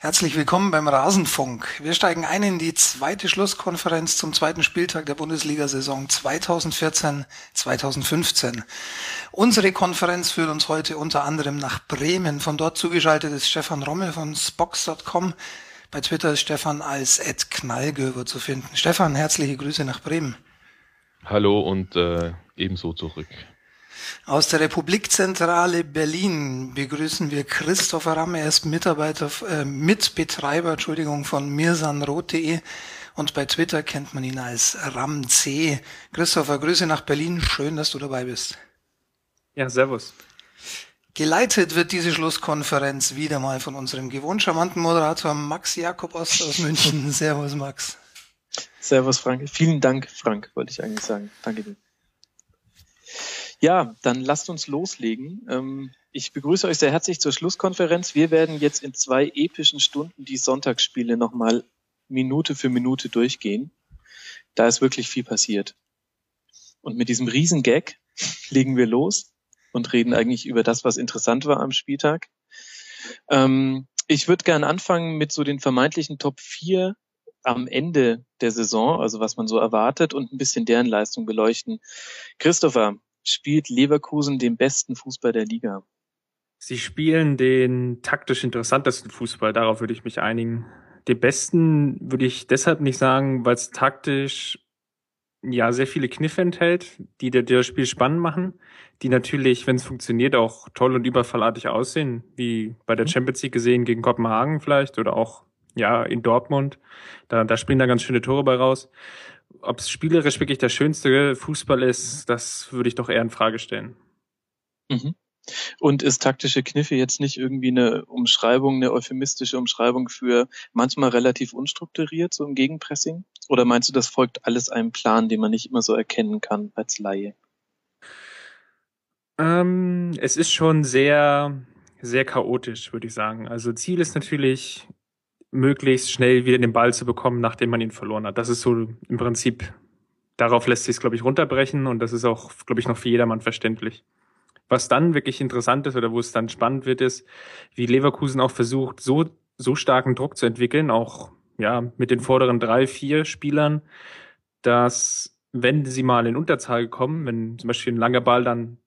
Herzlich willkommen beim Rasenfunk. Wir steigen ein in die zweite Schlusskonferenz zum zweiten Spieltag der Bundesliga-Saison 2014-2015. Unsere Konferenz führt uns heute unter anderem nach Bremen. Von dort zugeschaltet ist Stefan Rommel von Spox.com. Bei Twitter ist Stefan als Ed Knallgöber zu finden. Stefan, herzliche Grüße nach Bremen. Hallo und äh, ebenso zurück. Aus der Republikzentrale Berlin begrüßen wir Christopher Ramm. Er ist Mitarbeiter, äh, Mitbetreiber, Entschuldigung, von mirsanrot.de und bei Twitter kennt man ihn als RAM-C. Christopher, Grüße nach Berlin. Schön, dass du dabei bist. Ja, servus. Geleitet wird diese Schlusskonferenz wieder mal von unserem gewohnt charmanten Moderator Max Jakob Ost aus München. servus, Max. Servus, Frank. Vielen Dank, Frank, wollte ich eigentlich sagen. Danke dir. Ja, dann lasst uns loslegen. Ähm, ich begrüße euch sehr herzlich zur Schlusskonferenz. Wir werden jetzt in zwei epischen Stunden die Sonntagsspiele nochmal Minute für Minute durchgehen. Da ist wirklich viel passiert. Und mit diesem Riesengag legen wir los und reden eigentlich über das, was interessant war am Spieltag. Ähm, ich würde gerne anfangen mit so den vermeintlichen Top 4 am Ende der Saison, also was man so erwartet und ein bisschen deren Leistung beleuchten. Christopher, spielt Leverkusen den besten Fußball der Liga? Sie spielen den taktisch interessantesten Fußball, darauf würde ich mich einigen. Den besten würde ich deshalb nicht sagen, weil es taktisch ja sehr viele Kniffe enthält, die das Spiel spannend machen, die natürlich, wenn es funktioniert, auch toll und überfallartig aussehen, wie bei der mhm. Champions League gesehen gegen Kopenhagen vielleicht oder auch ja in Dortmund. Da, da springen da ganz schöne Tore bei raus ob es spielerisch wirklich der schönste Fußball ist, das würde ich doch eher in Frage stellen. Mhm. Und ist taktische Kniffe jetzt nicht irgendwie eine Umschreibung, eine euphemistische Umschreibung für manchmal relativ unstrukturiert, so im Gegenpressing? Oder meinst du, das folgt alles einem Plan, den man nicht immer so erkennen kann als Laie? Ähm, es ist schon sehr, sehr chaotisch, würde ich sagen. Also Ziel ist natürlich, möglichst schnell wieder den Ball zu bekommen, nachdem man ihn verloren hat. Das ist so im Prinzip, darauf lässt sich es, glaube ich, runterbrechen und das ist auch, glaube ich, noch für jedermann verständlich. Was dann wirklich interessant ist oder wo es dann spannend wird, ist, wie Leverkusen auch versucht, so, so starken Druck zu entwickeln, auch ja, mit den vorderen drei, vier Spielern, dass wenn sie mal in Unterzahl kommen, wenn zum Beispiel ein langer Ball dann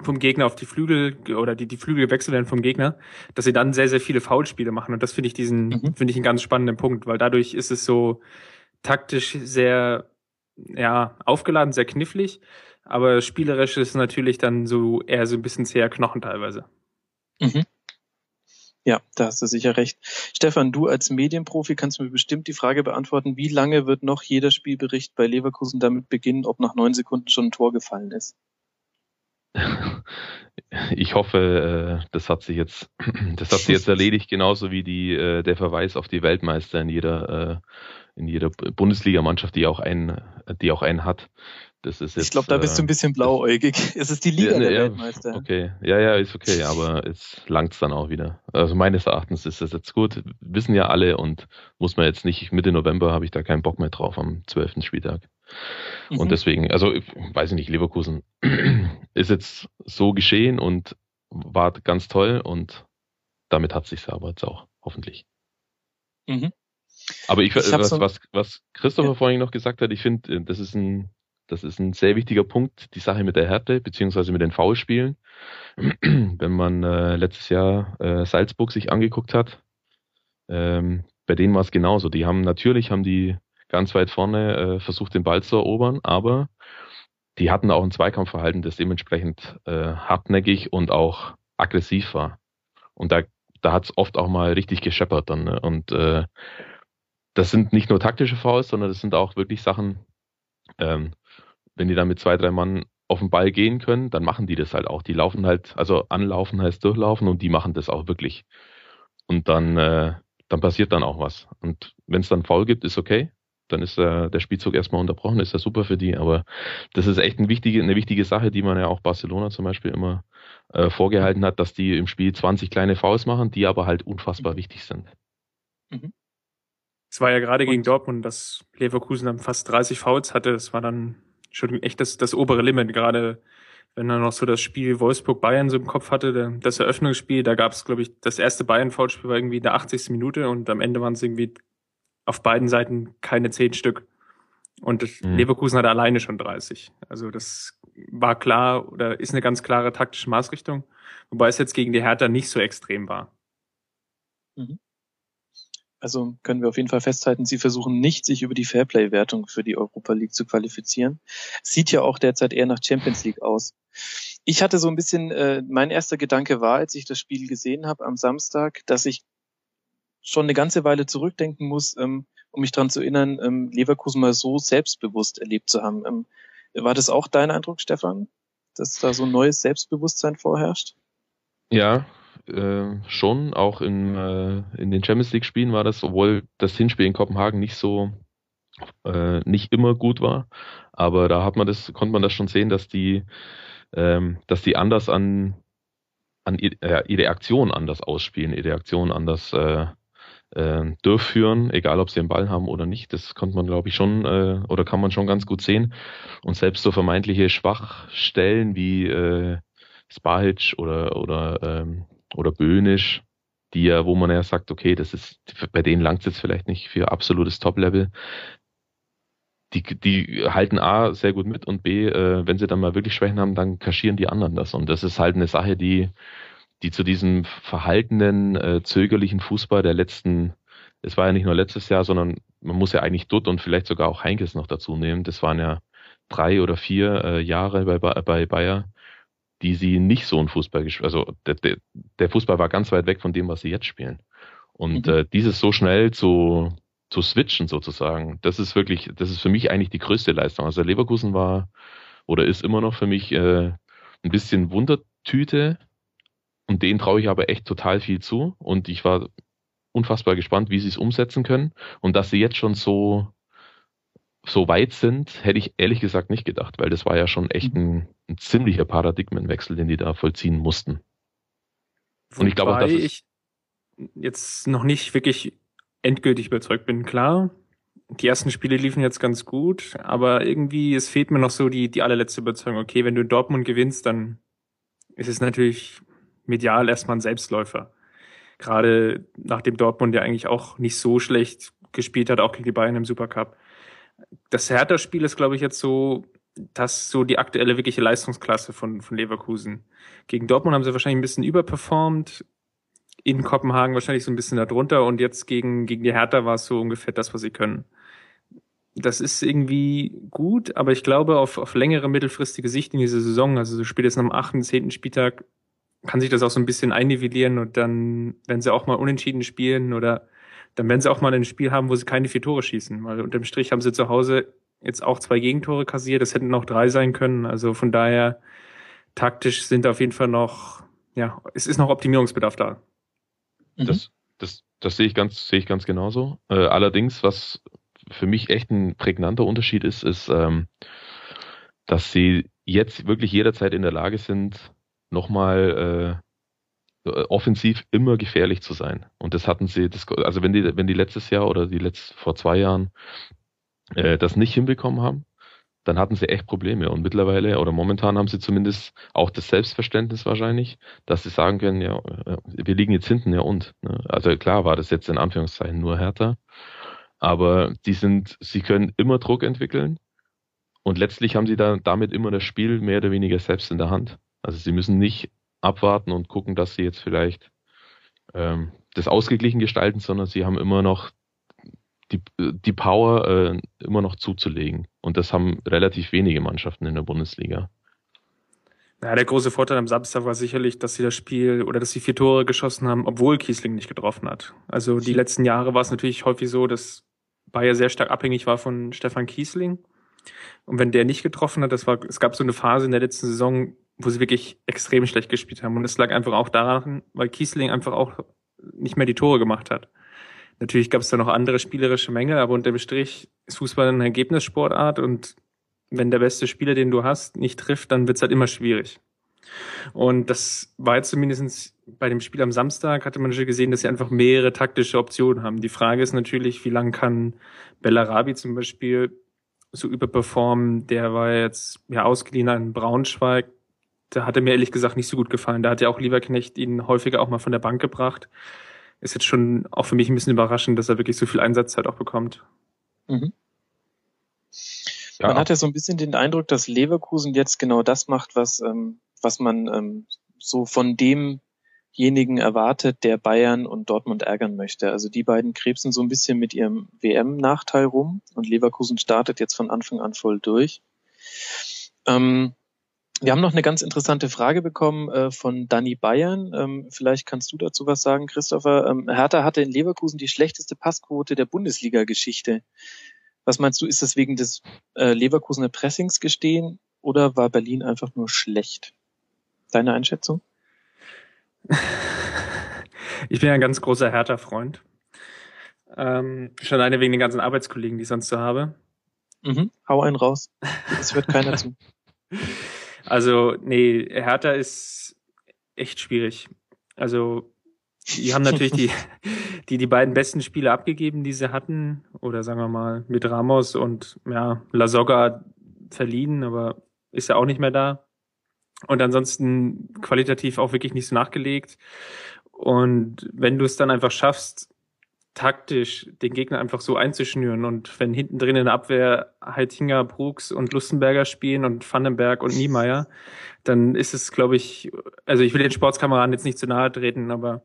vom Gegner auf die Flügel oder die, die Flügel gewechselt werden vom Gegner, dass sie dann sehr, sehr viele Foulspiele machen. Und das finde ich diesen, mhm. finde ich einen ganz spannenden Punkt, weil dadurch ist es so taktisch sehr, ja, aufgeladen, sehr knifflig, aber spielerisch ist es natürlich dann so eher so ein bisschen zäher Knochen teilweise. Mhm. Ja, da hast du sicher recht. Stefan, du als Medienprofi kannst mir bestimmt die Frage beantworten, wie lange wird noch jeder Spielbericht bei Leverkusen damit beginnen, ob nach neun Sekunden schon ein Tor gefallen ist? Ich hoffe, äh, das hat sich jetzt, das hat sich jetzt erledigt, genauso wie die, äh, der Verweis auf die Weltmeister in jeder, äh, in jeder Bundesligamannschaft, die auch einen, die auch einen hat. Das ist jetzt, ich glaube, da bist du ein bisschen blauäugig. Es ist die Liga ja, der ja, Weltmeister. Okay, ja, ja, ist okay, aber es langt dann auch wieder. Also meines Erachtens ist das jetzt gut. Wissen ja alle und muss man jetzt nicht, Mitte November habe ich da keinen Bock mehr drauf am 12. Spieltag. Mhm. Und deswegen, also weiß ich nicht, Leverkusen ist jetzt so geschehen und war ganz toll und damit hat sich aber jetzt auch, hoffentlich. Mhm. Aber ich, ich was, so was, was Christopher ja. vorhin noch gesagt hat, ich finde, äh, das ist ein, das ist ein sehr wichtiger Punkt, die Sache mit der Härte, beziehungsweise mit den Foulspielen. Wenn man äh, letztes Jahr äh, Salzburg sich angeguckt hat, ähm, bei denen war es genauso. Die haben natürlich haben die ganz weit vorne äh, versucht, den Ball zu erobern, aber die hatten auch ein Zweikampfverhalten, das dementsprechend äh, hartnäckig und auch aggressiv war. Und da, da hat es oft auch mal richtig gescheppert dann. Ne? Und äh, das sind nicht nur taktische Fouls, sondern das sind auch wirklich Sachen, ähm, wenn die dann mit zwei, drei Mann auf den Ball gehen können, dann machen die das halt auch. Die laufen halt, also anlaufen heißt durchlaufen und die machen das auch wirklich. Und dann, äh, dann passiert dann auch was. Und wenn es dann Foul gibt, ist okay dann ist der, der Spielzug erstmal unterbrochen, ist ja super für die. Aber das ist echt ein wichtige, eine wichtige Sache, die man ja auch Barcelona zum Beispiel immer äh, vorgehalten hat, dass die im Spiel 20 kleine Fouls machen, die aber halt unfassbar wichtig sind. Mhm. Es war ja gerade gegen Dortmund, dass Leverkusen dann fast 30 Fouls hatte. Das war dann schon echt das, das obere Limit, gerade wenn er noch so das Spiel Wolfsburg-Bayern so im Kopf hatte, das Eröffnungsspiel, da gab es, glaube ich, das erste Bayern-Foulspiel war irgendwie in der 80. Minute und am Ende waren es irgendwie auf beiden Seiten keine zehn Stück. Und mhm. Leverkusen hatte alleine schon 30. Also das war klar oder ist eine ganz klare taktische Maßrichtung, wobei es jetzt gegen die Hertha nicht so extrem war. Mhm. Also können wir auf jeden Fall festhalten, sie versuchen nicht, sich über die Fairplay-Wertung für die Europa League zu qualifizieren. Sieht ja auch derzeit eher nach Champions League aus. Ich hatte so ein bisschen, äh, mein erster Gedanke war, als ich das Spiel gesehen habe am Samstag, dass ich schon eine ganze Weile zurückdenken muss, ähm, um mich daran zu erinnern, ähm, Leverkusen mal so selbstbewusst erlebt zu haben. Ähm, war das auch dein Eindruck, Stefan, dass da so ein neues Selbstbewusstsein vorherrscht? Ja, äh, schon. Auch in, äh, in den Champions League Spielen war das, obwohl das Hinspiel in Kopenhagen nicht so äh, nicht immer gut war, aber da hat man das, konnte man das schon sehen, dass die, ähm, dass die anders an an ihre Aktion anders ausspielen, ihre Aktion anders äh, äh, durchführen, egal ob sie den Ball haben oder nicht. Das konnte man, glaube ich, schon äh, oder kann man schon ganz gut sehen. Und selbst so vermeintliche Schwachstellen wie äh, Spahic oder oder ähm, oder Böhnisch, die ja, wo man ja sagt, okay, das ist bei denen langt es jetzt vielleicht nicht für absolutes Top-Level. Die, die halten A sehr gut mit und B, äh, wenn sie dann mal wirklich Schwächen haben, dann kaschieren die anderen das. Und das ist halt eine Sache, die, die zu diesem verhaltenen, äh, zögerlichen Fußball der letzten, es war ja nicht nur letztes Jahr, sondern man muss ja eigentlich Dutt und vielleicht sogar auch Heinkes noch dazu nehmen. Das waren ja drei oder vier äh, Jahre bei, bei Bayer, die sie nicht so ein Fußball gespielt Also der, der, der Fußball war ganz weit weg von dem, was sie jetzt spielen. Und mhm. äh, dieses so schnell zu, zu switchen sozusagen, das ist wirklich, das ist für mich eigentlich die größte Leistung. Also Leverkusen war oder ist immer noch für mich äh, ein bisschen Wundertüte und denen traue ich aber echt total viel zu. Und ich war unfassbar gespannt, wie sie es umsetzen können und dass sie jetzt schon so so weit sind, hätte ich ehrlich gesagt nicht gedacht, weil das war ja schon echt ein, ein ziemlicher Paradigmenwechsel, den die da vollziehen mussten. Und ich glaube, dass ich jetzt noch nicht wirklich endgültig überzeugt bin. Klar, die ersten Spiele liefen jetzt ganz gut, aber irgendwie es fehlt mir noch so die die allerletzte Überzeugung. Okay, wenn du in Dortmund gewinnst, dann ist es natürlich medial erstmal ein Selbstläufer. Gerade nachdem Dortmund ja eigentlich auch nicht so schlecht gespielt hat, auch gegen die Bayern im Supercup das Hertha-Spiel ist, glaube ich, jetzt so, das so die aktuelle wirkliche Leistungsklasse von, von Leverkusen. Gegen Dortmund haben sie wahrscheinlich ein bisschen überperformt, in Kopenhagen wahrscheinlich so ein bisschen darunter und jetzt gegen, gegen die Hertha war es so ungefähr das, was sie können. Das ist irgendwie gut, aber ich glaube, auf, auf längere mittelfristige Sicht in dieser Saison, also so spätestens am 8., 10. Spieltag, kann sich das auch so ein bisschen einnivellieren und dann, wenn sie auch mal unentschieden spielen oder dann werden sie auch mal ein Spiel haben, wo sie keine vier Tore schießen. Weil unterm Strich haben sie zu Hause jetzt auch zwei Gegentore kassiert. Das hätten auch drei sein können. Also von daher, taktisch sind auf jeden Fall noch, ja, es ist noch Optimierungsbedarf da. Mhm. Das, das, das sehe ich ganz, sehe ich ganz genauso. Äh, allerdings, was für mich echt ein prägnanter Unterschied ist, ist, ähm, dass sie jetzt wirklich jederzeit in der Lage sind, nochmal äh, äh, offensiv immer gefährlich zu sein. Und das hatten sie, das, also wenn die, wenn die letztes Jahr oder die letzt, vor zwei Jahren äh, das nicht hinbekommen haben, dann hatten sie echt Probleme. Und mittlerweile oder momentan haben sie zumindest auch das Selbstverständnis wahrscheinlich, dass sie sagen können, ja, äh, wir liegen jetzt hinten, ja und. Ne? Also klar war das jetzt in Anführungszeichen nur härter, aber die sind, sie können immer Druck entwickeln und letztlich haben sie da damit immer das Spiel mehr oder weniger selbst in der Hand. Also sie müssen nicht abwarten und gucken, dass sie jetzt vielleicht ähm, das ausgeglichen gestalten, sondern sie haben immer noch die, die Power äh, immer noch zuzulegen. Und das haben relativ wenige Mannschaften in der Bundesliga. Ja, der große Vorteil am Samstag war sicherlich, dass sie das Spiel oder dass sie vier Tore geschossen haben, obwohl Kiesling nicht getroffen hat. Also die letzten Jahre war es natürlich häufig so, dass Bayer sehr stark abhängig war von Stefan Kiesling. Und wenn der nicht getroffen hat, das war, es gab so eine Phase in der letzten Saison, wo sie wirklich extrem schlecht gespielt haben. Und es lag einfach auch daran, weil Kiesling einfach auch nicht mehr die Tore gemacht hat. Natürlich gab es da noch andere spielerische Mängel, aber unterm Strich ist Fußball eine Ergebnissportart und wenn der beste Spieler, den du hast, nicht trifft, dann wird's halt immer schwierig. Und das war jetzt zumindest bei dem Spiel am Samstag, hatte man schon gesehen, dass sie einfach mehrere taktische Optionen haben. Die Frage ist natürlich, wie lange kann Bellarabi zum Beispiel so überperformen? Der war jetzt ja ausgeliehen an Braunschweig, da hat er mir ehrlich gesagt nicht so gut gefallen. Da hat ja auch Lieberknecht ihn häufiger auch mal von der Bank gebracht. Ist jetzt schon auch für mich ein bisschen überraschend, dass er wirklich so viel Einsatzzeit auch bekommt. Mhm. Man hat ja so ein bisschen den Eindruck, dass Leverkusen jetzt genau das macht, was, ähm, was man ähm, so von demjenigen erwartet, der Bayern und Dortmund ärgern möchte. Also die beiden krebsen so ein bisschen mit ihrem WM-Nachteil rum und Leverkusen startet jetzt von Anfang an voll durch. Ähm, wir haben noch eine ganz interessante Frage bekommen äh, von Danny Bayern. Ähm, vielleicht kannst du dazu was sagen, Christopher. Ähm, Hertha hatte in Leverkusen die schlechteste Passquote der Bundesliga-Geschichte. Was meinst du, ist das wegen des äh, Leverkusener Pressings gestehen oder war Berlin einfach nur schlecht? Deine Einschätzung? Ich bin ein ganz großer Hertha-Freund. Ähm, schon alleine wegen den ganzen Arbeitskollegen, die ich sonst so habe. Mhm. Hau einen raus. Es hört keiner zu. Also, nee, Hertha ist echt schwierig. Also, die haben natürlich die, die, die beiden besten Spiele abgegeben, die sie hatten. Oder sagen wir mal, mit Ramos und ja, Lasogga verliehen, aber ist ja auch nicht mehr da. Und ansonsten qualitativ auch wirklich nicht so nachgelegt. Und wenn du es dann einfach schaffst, taktisch den Gegner einfach so einzuschnüren und wenn hinten drin in der Abwehr Heitinger, Brooks und Lustenberger spielen und Vandenberg und Niemeyer, dann ist es, glaube ich, also ich will den Sportskameraden jetzt nicht zu nahe treten, aber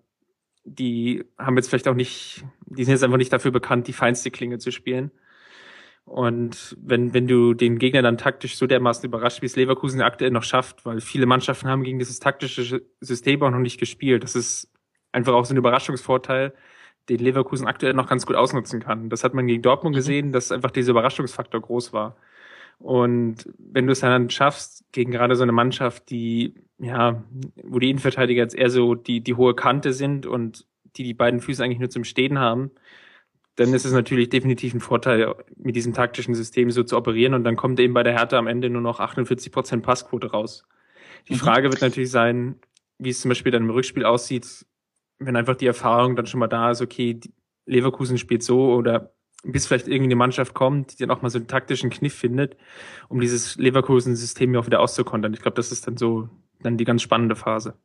die haben jetzt vielleicht auch nicht, die sind jetzt einfach nicht dafür bekannt, die feinste Klinge zu spielen. Und wenn, wenn du den Gegner dann taktisch so dermaßen überrascht, wie es Leverkusen aktuell noch schafft, weil viele Mannschaften haben gegen dieses taktische System auch noch nicht gespielt. Das ist einfach auch so ein Überraschungsvorteil, den Leverkusen aktuell noch ganz gut ausnutzen kann. Das hat man gegen Dortmund gesehen, dass einfach dieser Überraschungsfaktor groß war. Und wenn du es dann schaffst, gegen gerade so eine Mannschaft, die, ja, wo die Innenverteidiger jetzt eher so die, die hohe Kante sind und die die beiden Füße eigentlich nur zum Stehen haben, dann ist es natürlich definitiv ein Vorteil, mit diesem taktischen System so zu operieren und dann kommt eben bei der Hertha am Ende nur noch 48 Prozent Passquote raus. Die mhm. Frage wird natürlich sein, wie es zum Beispiel dann im Rückspiel aussieht, wenn einfach die Erfahrung dann schon mal da ist, okay, Leverkusen spielt so oder bis vielleicht irgendwie eine Mannschaft kommt, die dann auch mal so einen taktischen Kniff findet, um dieses Leverkusen-System ja auch wieder auszukontern. Ich glaube, das ist dann so dann die ganz spannende Phase.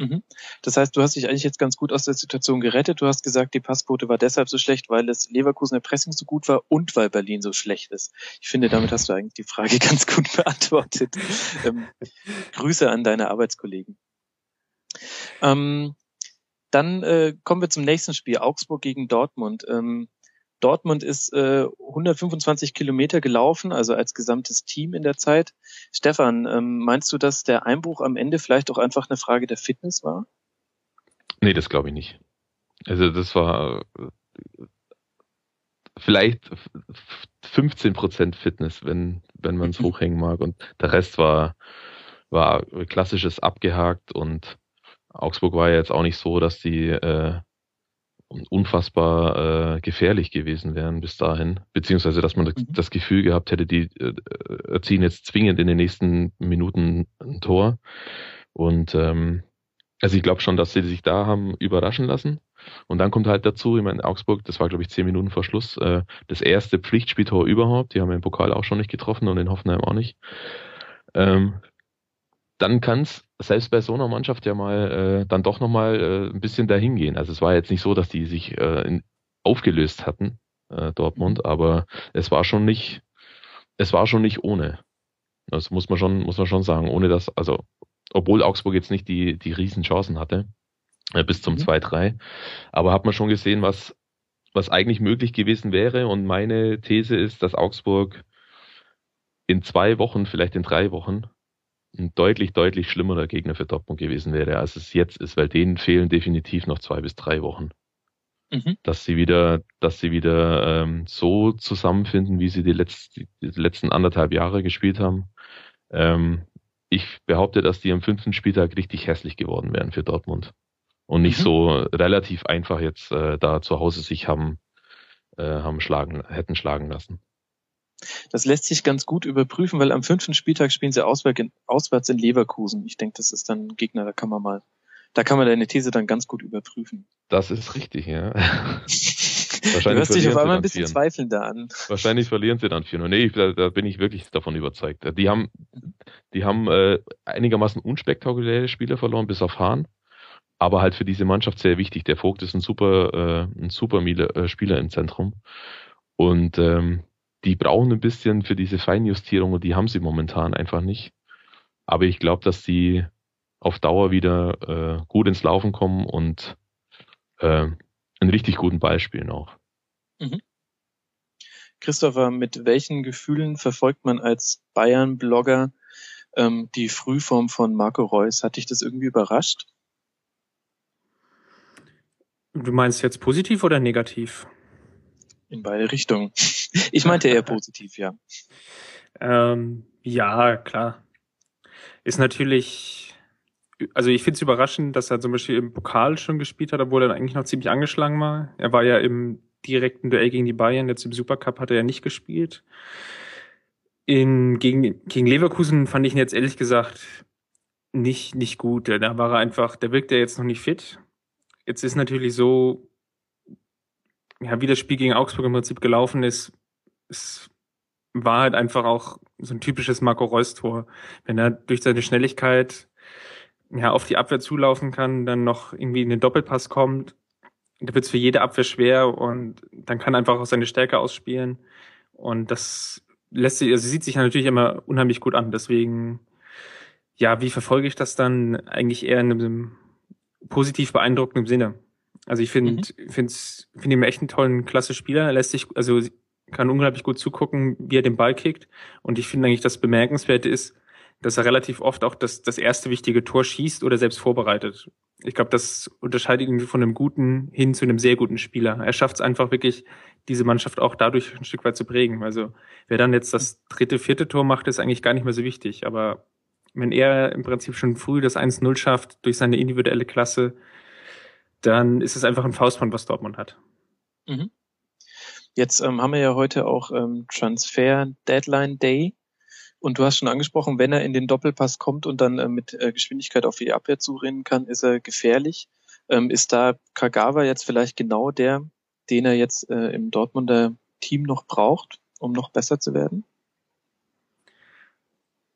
Mhm. Das heißt, du hast dich eigentlich jetzt ganz gut aus der Situation gerettet. Du hast gesagt, die Passquote war deshalb so schlecht, weil das Leverkusener Pressing so gut war und weil Berlin so schlecht ist. Ich finde, damit hast du eigentlich die Frage ganz gut beantwortet. ähm, Grüße an deine Arbeitskollegen. Ähm, dann äh, kommen wir zum nächsten Spiel, Augsburg gegen Dortmund. Ähm, Dortmund ist äh, 125 Kilometer gelaufen, also als gesamtes Team in der Zeit. Stefan, ähm, meinst du, dass der Einbruch am Ende vielleicht auch einfach eine Frage der Fitness war? Nee, das glaube ich nicht. Also das war äh, vielleicht 15 Prozent Fitness, wenn, wenn man es hochhängen mag. Und der Rest war, war klassisches abgehakt und Augsburg war ja jetzt auch nicht so, dass die äh, unfassbar äh, gefährlich gewesen wären bis dahin, beziehungsweise dass man mhm. das Gefühl gehabt hätte, die äh, erzielen jetzt zwingend in den nächsten Minuten ein Tor. Und ähm, also ich glaube schon, dass sie sich da haben überraschen lassen. Und dann kommt halt dazu, ich meine, Augsburg, das war glaube ich zehn Minuten vor Schluss, äh, das erste Pflichtspieltor überhaupt. Die haben den Pokal auch schon nicht getroffen und in Hoffenheim auch nicht. Ähm, dann kann es selbst bei so einer Mannschaft ja mal äh, dann doch nochmal äh, ein bisschen dahin gehen. Also es war jetzt nicht so, dass die sich äh, in, aufgelöst hatten, äh, Dortmund, mhm. aber es war schon nicht, es war schon nicht ohne. Das muss man schon, muss man schon sagen, ohne dass, also obwohl Augsburg jetzt nicht die, die Riesenchancen hatte, äh, bis zum mhm. 2-3, aber hat man schon gesehen, was, was eigentlich möglich gewesen wäre. Und meine These ist, dass Augsburg in zwei Wochen, vielleicht in drei Wochen, ein deutlich, deutlich schlimmerer Gegner für Dortmund gewesen wäre, als es jetzt ist, weil denen fehlen definitiv noch zwei bis drei Wochen. Mhm. Dass sie wieder, dass sie wieder ähm, so zusammenfinden, wie sie die, letzt, die letzten anderthalb Jahre gespielt haben. Ähm, ich behaupte, dass die am fünften Spieltag richtig hässlich geworden wären für Dortmund. Und nicht mhm. so relativ einfach jetzt äh, da zu Hause sich haben, äh, haben schlagen, hätten schlagen lassen. Das lässt sich ganz gut überprüfen, weil am fünften Spieltag spielen sie auswärts in Leverkusen. Ich denke, das ist dann ein Gegner, da kann man mal, da kann man deine These dann ganz gut überprüfen. Das ist richtig, ja. Wahrscheinlich du hörst dich auf einmal ein bisschen zweifelnder an. Wahrscheinlich verlieren sie dann 4 Nee, da, da bin ich wirklich davon überzeugt. Die haben, Die haben äh, einigermaßen unspektakuläre Spieler verloren, bis auf Hahn. Aber halt für diese Mannschaft sehr wichtig. Der Vogt ist ein super, äh, ein super äh, Spieler im Zentrum. Und ähm, die brauchen ein bisschen für diese Feinjustierung und die haben sie momentan einfach nicht. Aber ich glaube, dass sie auf Dauer wieder äh, gut ins Laufen kommen und äh, einen richtig guten Ball spielen auch. Mhm. Christopher, mit welchen Gefühlen verfolgt man als Bayern-Blogger ähm, die Frühform von Marco Reus? Hat dich das irgendwie überrascht? Du meinst jetzt positiv oder negativ? In beide Richtungen. Ich meinte eher positiv, ja. Ähm, ja, klar. Ist natürlich, also ich finde es überraschend, dass er zum Beispiel im Pokal schon gespielt hat, obwohl er eigentlich noch ziemlich angeschlagen war. Er war ja im direkten Duell gegen die Bayern, jetzt im Supercup hat er ja nicht gespielt. In, gegen, gegen Leverkusen fand ich ihn jetzt ehrlich gesagt nicht, nicht gut. Da war er einfach, der wirkt ja jetzt noch nicht fit. Jetzt ist natürlich so, ja, wie das Spiel gegen Augsburg im Prinzip gelaufen ist, es war halt einfach auch so ein typisches Marco Reus-Tor. Wenn er durch seine Schnelligkeit ja, auf die Abwehr zulaufen kann, dann noch irgendwie in den Doppelpass kommt, da wird es für jede Abwehr schwer und dann kann er einfach auch seine Stärke ausspielen. Und das lässt sich, also sieht sich ja natürlich immer unheimlich gut an. Deswegen, ja, wie verfolge ich das dann eigentlich eher in einem positiv beeindruckenden Sinne? Also ich finde, mhm. finde finde ihn echt einen tollen, klasse Spieler. Er lässt sich, also kann unglaublich gut zugucken, wie er den Ball kickt. Und ich finde eigentlich, das Bemerkenswerte ist, dass er relativ oft auch das, das erste wichtige Tor schießt oder selbst vorbereitet. Ich glaube, das unterscheidet ihn von einem guten hin zu einem sehr guten Spieler. Er schafft es einfach wirklich, diese Mannschaft auch dadurch ein Stück weit zu prägen. Also wer dann jetzt das dritte, vierte Tor macht, ist eigentlich gar nicht mehr so wichtig. Aber wenn er im Prinzip schon früh das 1-0 schafft durch seine individuelle Klasse, dann ist es einfach ein Faustband, was Dortmund hat. Mhm. Jetzt ähm, haben wir ja heute auch ähm, Transfer Deadline Day. Und du hast schon angesprochen, wenn er in den Doppelpass kommt und dann äh, mit äh, Geschwindigkeit auf die Abwehr zurennen kann, ist er gefährlich. Ähm, ist da Kagawa jetzt vielleicht genau der, den er jetzt äh, im Dortmunder Team noch braucht, um noch besser zu werden?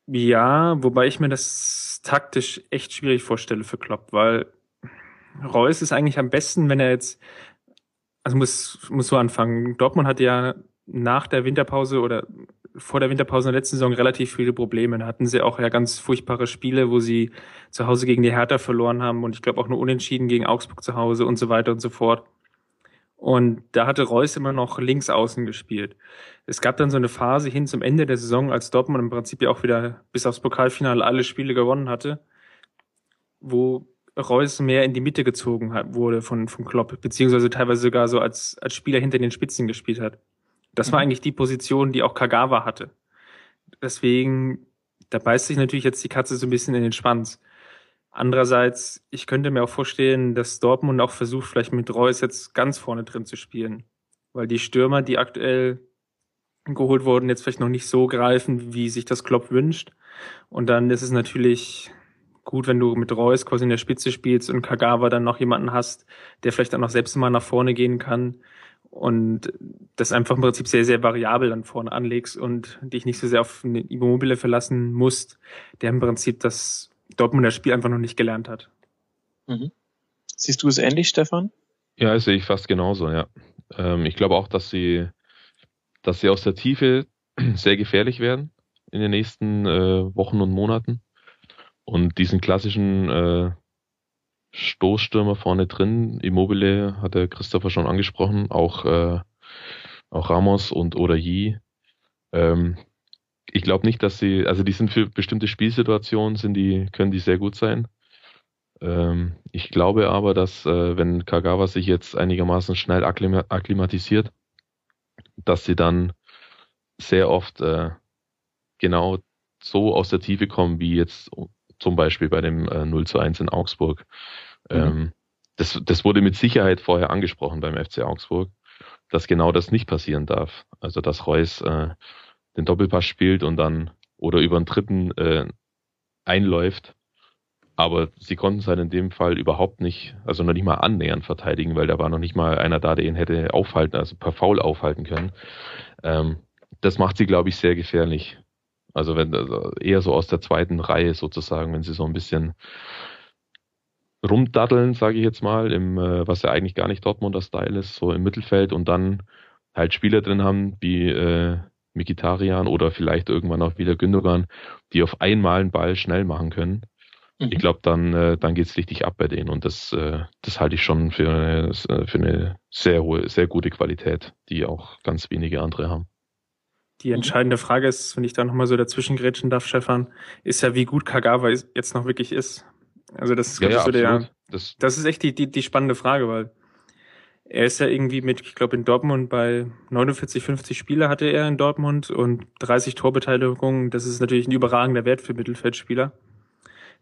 Ja, wobei ich mir das taktisch echt schwierig vorstelle für Klopp, weil Reus ist eigentlich am besten, wenn er jetzt also muss, muss so anfangen. Dortmund hat ja nach der Winterpause oder vor der Winterpause in der letzten Saison relativ viele Probleme. Da hatten sie auch ja ganz furchtbare Spiele, wo sie zu Hause gegen die Hertha verloren haben und ich glaube auch nur unentschieden gegen Augsburg zu Hause und so weiter und so fort. Und da hatte Reus immer noch links außen gespielt. Es gab dann so eine Phase hin zum Ende der Saison, als Dortmund im Prinzip ja auch wieder bis aufs Pokalfinale alle Spiele gewonnen hatte, wo Reus mehr in die Mitte gezogen hat, wurde von, von Klopp, beziehungsweise teilweise sogar so als, als Spieler hinter den Spitzen gespielt hat. Das mhm. war eigentlich die Position, die auch Kagawa hatte. Deswegen, da beißt sich natürlich jetzt die Katze so ein bisschen in den Schwanz. Andererseits, ich könnte mir auch vorstellen, dass Dortmund auch versucht, vielleicht mit Reus jetzt ganz vorne drin zu spielen. Weil die Stürmer, die aktuell geholt wurden, jetzt vielleicht noch nicht so greifen, wie sich das Klopp wünscht. Und dann ist es natürlich gut, wenn du mit Reus quasi in der Spitze spielst und Kagawa dann noch jemanden hast, der vielleicht dann noch selbst mal nach vorne gehen kann und das einfach im Prinzip sehr, sehr variabel dann vorne anlegst und dich nicht so sehr auf eine Immobile verlassen musst, der im Prinzip das Dortmunder Spiel einfach noch nicht gelernt hat. Mhm. Siehst du es ähnlich, Stefan? Ja, das sehe ich fast genauso, ja. Ähm, ich glaube auch, dass sie, dass sie aus der Tiefe sehr gefährlich werden in den nächsten äh, Wochen und Monaten. Und diesen klassischen äh, Stoßstürmer vorne drin, Immobile hat der Christopher schon angesprochen, auch, äh, auch Ramos und Orayi. Ähm, ich glaube nicht, dass sie, also die sind für bestimmte Spielsituationen, sind die, können die sehr gut sein. Ähm, ich glaube aber, dass äh, wenn Kagawa sich jetzt einigermaßen schnell akklimatisiert, dass sie dann sehr oft äh, genau so aus der Tiefe kommen, wie jetzt zum Beispiel bei dem äh, 0 zu 1 in Augsburg. Mhm. Ähm, das, das wurde mit Sicherheit vorher angesprochen beim FC Augsburg, dass genau das nicht passieren darf. Also dass Reus äh, den Doppelpass spielt und dann oder über einen dritten äh, einläuft. Aber sie konnten es halt in dem Fall überhaupt nicht, also noch nicht mal annähernd verteidigen, weil da war noch nicht mal einer da, der ihn hätte aufhalten, also per Foul aufhalten können. Ähm, das macht sie, glaube ich, sehr gefährlich. Also wenn also eher so aus der zweiten Reihe sozusagen, wenn sie so ein bisschen rumdaddeln, sage ich jetzt mal, im, äh, was ja eigentlich gar nicht Dortmunder Style ist, so im Mittelfeld und dann halt Spieler drin haben wie äh, Mikitarian oder vielleicht irgendwann auch wieder Gündogan, die auf einmal einen Ball schnell machen können. Mhm. Ich glaube, dann, äh, dann geht's richtig ab bei denen und das, äh, das halte ich schon für eine, für eine sehr hohe, sehr gute Qualität, die auch ganz wenige andere haben. Die entscheidende Frage ist, wenn ich da nochmal so dazwischen grätschen darf, Stefan, ist ja, wie gut Kagawa jetzt noch wirklich ist. Also das ist, ja, ja, so der, das, das ist echt die, die, die spannende Frage, weil er ist ja irgendwie mit, ich glaube, in Dortmund bei 49, 50 Spiele hatte er in Dortmund und 30 Torbeteiligungen. Das ist natürlich ein überragender Wert für Mittelfeldspieler.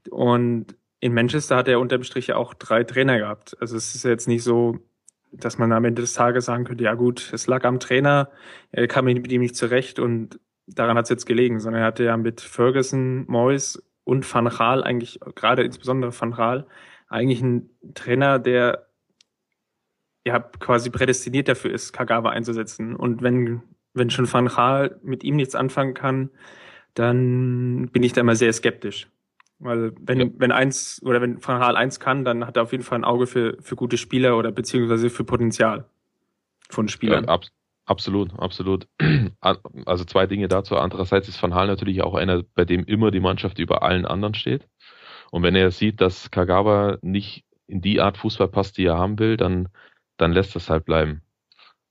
Und in Manchester hat er unterm Strich ja auch drei Trainer gehabt. Also es ist jetzt nicht so, dass man am Ende des Tages sagen könnte, ja gut, es lag am Trainer, er kam mit ihm nicht zurecht und daran hat es jetzt gelegen, sondern er hatte ja mit Ferguson, Moyes und Van Gaal eigentlich, gerade insbesondere Van Gaal, eigentlich einen Trainer, der ja quasi prädestiniert dafür ist, Kagawa einzusetzen. Und wenn, wenn schon Van Gaal mit ihm nichts anfangen kann, dann bin ich da immer sehr skeptisch. Weil wenn, ja. wenn eins oder wenn Van Gaal eins kann, dann hat er auf jeden Fall ein Auge für, für gute Spieler oder beziehungsweise für Potenzial von Spielern. Ja, ab, absolut, absolut. Also zwei Dinge dazu. Andererseits ist Van Gaal natürlich auch einer, bei dem immer die Mannschaft über allen anderen steht. Und wenn er sieht, dass Kagawa nicht in die Art Fußball passt, die er haben will, dann, dann lässt das halt bleiben.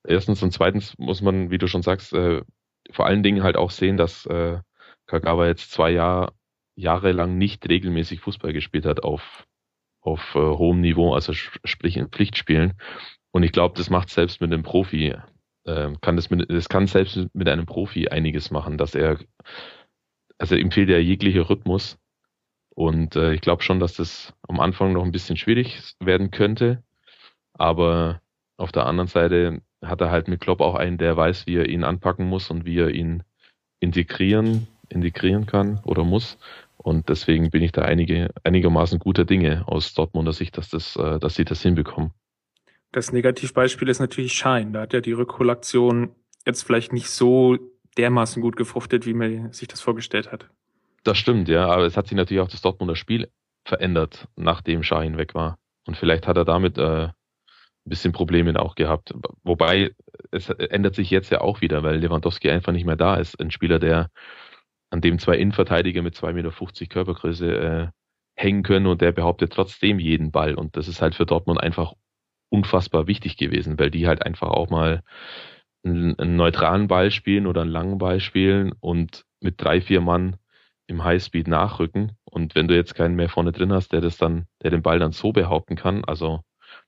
Erstens und zweitens muss man, wie du schon sagst, äh, vor allen Dingen halt auch sehen, dass äh, Kagawa jetzt zwei Jahre Jahre lang nicht regelmäßig Fußball gespielt hat auf, auf äh, hohem Niveau, also sprich in Pflichtspielen. Und ich glaube, das macht selbst mit einem Profi, äh, kann das mit, das kann selbst mit einem Profi einiges machen, dass er, also ihm fehlt ja jeglicher Rhythmus. Und äh, ich glaube schon, dass das am Anfang noch ein bisschen schwierig werden könnte. Aber auf der anderen Seite hat er halt mit Klopp auch einen, der weiß, wie er ihn anpacken muss und wie er ihn integrieren integrieren kann oder muss. Und deswegen bin ich da einige, einigermaßen guter Dinge aus Dortmunder Sicht, dass, das, äh, dass sie das hinbekommen. Das Negativbeispiel ist natürlich Schein. Da hat ja die Rückholaktion jetzt vielleicht nicht so dermaßen gut gefruchtet, wie man sich das vorgestellt hat. Das stimmt, ja, aber es hat sich natürlich auch das Dortmunder Spiel verändert, nachdem Schein weg war. Und vielleicht hat er damit äh, ein bisschen Probleme auch gehabt. Wobei es ändert sich jetzt ja auch wieder, weil Lewandowski einfach nicht mehr da ist. Ein Spieler, der an dem zwei Innenverteidiger mit 2,50 Meter Körpergröße äh, hängen können und der behauptet trotzdem jeden Ball. Und das ist halt für Dortmund einfach unfassbar wichtig gewesen, weil die halt einfach auch mal einen, einen neutralen Ball spielen oder einen langen Ball spielen und mit drei, vier Mann im Highspeed nachrücken. Und wenn du jetzt keinen mehr vorne drin hast, der das dann, der den Ball dann so behaupten kann, also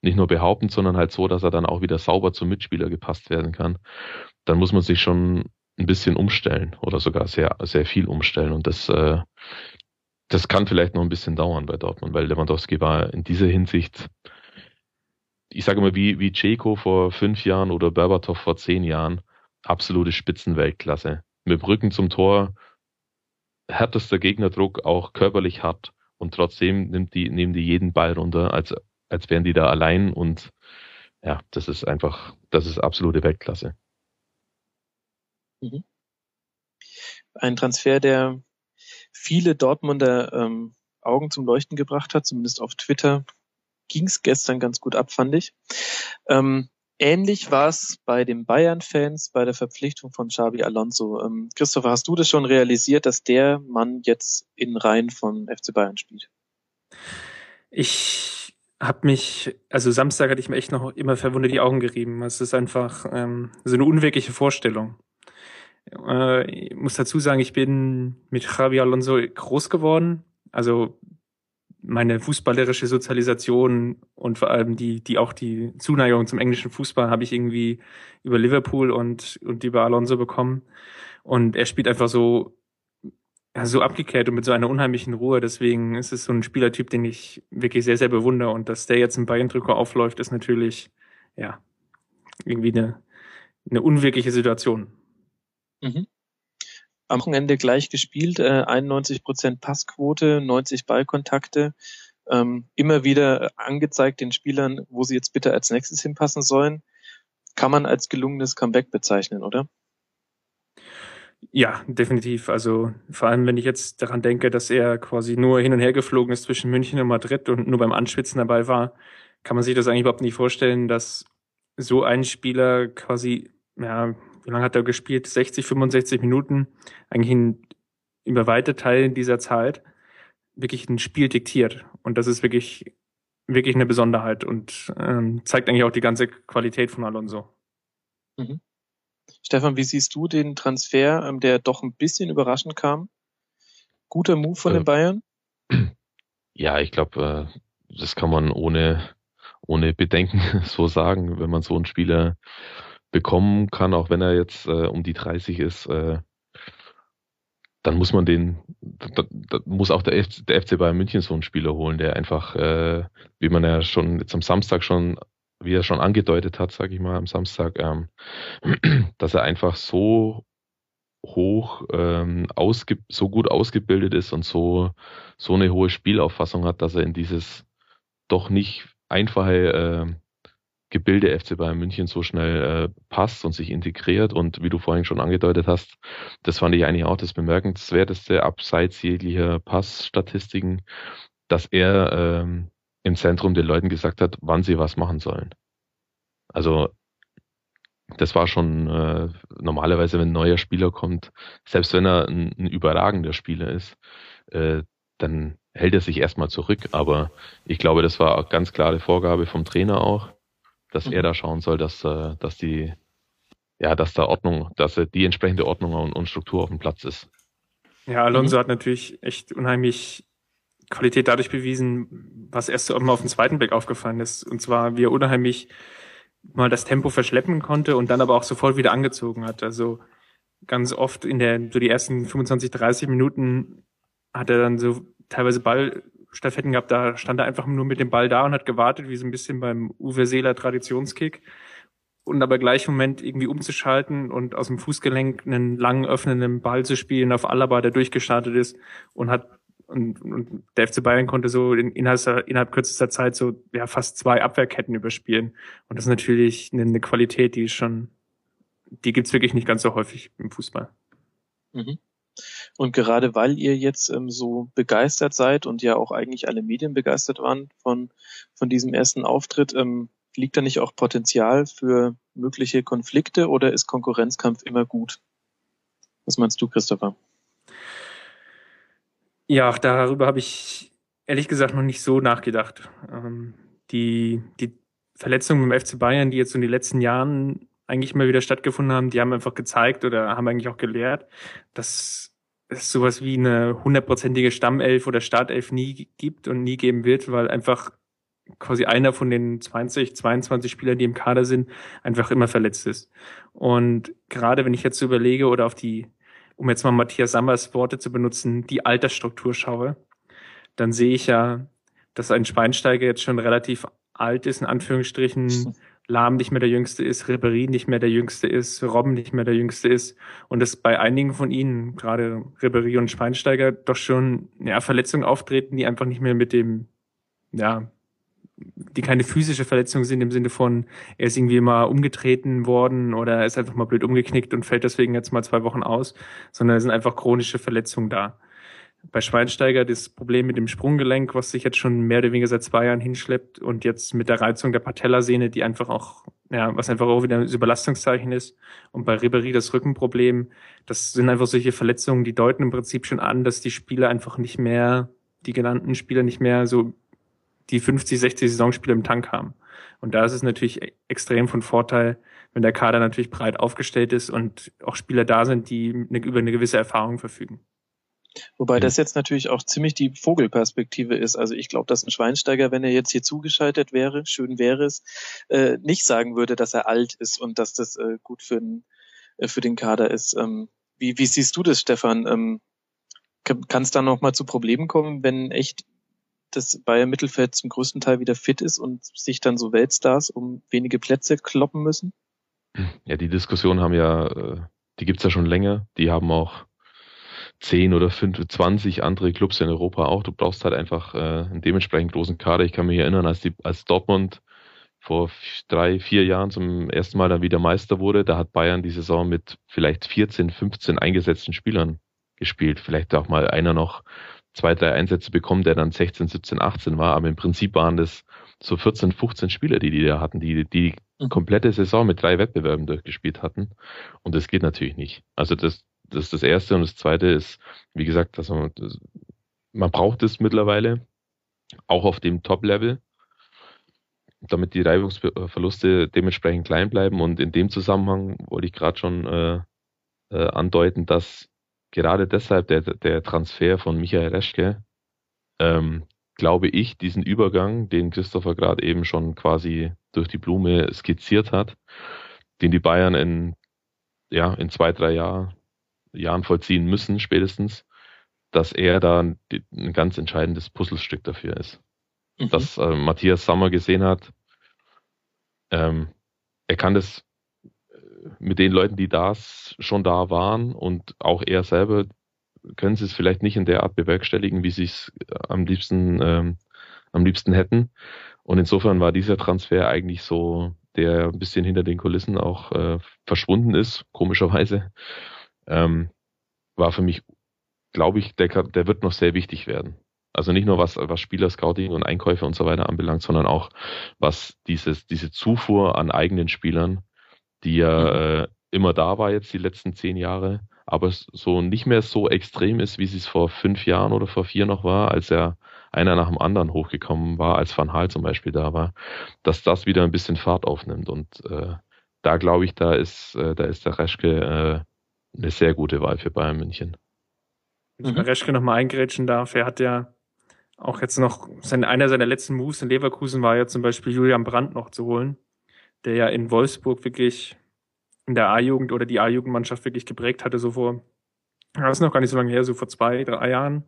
nicht nur behaupten, sondern halt so, dass er dann auch wieder sauber zum Mitspieler gepasst werden kann, dann muss man sich schon ein bisschen umstellen oder sogar sehr, sehr viel umstellen. Und das, äh, das kann vielleicht noch ein bisschen dauern bei Dortmund, weil Lewandowski war in dieser Hinsicht, ich sage mal, wie, wie Ceko vor fünf Jahren oder Berbatov vor zehn Jahren, absolute Spitzenweltklasse. Mit Rücken zum Tor, härtester Gegnerdruck, auch körperlich hart und trotzdem nimmt die, nehmen die jeden Ball runter, als, als wären die da allein und ja, das ist einfach, das ist absolute Weltklasse. Mhm. Ein Transfer, der viele Dortmunder ähm, Augen zum Leuchten gebracht hat, zumindest auf Twitter ging es gestern ganz gut ab, fand ich. Ähm, ähnlich war es bei den Bayern-Fans bei der Verpflichtung von Xabi Alonso. Ähm, Christopher, hast du das schon realisiert, dass der Mann jetzt in Reihen von FC Bayern spielt? Ich habe mich, also Samstag hatte ich mir echt noch immer verwundert die Augen gerieben. Es ist einfach ähm, so eine unwirkliche Vorstellung. Äh, ich muss dazu sagen, ich bin mit Javi Alonso groß geworden. Also meine fußballerische Sozialisation und vor allem die, die auch die Zuneigung zum englischen Fußball habe ich irgendwie über Liverpool und, und über Alonso bekommen. Und er spielt einfach so, ja, so abgekehrt und mit so einer unheimlichen Ruhe. Deswegen ist es so ein Spielertyp, den ich wirklich sehr, sehr bewundere. Und dass der jetzt im Bayern-Trikot aufläuft, ist natürlich, ja, irgendwie eine, eine unwirkliche Situation. Mhm. Am Wochenende gleich gespielt, äh, 91 Prozent Passquote, 90 Ballkontakte, ähm, immer wieder angezeigt den Spielern, wo sie jetzt bitte als nächstes hinpassen sollen. Kann man als gelungenes Comeback bezeichnen, oder? Ja, definitiv. Also vor allem, wenn ich jetzt daran denke, dass er quasi nur hin und her geflogen ist zwischen München und Madrid und nur beim Anschwitzen dabei war, kann man sich das eigentlich überhaupt nicht vorstellen, dass so ein Spieler quasi, ja, wie lange hat er gespielt? 60, 65 Minuten, eigentlich in, über weite Teile dieser Zeit wirklich ein Spiel diktiert. Und das ist wirklich, wirklich eine Besonderheit und ähm, zeigt eigentlich auch die ganze Qualität von Alonso. Mhm. Stefan, wie siehst du den Transfer, ähm, der doch ein bisschen überraschend kam? Guter Move von äh, den Bayern? Ja, ich glaube, äh, das kann man ohne, ohne Bedenken so sagen, wenn man so einen Spieler bekommen kann, auch wenn er jetzt äh, um die 30 ist, äh, dann muss man den, da, da muss auch der, F, der FC Bayern München so einen Spieler holen, der einfach, äh, wie man ja schon jetzt am Samstag schon, wie er schon angedeutet hat, sage ich mal, am Samstag, ähm, dass er einfach so hoch ähm, ausge so gut ausgebildet ist und so so eine hohe Spielauffassung hat, dass er in dieses doch nicht einfache äh, Gebilde FC Bayern München so schnell äh, passt und sich integriert. Und wie du vorhin schon angedeutet hast, das fand ich eigentlich auch das bemerkenswerteste abseits jeglicher Passstatistiken, dass er ähm, im Zentrum den Leuten gesagt hat, wann sie was machen sollen. Also das war schon äh, normalerweise, wenn ein neuer Spieler kommt, selbst wenn er ein, ein überragender Spieler ist, äh, dann hält er sich erstmal zurück. Aber ich glaube, das war ganz klare Vorgabe vom Trainer auch dass mhm. er da schauen soll, dass, äh, dass die, ja, dass da Ordnung, dass die entsprechende Ordnung und, und Struktur auf dem Platz ist. Ja, Alonso mhm. hat natürlich echt unheimlich Qualität dadurch bewiesen, was erst mal auf den zweiten Blick aufgefallen ist. Und zwar, wie er unheimlich mal das Tempo verschleppen konnte und dann aber auch sofort wieder angezogen hat. Also ganz oft in der, so die ersten 25, 30 Minuten hat er dann so teilweise Ball Staffetten gehabt, da stand er einfach nur mit dem Ball da und hat gewartet, wie so ein bisschen beim Uwe Seeler Traditionskick. Und aber gleich im Moment irgendwie umzuschalten und aus dem Fußgelenk einen lang öffnenden Ball zu spielen auf Alaba, der durchgestartet ist und hat und, und der FC Bayern konnte so in, innerhalb, innerhalb kürzester Zeit so ja fast zwei Abwehrketten überspielen. Und das ist natürlich eine, eine Qualität, die ist schon, die gibt's wirklich nicht ganz so häufig im Fußball. Mhm. Und gerade weil ihr jetzt ähm, so begeistert seid und ja auch eigentlich alle Medien begeistert waren von, von diesem ersten Auftritt, ähm, liegt da nicht auch Potenzial für mögliche Konflikte oder ist Konkurrenzkampf immer gut? Was meinst du, Christopher? Ja, darüber habe ich ehrlich gesagt noch nicht so nachgedacht. Ähm, die, die Verletzungen im FC Bayern, die jetzt in den letzten Jahren eigentlich mal wieder stattgefunden haben, die haben einfach gezeigt oder haben eigentlich auch gelehrt, dass es sowas wie eine hundertprozentige Stammelf oder Startelf nie gibt und nie geben wird, weil einfach quasi einer von den 20, 22 Spielern, die im Kader sind, einfach immer verletzt ist. Und gerade wenn ich jetzt überlege oder auf die, um jetzt mal Matthias Sammers Worte zu benutzen, die Altersstruktur schaue, dann sehe ich ja, dass ein Schweinsteiger jetzt schon relativ alt ist, in Anführungsstrichen, Lahm nicht mehr der Jüngste ist, Ribéry nicht mehr der Jüngste ist, Robben nicht mehr der Jüngste ist. Und dass bei einigen von ihnen, gerade Ribéry und Schweinsteiger, doch schon ja, Verletzungen auftreten, die einfach nicht mehr mit dem, ja, die keine physische Verletzung sind im Sinne von, er ist irgendwie mal umgetreten worden oder er ist einfach mal blöd umgeknickt und fällt deswegen jetzt mal zwei Wochen aus, sondern es sind einfach chronische Verletzungen da bei Schweinsteiger das Problem mit dem Sprunggelenk, was sich jetzt schon mehr oder weniger seit zwei Jahren hinschleppt und jetzt mit der Reizung der Patellasehne, die einfach auch, ja, was einfach auch wieder ein Überlastungszeichen ist. Und bei Ribery das Rückenproblem, das sind einfach solche Verletzungen, die deuten im Prinzip schon an, dass die Spieler einfach nicht mehr, die genannten Spieler nicht mehr so die 50, 60 Saisonspiele im Tank haben. Und da ist es natürlich e-, extrem von Vorteil, wenn der Kader natürlich breit aufgestellt ist und auch Spieler da sind, die über eine gewisse Erfahrung verfügen. Wobei das jetzt natürlich auch ziemlich die Vogelperspektive ist. Also ich glaube, dass ein Schweinsteiger, wenn er jetzt hier zugeschaltet wäre, schön wäre es, äh, nicht sagen würde, dass er alt ist und dass das äh, gut für den, äh, für den Kader ist. Ähm, wie, wie siehst du das, Stefan? Ähm, kann es da nochmal zu Problemen kommen, wenn echt das Bayern Mittelfeld zum größten Teil wieder fit ist und sich dann so Weltstars um wenige Plätze kloppen müssen? Ja, die Diskussion haben ja, äh, die gibt's ja schon länger. Die haben auch 10 oder 5, 20 andere Clubs in Europa auch. Du brauchst halt einfach äh, einen dementsprechend großen Kader. Ich kann mich erinnern, als, die, als Dortmund vor drei, vier Jahren zum ersten Mal dann wieder Meister wurde, da hat Bayern die Saison mit vielleicht 14, 15 eingesetzten Spielern gespielt. Vielleicht auch mal einer noch zwei, drei Einsätze bekommen, der dann 16, 17, 18 war. Aber im Prinzip waren das so 14, 15 Spieler, die die da hatten, die die mhm. komplette Saison mit drei Wettbewerben durchgespielt hatten. Und das geht natürlich nicht. Also das, das ist das Erste. Und das Zweite ist, wie gesagt, dass man, man braucht es mittlerweile, auch auf dem Top-Level, damit die Reibungsverluste dementsprechend klein bleiben. Und in dem Zusammenhang wollte ich gerade schon äh, äh, andeuten, dass gerade deshalb der, der Transfer von Michael Reschke, ähm, glaube ich, diesen Übergang, den Christopher gerade eben schon quasi durch die Blume skizziert hat, den die Bayern in, ja, in zwei, drei Jahr, Jahren vollziehen müssen, spätestens, dass er da ein, ein ganz entscheidendes Puzzlestück dafür ist. Mhm. Dass äh, Matthias Sammer gesehen hat, ähm, er kann das mit den Leuten, die da schon da waren und auch er selber können sie es vielleicht nicht in der Art bewerkstelligen, wie sie es äh, am liebsten ähm, am liebsten hätten. Und insofern war dieser Transfer eigentlich so, der ein bisschen hinter den Kulissen auch äh, verschwunden ist, komischerweise, ähm, war für mich, glaube ich, der, der wird noch sehr wichtig werden. Also nicht nur was, was Spielerscouting und Einkäufe und so weiter anbelangt, sondern auch was dieses, diese Zufuhr an eigenen Spielern die ja mhm. äh, immer da war jetzt die letzten zehn Jahre, aber so nicht mehr so extrem ist, wie es vor fünf Jahren oder vor vier noch war, als er einer nach dem anderen hochgekommen war, als Van Hal zum Beispiel da war, dass das wieder ein bisschen Fahrt aufnimmt. Und äh, da glaube ich, da ist, äh, da ist der Reschke äh, eine sehr gute Wahl für Bayern München. Wenn ich bei Reschke nochmal eingrätschen darf, er hat ja auch jetzt noch, sein, einer seiner letzten Moves in Leverkusen war ja zum Beispiel Julian Brandt noch zu holen der ja in Wolfsburg wirklich in der A-Jugend oder die A-Jugendmannschaft wirklich geprägt hatte, so vor, das ist noch gar nicht so lange her, so vor zwei, drei Jahren.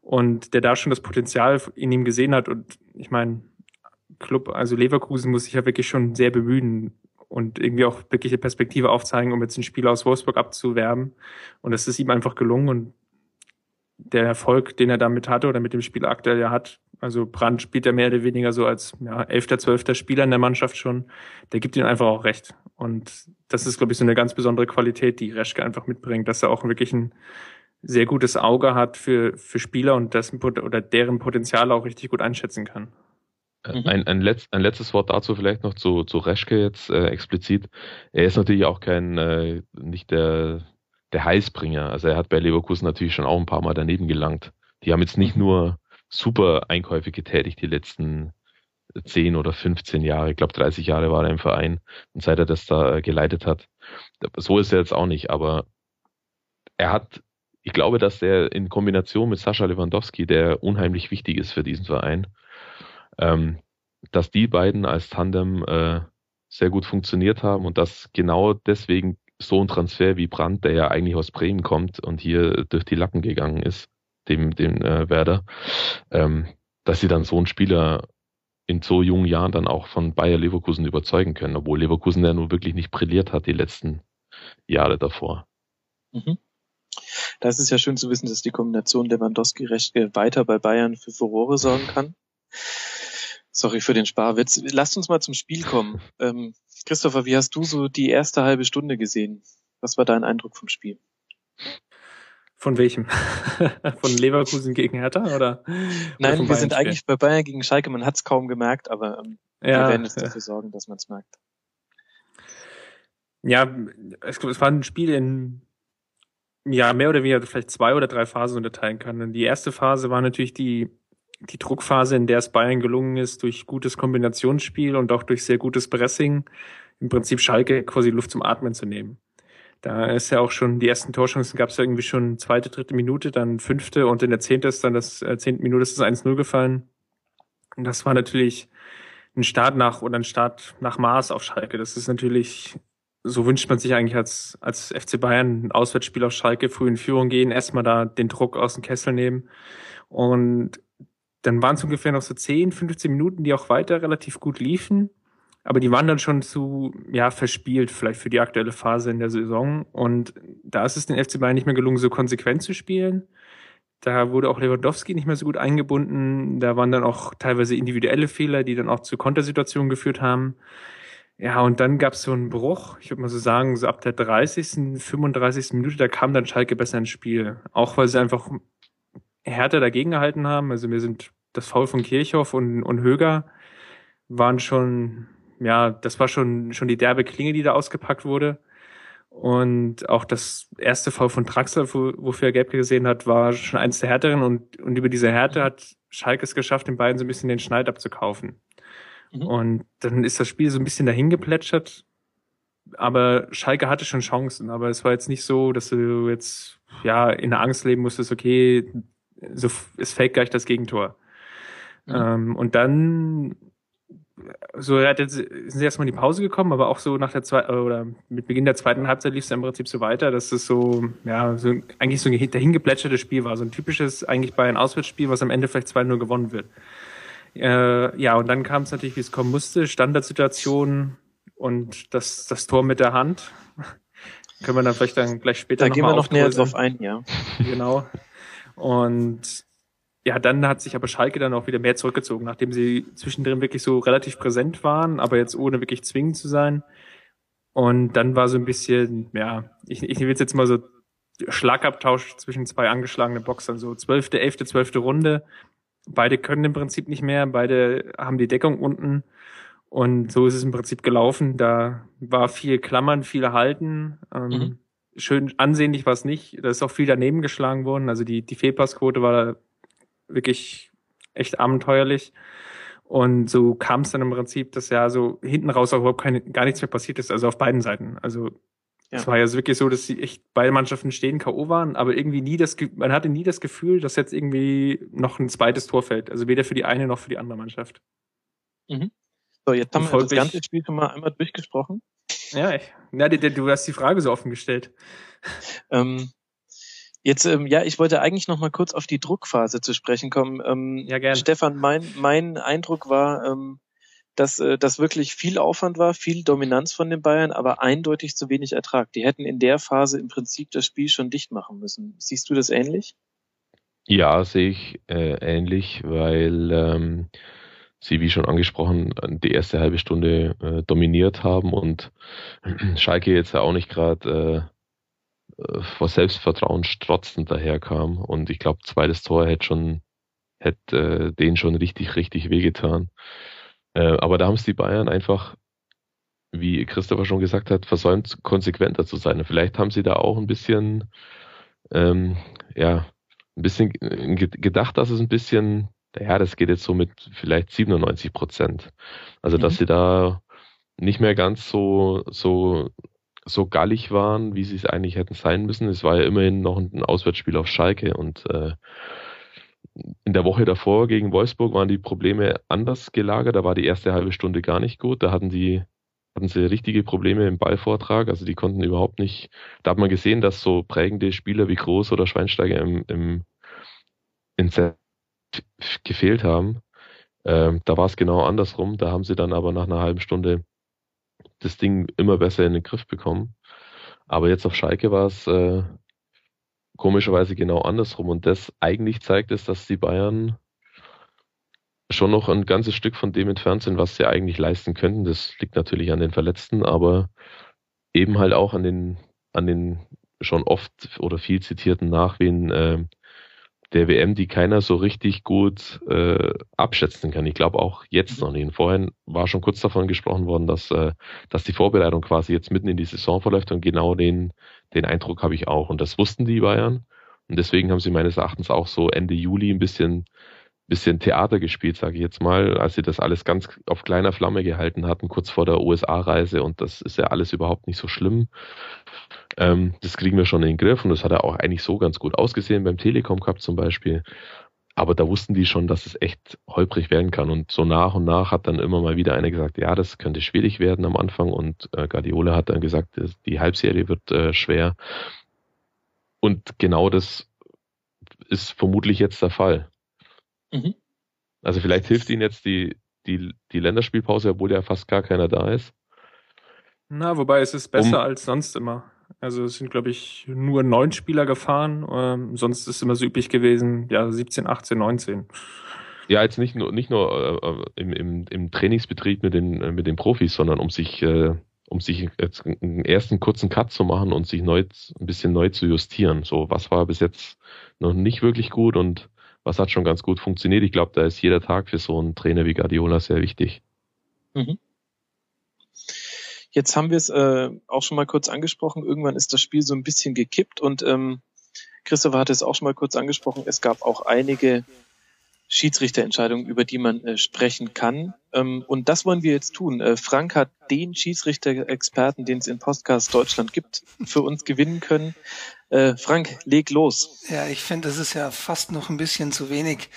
Und der da schon das Potenzial in ihm gesehen hat. Und ich meine, Club, also Leverkusen muss sich ja wirklich schon sehr bemühen und irgendwie auch wirklich eine Perspektive aufzeigen, um jetzt einen Spieler aus Wolfsburg abzuwerben. Und es ist ihm einfach gelungen. Und der Erfolg, den er damit hatte oder mit dem Spiel aktuell ja hat, also Brandt spielt ja mehr oder weniger so als ja, elfter, zwölfter Spieler in der Mannschaft schon, der gibt ihm einfach auch recht. Und das ist, glaube ich, so eine ganz besondere Qualität, die Reschke einfach mitbringt, dass er auch wirklich ein sehr gutes Auge hat für, für Spieler und das oder deren Potenzial auch richtig gut einschätzen kann. Äh, ein, ein, Letz-, ein letztes Wort dazu vielleicht noch zu, zu Reschke jetzt äh, explizit. Er ist natürlich auch kein, äh, nicht der der Heißbringer. Also er hat bei Leverkusen natürlich schon auch ein paar Mal daneben gelangt. Die haben jetzt nicht mhm. nur super Einkäufe getätigt die letzten 10 oder 15 Jahre. Ich glaube, 30 Jahre war er im Verein und seit er das da geleitet hat. So ist er jetzt auch nicht, aber er hat, ich glaube, dass er in Kombination mit Sascha Lewandowski, der unheimlich wichtig ist für diesen Verein, ähm, dass die beiden als Tandem äh, sehr gut funktioniert haben und dass genau deswegen so ein Transfer wie Brandt, der ja eigentlich aus Bremen kommt und hier durch die Lacken gegangen ist, dem, dem äh, Werder, ähm, dass sie dann so einen Spieler in so jungen Jahren dann auch von Bayer Leverkusen überzeugen können, obwohl Leverkusen ja nur wirklich nicht brilliert hat die letzten Jahre davor. Mhm. Das ist ja schön zu wissen, dass die Kombination Lewandowski-Rechtke weiter bei Bayern für Furore sorgen kann. Sorry für den Sparwitz. Lasst uns mal zum Spiel kommen. Ähm, Christopher, wie hast du so die erste halbe Stunde gesehen? Was war dein Eindruck vom Spiel? Von welchem? Von Leverkusen gegen Hertha oder? Nein, oder wir sind eigentlich bei Bayern gegen Schalke. Man hat es kaum gemerkt, aber ähm, ja, wir werden jetzt ja. dafür sorgen, dass man es merkt. Ja, es, es war ein Spiel in ja mehr oder weniger vielleicht zwei oder drei Phasen unterteilen kann. Und die erste Phase war natürlich die die Druckphase, in der es Bayern gelungen ist, durch gutes Kombinationsspiel und auch durch sehr gutes Pressing im Prinzip Schalke quasi Luft zum Atmen zu nehmen. Da ist ja auch schon, die ersten Torchancen gab es ja irgendwie schon zweite, dritte Minute, dann fünfte und in der zehnte ist dann das, äh, zehnte Minute ist das 1-0 gefallen. Und das war natürlich ein Start nach oder ein Start nach Maß auf Schalke. Das ist natürlich, so wünscht man sich eigentlich als, als FC Bayern ein Auswärtsspiel auf Schalke, früh in Führung gehen, erstmal da den Druck aus dem Kessel nehmen. Und dann waren es ungefähr noch so 10, 15 Minuten, die auch weiter relativ gut liefen. Aber die waren dann schon zu, ja, verspielt, vielleicht für die aktuelle Phase in der Saison. Und da ist es den FC Bayern nicht mehr gelungen, so konsequent zu spielen. Da wurde auch Lewandowski nicht mehr so gut eingebunden. Da waren dann auch teilweise individuelle Fehler, die dann auch zu Kontersituationen geführt haben. Ja, und dann gab es so einen Bruch, ich würde mal so sagen, so ab der 30., 35. Minute, da kam dann Schalke besser ins Spiel. Auch weil sie einfach härter dagegen gehalten haben. Also mir sind das Foul von Kirchhoff und, und Höger waren schon, ja, das war schon, schon die derbe Klinge, die da ausgepackt wurde. Und auch das erste Foul von Traxler, wofür er gelb gesehen hat, war schon eins der härteren. Und, und über diese Härte hat Schalke es geschafft, den beiden so ein bisschen den Schneid abzukaufen. Mhm. Und dann ist das Spiel so ein bisschen dahin geplätschert. Aber Schalke hatte schon Chancen, aber es war jetzt nicht so, dass du jetzt ja in der Angst leben musstest, okay, so es fällt gleich das Gegentor. Mhm. Ähm, und dann so er hat jetzt, sind sie erstmal in die Pause gekommen, aber auch so nach der zweiten oder mit Beginn der zweiten Halbzeit lief es im Prinzip so weiter, dass es so ja so eigentlich so ein dahingeplätscherte Spiel war, so ein typisches eigentlich bei einem Auswärtsspiel, was am Ende vielleicht 2-0 gewonnen wird. Äh, ja, und dann kam es natürlich, wie es kommen musste, Standardsituation und das, das Tor mit der Hand. Können wir dann vielleicht dann gleich später Da gehen wir noch näher drauf ein, ja. Genau. Und ja, dann hat sich aber Schalke dann auch wieder mehr zurückgezogen, nachdem sie zwischendrin wirklich so relativ präsent waren, aber jetzt ohne wirklich zwingend zu sein. Und dann war so ein bisschen, ja, ich, ich will jetzt mal so Schlagabtausch zwischen zwei angeschlagenen Boxern, so zwölfte, elfte, zwölfte Runde. Beide können im Prinzip nicht mehr, beide haben die Deckung unten. Und so ist es im Prinzip gelaufen. Da war viel Klammern, viel Halten. Ähm, mhm. Schön ansehnlich war es nicht. Da ist auch viel daneben geschlagen worden. Also die, die Fehlpassquote war wirklich echt abenteuerlich. Und so kam es dann im Prinzip, dass ja so hinten raus auch überhaupt keine, gar nichts mehr passiert ist. Also auf beiden Seiten. Also ja. Es war ja wirklich so, dass sie echt beide Mannschaften stehen K.O. waren, aber irgendwie nie das, man hatte nie das Gefühl, dass jetzt irgendwie noch ein zweites Tor fällt. Also weder für die eine noch für die andere Mannschaft. Mhm. So, jetzt haben wir das ganze Spiel schon mal einmal durchgesprochen. Ja, ich, ja, du hast die Frage so offen gestellt. Ähm, jetzt, ähm, ja, ich wollte eigentlich noch mal kurz auf die Druckphase zu sprechen kommen. Ähm, ja, gerne. Stefan, mein, mein Eindruck war, ähm, dass äh, das wirklich viel Aufwand war, viel Dominanz von den Bayern, aber eindeutig zu wenig Ertrag. Die hätten in der Phase im Prinzip das Spiel schon dicht machen müssen. Siehst du das ähnlich? Ja, sehe ich äh, ähnlich, weil ähm, sie, wie schon angesprochen, die erste halbe Stunde äh, dominiert haben und Schalke jetzt ja auch nicht gerade äh, äh, vor Selbstvertrauen strotzend daherkam. Und ich glaube, zweites Tor hätte schon hätte äh, denen schon richtig, richtig wehgetan. Äh, aber da haben es die Bayern einfach, wie Christopher schon gesagt hat, versäumt, konsequenter zu sein. Und vielleicht haben sie da auch ein bisschen, ähm, ja, ein bisschen gedacht, dass es ein bisschen, ja, das geht jetzt so mit vielleicht 97 Prozent. Also, mhm. dass sie da nicht mehr ganz so, so, so gallig waren, wie sie es eigentlich hätten sein müssen. Es war ja immerhin noch ein Auswärtsspiel auf Schalke und äh, in der Woche davor gegen Wolfsburg waren die Probleme anders gelagert. Da war die erste halbe Stunde gar nicht gut. Da hatten die hatten sie richtige Probleme im Ballvortrag. Also die konnten überhaupt nicht. Da hat man gesehen, dass so prägende Spieler wie Groß oder Schweinsteiger im, im in gefehlt haben. Ähm, da war es genau andersrum. Da haben sie dann aber nach einer halben Stunde das Ding immer besser in den Griff bekommen. Aber jetzt auf Schalke war es äh, komischerweise genau andersrum. Und das eigentlich zeigt es, dass die Bayern schon noch ein ganzes Stück von dem entfernt sind, was sie eigentlich leisten könnten. Das liegt natürlich an den Verletzten, aber eben halt auch an den, an den schon oft oder viel zitierten Nachwehen äh, der WM, die keiner so richtig gut äh, abschätzen kann. Ich glaube auch jetzt noch nicht. Vorhin war schon kurz davon gesprochen worden, dass, äh, dass die Vorbereitung quasi jetzt mitten in die Saison verläuft und genau den, den Eindruck habe ich auch. Und das wussten die Bayern. Und deswegen haben sie meines Erachtens auch so Ende Juli ein bisschen, bisschen Theater gespielt, sage ich jetzt mal, als sie das alles ganz auf kleiner Flamme gehalten hatten, kurz vor der USA-Reise. Und das ist ja alles überhaupt nicht so schlimm. Ähm, das kriegen wir schon in den Griff und das hat ja auch eigentlich so ganz gut ausgesehen beim Telekom Cup zum Beispiel. Aber da wussten die schon, dass es echt holprig werden kann. Und so nach und nach hat dann immer mal wieder einer gesagt, ja, das könnte schwierig werden am Anfang. Und äh, Guardiola hat dann gesagt, die Halbserie wird äh, schwer. Und genau das ist vermutlich jetzt der Fall. Mhm. Also vielleicht hilft ihnen jetzt die, die, die Länderspielpause, obwohl ja fast gar keiner da ist. Na, wobei es ist besser um, als sonst immer. Also es sind, glaube ich, nur neun Spieler gefahren. Ähm, sonst ist es immer so üblich gewesen, ja, 17, 18, 19. Ja, jetzt nicht nur, nicht nur äh, im, im, im Trainingsbetrieb mit den, äh, mit den Profis, sondern um sich, äh, um sich jetzt einen ersten kurzen Cut zu machen und sich neu, ein bisschen neu zu justieren. So, was war bis jetzt noch nicht wirklich gut und was hat schon ganz gut funktioniert. Ich glaube, da ist jeder Tag für so einen Trainer wie Guardiola sehr wichtig. Mhm. Jetzt haben wir es äh, auch schon mal kurz angesprochen. Irgendwann ist das Spiel so ein bisschen gekippt und ähm, Christopher hat es auch schon mal kurz angesprochen. Es gab auch einige Schiedsrichterentscheidungen, über die man äh, sprechen kann. Ähm, und das wollen wir jetzt tun. Äh, Frank hat den Schiedsrichter-Experten, den es in Podcast Deutschland gibt, für uns gewinnen können. Äh, Frank, leg los. Ja, ich finde, das ist ja fast noch ein bisschen zu wenig.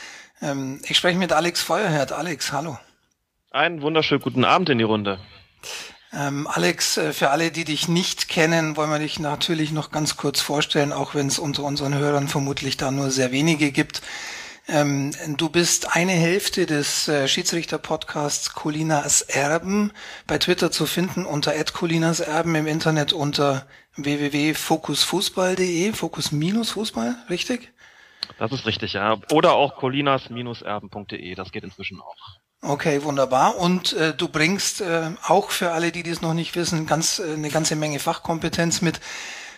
Ähm, ich spreche mit Alex Feuerherd. Alex, hallo. Einen wunderschönen guten Abend in die Runde. Ähm, Alex, äh, für alle, die dich nicht kennen, wollen wir dich natürlich noch ganz kurz vorstellen, auch wenn es unter unseren Hörern vermutlich da nur sehr wenige gibt. Ähm, du bist eine Hälfte des äh, Schiedsrichter-Podcasts Colinas Erben, bei Twitter zu finden unter Colinas Erben, im Internet unter www.fokusfußball.de, Fokus-Fußball, richtig? Das ist richtig, ja. Oder auch colinas-erben.de, das geht inzwischen auch. Okay, wunderbar. Und äh, du bringst äh, auch für alle, die dies noch nicht wissen, ganz äh, eine ganze Menge Fachkompetenz mit.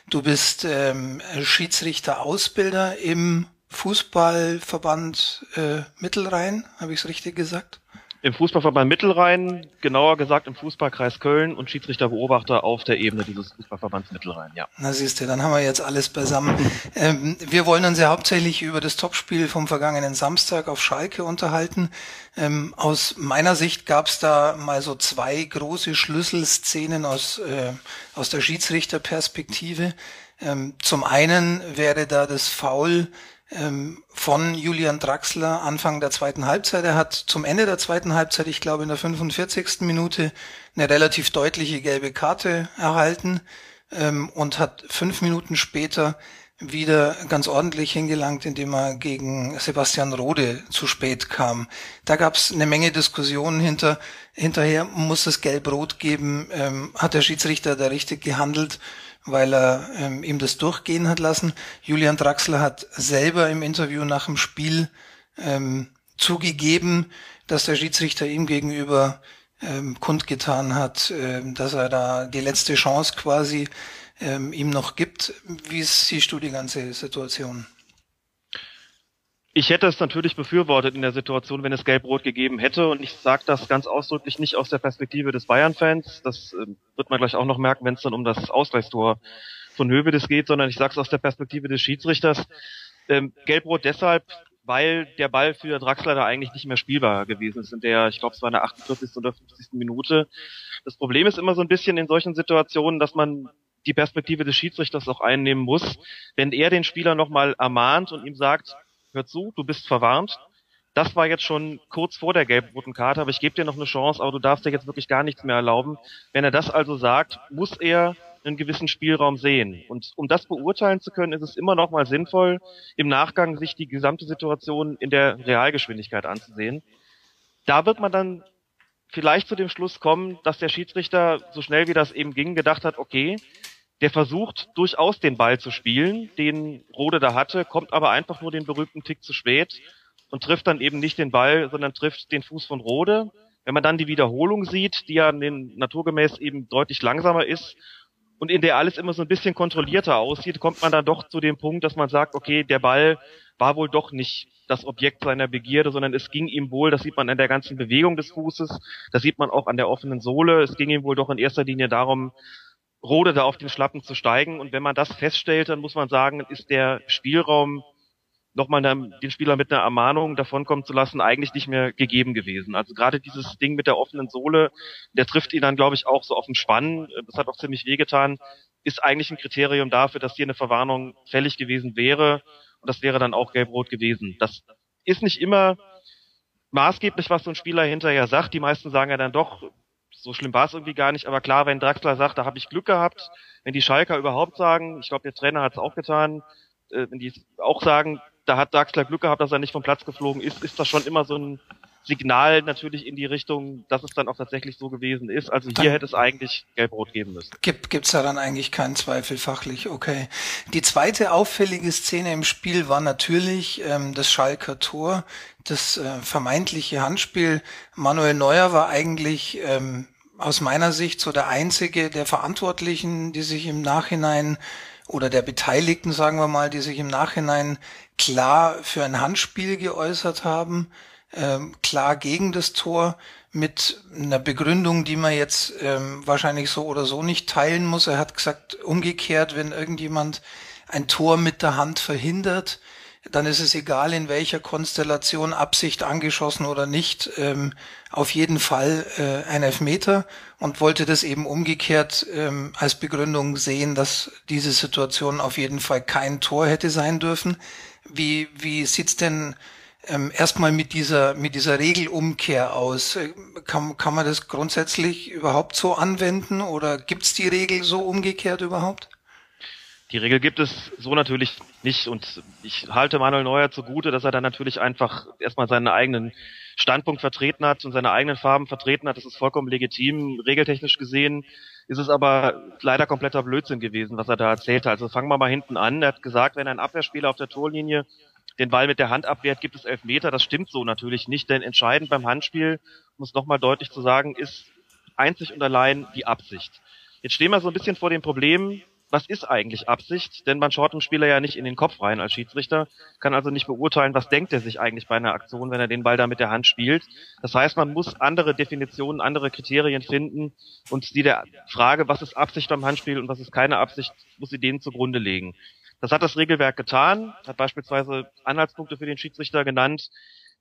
Du bist ähm, Schiedsrichter-Ausbilder im Fußballverband äh, Mittelrhein, habe ich es richtig gesagt? Im Fußballverband Mittelrhein, genauer gesagt im Fußballkreis Köln und Schiedsrichterbeobachter auf der Ebene dieses Fußballverbands Mittelrhein, ja. Na siehst du, dann haben wir jetzt alles beisammen. ähm, wir wollen uns ja hauptsächlich über das Topspiel vom vergangenen Samstag auf Schalke unterhalten. Ähm, aus meiner Sicht gab es da mal so zwei große Schlüsselszenen aus, äh, aus der Schiedsrichterperspektive. Ähm, zum einen wäre da das Foul ähm, von Julian Draxler Anfang der zweiten Halbzeit. Er hat zum Ende der zweiten Halbzeit, ich glaube in der 45. Minute, eine relativ deutliche gelbe Karte erhalten ähm, und hat fünf Minuten später wieder ganz ordentlich hingelangt, indem er gegen Sebastian Rode zu spät kam. Da gab es eine Menge Diskussionen hinter. Hinterher muss es Gelb-Rot geben. Ähm, hat der Schiedsrichter da richtig gehandelt? Weil er ähm, ihm das durchgehen hat lassen. Julian Draxler hat selber im Interview nach dem Spiel ähm, zugegeben, dass der Schiedsrichter ihm gegenüber ähm, kundgetan hat, ähm, dass er da die letzte Chance quasi ähm, ihm noch gibt. Wie siehst du die ganze Situation? Ich hätte es natürlich befürwortet in der Situation, wenn es Gelb-Rot gegeben hätte. Und ich sage das ganz ausdrücklich nicht aus der Perspektive des Bayern-Fans. Das äh, wird man gleich auch noch merken, wenn es dann um das Ausgleichstor von Hövedes geht, sondern ich sage es aus der Perspektive des Schiedsrichters. Ähm, Gelb-Rot deshalb, weil der Ball für Draxler da eigentlich nicht mehr spielbar gewesen ist in der, ich glaube, es war in der 48. oder 50. Minute. Das Problem ist immer so ein bisschen in solchen Situationen, dass man die Perspektive des Schiedsrichters auch einnehmen muss. Wenn er den Spieler nochmal ermahnt und ihm sagt, hör zu, du bist verwarnt. Das war jetzt schon kurz vor der gelb-roten Karte, aber ich gebe dir noch eine Chance, aber du darfst dir jetzt wirklich gar nichts mehr erlauben. Wenn er das also sagt, muss er einen gewissen Spielraum sehen. Und um das beurteilen zu können, ist es immer noch mal sinnvoll, im Nachgang sich die gesamte Situation in der Realgeschwindigkeit anzusehen. Da wird man dann vielleicht zu dem Schluss kommen, dass der Schiedsrichter, so schnell wie das eben ging, gedacht hat, okay, der versucht durchaus den Ball zu spielen, den Rode da hatte, kommt aber einfach nur den berühmten Tick zu spät und trifft dann eben nicht den Ball, sondern trifft den Fuß von Rode. Wenn man dann die Wiederholung sieht, die ja naturgemäß eben deutlich langsamer ist und in der alles immer so ein bisschen kontrollierter aussieht, kommt man dann doch zu dem Punkt, dass man sagt, okay, der Ball war wohl doch nicht das Objekt seiner Begierde, sondern es ging ihm wohl, das sieht man an der ganzen Bewegung des Fußes, das sieht man auch an der offenen Sohle, es ging ihm wohl doch in erster Linie darum, Rode da auf den Schlappen zu steigen. Und wenn man das feststellt, dann muss man sagen, ist der Spielraum nochmal den Spieler mit einer Ermahnung davonkommen zu lassen, eigentlich nicht mehr gegeben gewesen. Also gerade dieses Ding mit der offenen Sohle, der trifft ihn dann, glaube ich, auch so auf den Spann. Das hat auch ziemlich wehgetan. Ist eigentlich ein Kriterium dafür, dass hier eine Verwarnung fällig gewesen wäre. Und das wäre dann auch gelb-rot gewesen. Das ist nicht immer maßgeblich, was so ein Spieler hinterher sagt. Die meisten sagen ja dann doch, so schlimm war es irgendwie gar nicht. Aber klar, wenn Draxler sagt, da habe ich Glück gehabt, wenn die Schalker überhaupt sagen, ich glaube, der Trainer hat es auch getan, äh, wenn die auch sagen, da hat Draxler Glück gehabt, dass er nicht vom Platz geflogen ist, ist das schon immer so ein Signal natürlich in die Richtung, dass es dann auch tatsächlich so gewesen ist. Also hier dann hätte es eigentlich gelb-rot geben müssen. Gibt gibt's da dann eigentlich keinen Zweifel fachlich? Okay. Die zweite auffällige Szene im Spiel war natürlich ähm, das Schalker Tor, das äh, vermeintliche Handspiel. Manuel Neuer war eigentlich ähm, aus meiner Sicht so der einzige der Verantwortlichen, die sich im Nachhinein oder der Beteiligten, sagen wir mal, die sich im Nachhinein klar für ein Handspiel geäußert haben ähm, klar gegen das Tor mit einer Begründung, die man jetzt ähm, wahrscheinlich so oder so nicht teilen muss. Er hat gesagt, umgekehrt, wenn irgendjemand ein Tor mit der Hand verhindert, dann ist es egal, in welcher Konstellation Absicht angeschossen oder nicht, ähm, auf jeden Fall äh, ein Elfmeter und wollte das eben umgekehrt ähm, als Begründung sehen, dass diese Situation auf jeden Fall kein Tor hätte sein dürfen. Wie, wie sieht's denn ähm, erstmal mit dieser, mit dieser Regelumkehr aus. Äh, kann, kann man das grundsätzlich überhaupt so anwenden oder gibt es die Regel so umgekehrt überhaupt? Die Regel gibt es so natürlich nicht und ich halte Manuel Neuer zugute, dass er dann natürlich einfach erstmal seinen eigenen Standpunkt vertreten hat und seine eigenen Farben vertreten hat. Das ist vollkommen legitim, regeltechnisch gesehen ist es aber leider kompletter Blödsinn gewesen, was er da erzählte. Also fangen wir mal hinten an. Er hat gesagt, wenn ein Abwehrspieler auf der Torlinie den Ball mit der Hand abwehrt, gibt es elf Meter. Das stimmt so natürlich nicht, denn entscheidend beim Handspiel, um es nochmal deutlich zu sagen, ist einzig und allein die Absicht. Jetzt stehen wir so ein bisschen vor dem Problem, was ist eigentlich Absicht? Denn man schaut dem Spieler ja nicht in den Kopf rein als Schiedsrichter, kann also nicht beurteilen, was denkt er sich eigentlich bei einer Aktion, wenn er den Ball da mit der Hand spielt. Das heißt, man muss andere Definitionen, andere Kriterien finden und sie der Frage, was ist Absicht beim Handspiel und was ist keine Absicht, muss sie denen zugrunde legen. Das hat das Regelwerk getan, hat beispielsweise Anhaltspunkte für den Schiedsrichter genannt,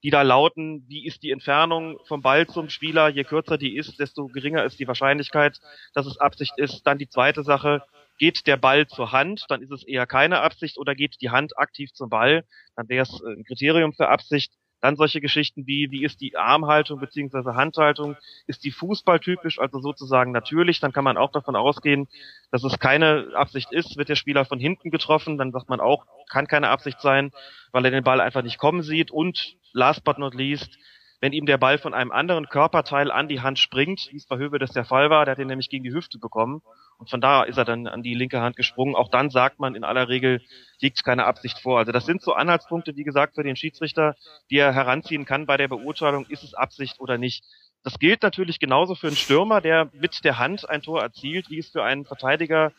die da lauten, wie ist die Entfernung vom Ball zum Spieler, je kürzer die ist, desto geringer ist die Wahrscheinlichkeit, dass es Absicht ist. Dann die zweite Sache, geht der Ball zur Hand, dann ist es eher keine Absicht oder geht die Hand aktiv zum Ball, dann wäre es ein Kriterium für Absicht. Dann solche Geschichten wie, wie ist die Armhaltung beziehungsweise Handhaltung? Ist die fußballtypisch, also sozusagen natürlich? Dann kann man auch davon ausgehen, dass es keine Absicht ist. Wird der Spieler von hinten getroffen, dann sagt man auch, kann keine Absicht sein, weil er den Ball einfach nicht kommen sieht. Und last but not least, wenn ihm der Ball von einem anderen Körperteil an die Hand springt, wie es bei Höwe das der Fall war, der hat ihn nämlich gegen die Hüfte bekommen und von da ist er dann an die linke Hand gesprungen. Auch dann sagt man in aller Regel, liegt keine Absicht vor. Also das sind so Anhaltspunkte, wie gesagt, für den Schiedsrichter, die er heranziehen kann bei der Beurteilung, ist es Absicht oder nicht. Das gilt natürlich genauso für einen Stürmer, der mit der Hand ein Tor erzielt, wie es für einen Verteidiger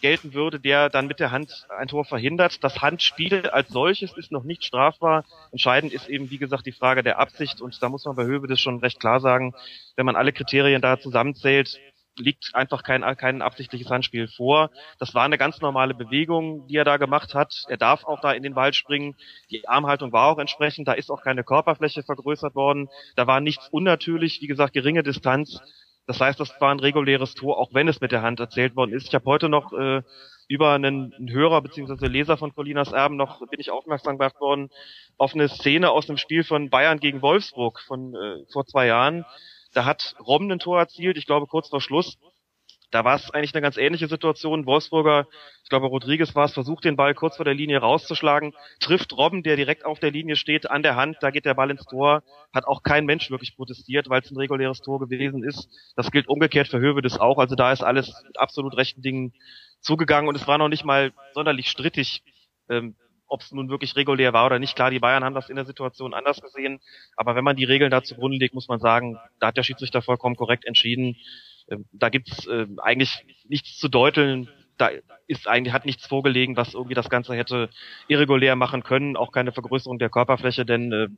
gelten würde, der dann mit der Hand ein Tor verhindert. Das Handspiel als solches ist noch nicht strafbar. Entscheidend ist eben, wie gesagt, die Frage der Absicht und da muss man bei Höwe das schon recht klar sagen, wenn man alle Kriterien da zusammenzählt, liegt einfach kein, kein absichtliches Handspiel vor. Das war eine ganz normale Bewegung, die er da gemacht hat. Er darf auch da in den Wald springen. Die Armhaltung war auch entsprechend. Da ist auch keine Körperfläche vergrößert worden. Da war nichts unnatürlich. Wie gesagt, geringe Distanz. Das heißt, das war ein reguläres Tor, auch wenn es mit der Hand erzählt worden ist. Ich habe heute noch äh, über einen, einen Hörer bzw. Leser von Colinas Erben noch bin ich aufmerksam gemacht worden auf eine Szene aus dem Spiel von Bayern gegen Wolfsburg von äh, vor zwei Jahren. Da hat Robben ein Tor erzielt, ich glaube kurz vor Schluss. Da war es eigentlich eine ganz ähnliche Situation. Wolfsburger, ich glaube Rodriguez war es, versucht den Ball kurz vor der Linie rauszuschlagen, trifft Robben, der direkt auf der Linie steht, an der Hand, da geht der Ball ins Tor, hat auch kein Mensch wirklich protestiert, weil es ein reguläres Tor gewesen ist. Das gilt umgekehrt für Hövedes auch, also da ist alles mit absolut rechten Dingen zugegangen und es war noch nicht mal sonderlich strittig, ähm, ob es nun wirklich regulär war oder nicht. Klar, die Bayern haben das in der Situation anders gesehen, aber wenn man die Regeln da zugrunde legt, muss man sagen, da hat der Schiedsrichter vollkommen korrekt entschieden. Ähm, da gibt's äh, eigentlich nichts zu deuteln. Da ist eigentlich hat nichts vorgelegen, was irgendwie das Ganze hätte irregulär machen können. Auch keine Vergrößerung der Körperfläche, denn äh,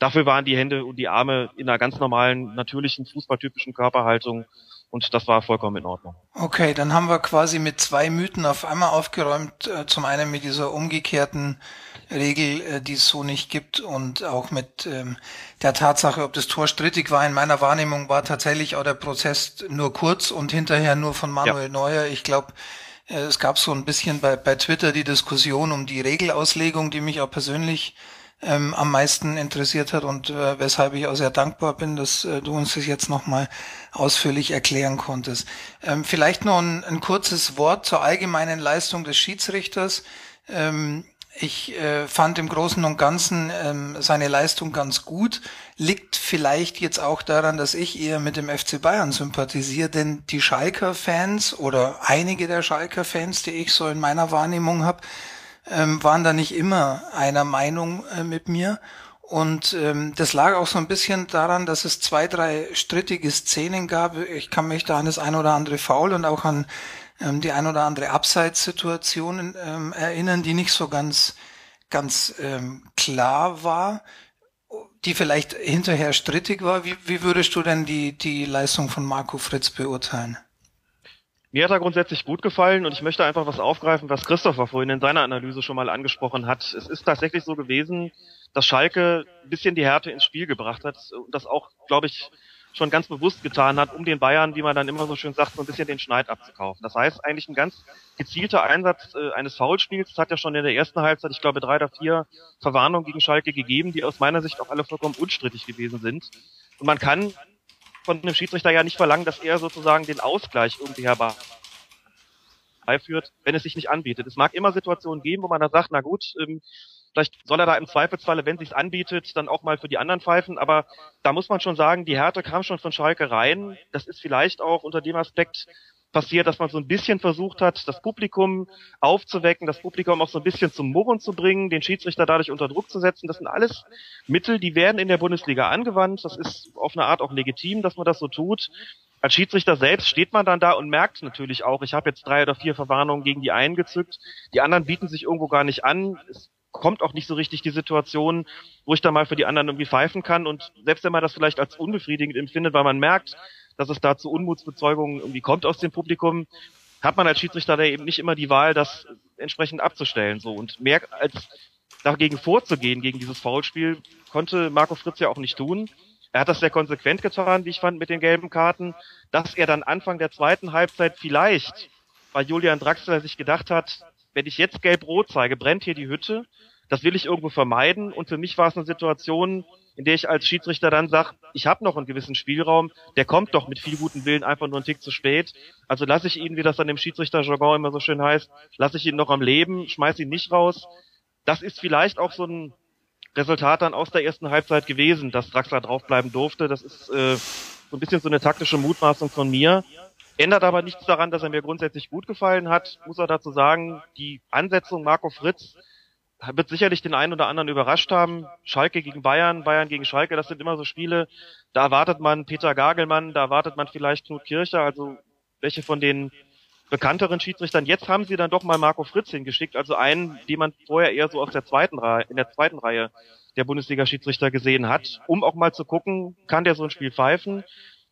dafür waren die Hände und die Arme in einer ganz normalen, natürlichen, fußballtypischen Körperhaltung und das war vollkommen in Ordnung. Okay, dann haben wir quasi mit zwei Mythen auf einmal aufgeräumt. Äh, zum einen mit dieser umgekehrten Regel, äh, die es so nicht gibt und auch mit ähm, der Tatsache, ob das Tor strittig war. In meiner Wahrnehmung war tatsächlich auch der Prozess nur kurz und hinterher nur von Manuel ja. Neuer. Ich glaube, äh, es gab so ein bisschen bei, bei Twitter die Diskussion um die Regelauslegung, die mich auch persönlich ähm, am meisten interessiert hat und äh, weshalb ich auch sehr dankbar bin, dass äh, du uns das jetzt nochmal ausführlich erklären konntest. Ähm, vielleicht noch ein, ein, kurzes Wort zur allgemeinen Leistung des Schiedsrichters. Ähm, Ich äh, fand im Großen und Ganzen ähm, seine Leistung ganz gut. Liegt vielleicht jetzt auch daran, dass ich eher mit dem FC Bayern sympathisiere, denn die Schalker-Fans oder einige der Schalker-Fans, die ich so in meiner Wahrnehmung habe, ähm, waren da nicht immer einer Meinung äh, mit mir. Und ähm, das lag auch so ein bisschen daran, dass es zwei, drei strittige Szenen gab. Ich kann mich da an das ein oder andere Foul und auch an ähm, die ein oder andere Abseitssituation ähm, erinnern, die nicht so ganz, ganz ähm, klar war, die vielleicht hinterher strittig war. Wie, wie würdest du denn die, die Leistung von Marco Fritz beurteilen? Mir hat er grundsätzlich gut gefallen und ich möchte einfach was aufgreifen, was Christopher vorhin in seiner Analyse schon mal angesprochen hat. Es ist tatsächlich so gewesen, dass Schalke ein bisschen die Härte ins Spiel gebracht hat und das auch, glaube ich, schon ganz bewusst getan hat, um den Bayern, wie man dann immer so schön sagt, so ein bisschen den Schneid abzukaufen. Das heißt eigentlich ein ganz gezielter Einsatz äh, eines Foulspiels. Das hat ja schon in der ersten Halbzeit, ich glaube, drei oder vier Verwarnungen gegen Schalke gegeben, die aus meiner Sicht auch alle vollkommen unstrittig gewesen sind. Und man kann von einem Schiedsrichter ja nicht verlangen, dass er sozusagen den Ausgleich irgendwie herbeiführt, wenn es sich nicht anbietet. Es mag immer Situationen geben, wo man dann sagt, na gut, ähm, Vielleicht soll er da im Zweifelsfalle, wenn sich's anbietet, dann auch mal für die anderen pfeifen. Aber da muss man schon sagen, die Härte kam schon von Schalke rein. Das ist vielleicht auch unter dem Aspekt passiert, dass man so ein bisschen versucht hat, das Publikum aufzuwecken, das Publikum auch so ein bisschen zum Murren zu bringen, den Schiedsrichter dadurch unter Druck zu setzen. Das sind alles Mittel, die werden in der Bundesliga angewandt. Das ist auf eine Art auch legitim, dass man das so tut. Als Schiedsrichter selbst steht man dann da und merkt natürlich auch, ich habe jetzt drei oder vier Verwarnungen gegen die einen gezückt, die anderen bieten sich irgendwo gar nicht an. Es kommt auch nicht so richtig die Situation, wo ich da mal für die anderen irgendwie pfeifen kann. Und selbst wenn man das vielleicht als unbefriedigend empfindet, weil man merkt, dass es da zu Unmutsbezeugungen irgendwie kommt aus dem Publikum, hat man als Schiedsrichter da eben nicht immer die Wahl, das entsprechend abzustellen. So und mehr als dagegen vorzugehen, gegen dieses Foulspiel, konnte Marco Fritz ja auch nicht tun. Er hat das sehr konsequent getan, wie ich fand, mit den gelben Karten, dass er dann Anfang der zweiten Halbzeit vielleicht bei Julian Draxler sich gedacht hat, wenn ich jetzt gelb-rot zeige, brennt hier die Hütte. Das will ich irgendwo vermeiden. Und für mich war es eine Situation, in der ich als Schiedsrichter dann sage, ich habe noch einen gewissen Spielraum, der kommt doch mit viel gutem Willen einfach nur einen Tick zu spät. Also lasse ich ihn, wie das an dem Schiedsrichterjargon immer so schön heißt, lasse ich ihn noch am Leben, schmeiß ihn nicht raus. Das ist vielleicht auch so ein Resultat dann aus der ersten Halbzeit gewesen, dass Draxler draufbleiben durfte. Das ist äh, so ein bisschen so eine taktische Mutmaßung von mir. Ändert aber nichts daran, dass er mir grundsätzlich gut gefallen hat. Muss er dazu sagen, die Ansetzung Marco Fritz wird sicherlich den einen oder anderen überrascht haben. Schalke gegen Bayern, Bayern gegen Schalke, das sind immer so Spiele. Da erwartet man Peter Gagelmann, da erwartet man vielleicht Knut Kircher, also welche von den bekannteren Schiedsrichtern. Jetzt haben sie dann doch mal Marco Fritz hingeschickt, also einen, den man vorher eher so aus der zweiten Reihe, in der zweiten Reihe der Bundesliga-Schiedsrichter gesehen hat, um auch mal zu gucken, kann der so ein Spiel pfeifen?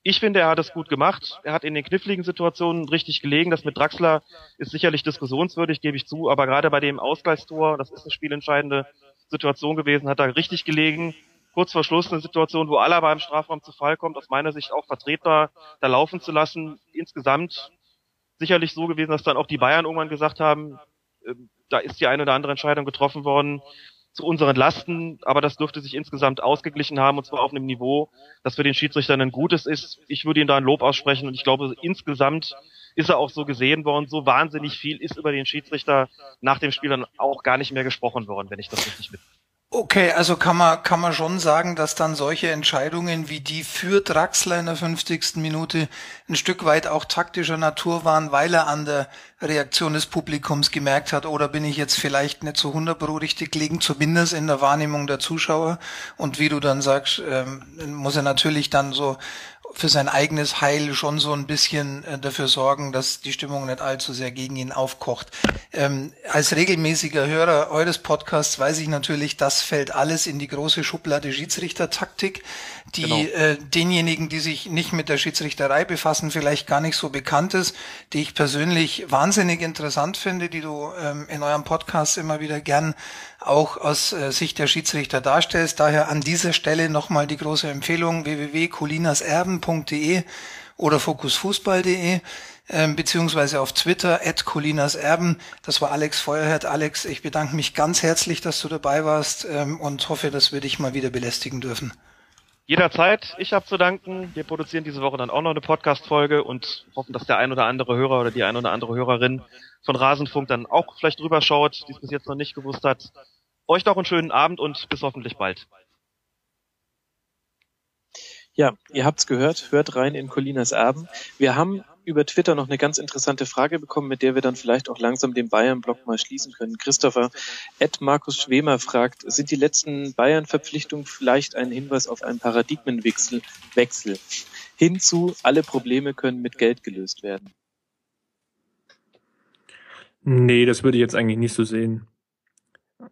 Ich finde, er hat es gut gemacht. Er hat in den kniffligen Situationen richtig gelegen. Das mit Draxler ist sicherlich diskussionswürdig, gebe ich zu. Aber gerade bei dem Ausgleichstor, das ist eine spielentscheidende Situation gewesen, hat er richtig gelegen. Kurz vor Schluss eine Situation, wo Alaba im Strafraum zu Fall kommt, aus meiner Sicht auch vertretbar, da laufen zu lassen. Insgesamt sicherlich so gewesen, dass dann auch die Bayern irgendwann gesagt haben, äh, da ist die eine oder andere Entscheidung getroffen worden zu unseren Lasten, aber das dürfte sich insgesamt ausgeglichen haben und zwar auf einem Niveau, das für den Schiedsrichter ein gutes ist. Ich würde ihm da ein Lob aussprechen und ich glaube, insgesamt ist er auch so gesehen worden. So wahnsinnig viel ist über den Schiedsrichter nach dem Spiel dann auch gar nicht mehr gesprochen worden, wenn ich das richtig mit. Okay, also kann man, kann man schon sagen, dass dann solche Entscheidungen wie die für Draxler in der 50. Minute ein Stück weit auch taktischer Natur waren, weil er an der Reaktion des Publikums gemerkt hat, oder bin ich jetzt vielleicht nicht so 100 Pro richtig liegen, zumindest in der Wahrnehmung der Zuschauer. Und wie du dann sagst, ähm, muss er natürlich dann so für sein eigenes Heil schon so ein bisschen äh, dafür sorgen, dass die Stimmung nicht allzu sehr gegen ihn aufkocht. Ähm, als regelmäßiger Hörer eures Podcasts weiß ich natürlich, das fällt alles in die große Schublade Schiedsrichtertaktik, die genau. äh, denjenigen, die sich nicht mit der Schiedsrichterei befassen, vielleicht gar nicht so bekannt ist, die ich persönlich wahnsinnig interessant finde, die du ähm, in eurem Podcast immer wieder gern auch aus äh, Sicht der Schiedsrichter darstellst. Daher an dieser Stelle nochmal die große Empfehlung www.colinaserben.de oder fokusfußball.de ähm, beziehungsweise auf Twitter at colinaserben. Das war Alex Feuerherd. Alex, ich bedanke mich ganz herzlich, dass du dabei warst ähm, und hoffe, dass wir dich mal wieder belästigen dürfen. Jederzeit. Ich habe zu danken. Wir produzieren diese Woche dann auch noch eine Podcast-Folge und hoffen, dass der ein oder andere Hörer oder die ein oder andere Hörerin von Rasenfunk dann auch vielleicht drüber schaut, die es bis jetzt noch nicht gewusst hat. Euch noch einen schönen Abend und bis hoffentlich bald. Ja, ihr habt's gehört. Hört rein in Colinas Erben. Wir haben über Twitter noch eine ganz interessante Frage bekommen, mit der wir dann vielleicht auch langsam den Bayern-Block mal schließen können. Christopher, Ed Markus Schwemer fragt, sind die letzten Bayern-Verpflichtungen vielleicht ein Hinweis auf einen Paradigmenwechsel Wechsel, hinzu, alle Probleme können mit Geld gelöst werden? Nee, das würde ich jetzt eigentlich nicht so sehen.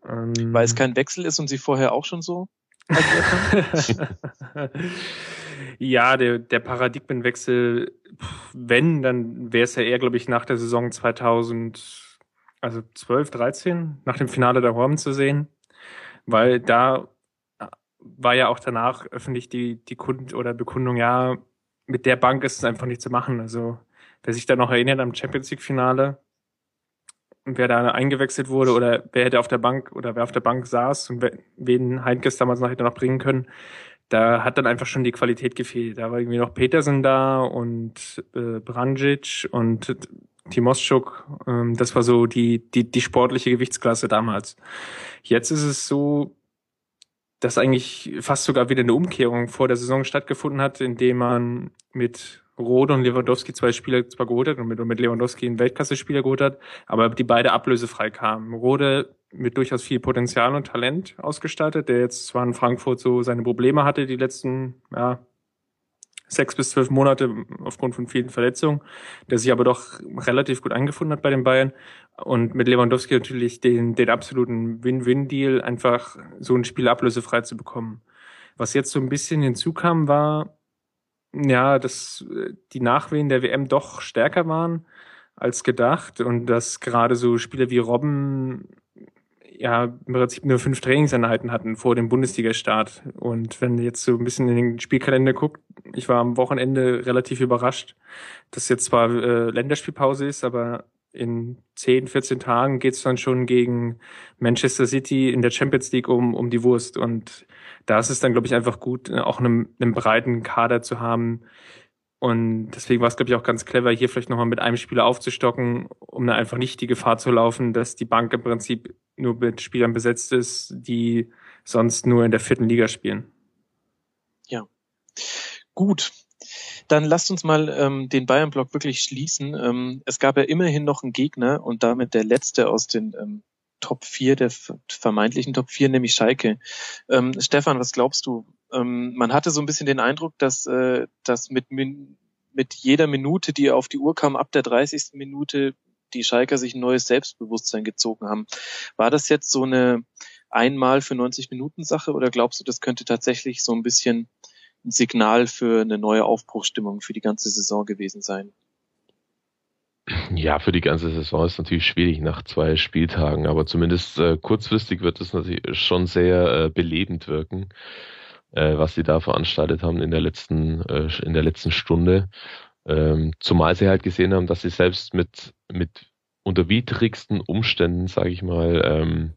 Ähm, Weil es kein Wechsel ist und sie vorher auch schon so ja, der, der Paradigmenwechsel, wenn, dann wäre es ja eher, glaube ich, nach der Saison 2000, also 12, 13, nach dem Finale der Horm zu sehen, weil da war ja auch danach öffentlich die, die Kund oder Bekundung, ja, mit der Bank ist es einfach nicht zu machen. Also, wer sich da noch erinnert am Champions League Finale, wer da eingewechselt wurde oder wer hätte auf der Bank oder wer auf der Bank saß und wen Heinkes damals noch hätte noch bringen können, da hat dann einfach schon die Qualität gefehlt. Da war irgendwie noch Petersen da und äh, Brandzic und Timoschuk. Ähm, das war so die, die, die sportliche Gewichtsklasse damals. Jetzt ist es so, dass eigentlich fast sogar wieder eine Umkehrung vor der Saison stattgefunden hat, indem man mit Rode und Lewandowski zwei Spieler zwar geholt hat und mit, und mit Lewandowski einen Weltklasse-Spieler geholt hat, aber die beide ablösefrei kamen. Rode mit durchaus viel Potenzial und Talent ausgestattet, der jetzt zwar in Frankfurt so seine Probleme hatte die letzten ja, sechs bis zwölf Monate aufgrund von vielen Verletzungen, der sich aber doch relativ gut eingefunden hat bei den Bayern und mit Lewandowski natürlich den, den absoluten Win-Win-Deal, einfach so ein Spiel ablösefrei zu bekommen. Was jetzt so ein bisschen hinzukam, war, ja, dass äh, die Nachwehen der WM doch stärker waren als gedacht und dass gerade so Spieler wie Robben ja im Prinzip nur fünf Trainingseinheiten hatten vor dem Bundesliga-Start. Und wenn jetzt so ein bisschen in den Spielkalender guckt, ich war am Wochenende relativ überrascht, dass jetzt zwar äh, Länderspielpause ist, aber in 10, 14 Tagen geht's dann schon gegen Manchester City in der Champions League um, um die Wurst. Und da ist es dann, glaube ich, einfach gut, äh, auch einen, einen breiten Kader zu haben. Und deswegen war es, glaube ich, auch ganz clever, hier vielleicht nochmal mit einem Spieler aufzustocken, um dann einfach nicht die Gefahr zu laufen, dass die Bank im Prinzip nur mit Spielern besetzt ist, die sonst nur in der vierten Liga spielen. Ja. Gut, dann lasst uns mal ähm, den Bayern-Block wirklich schließen. Ähm, es gab ja immerhin noch einen Gegner und damit der letzte aus den ähm, Top 4, der vermeintlichen Top 4, nämlich Schalke. Ähm, Stefan, was glaubst du? Ähm, man hatte so ein bisschen den Eindruck, dass, äh, dass mit, mit jeder Minute, die auf die Uhr kam, ab der 30. Minute die Schalker sich ein neues Selbstbewusstsein gezogen haben. War das jetzt so eine einmal für 90 Minuten Sache oder glaubst du, das könnte tatsächlich so ein bisschen ein Signal für eine neue Aufbruchstimmung für die ganze Saison gewesen sein? Ja, für die ganze Saison ist natürlich schwierig nach zwei Spieltagen, aber zumindest äh, kurzfristig wird es natürlich schon sehr äh, belebend wirken, äh, was sie da veranstaltet haben in der letzten äh, in der letzten Stunde. Ähm, zumal sie halt gesehen haben, dass sie selbst mit mit unter widrigsten Umständen, sage ich mal, ähm,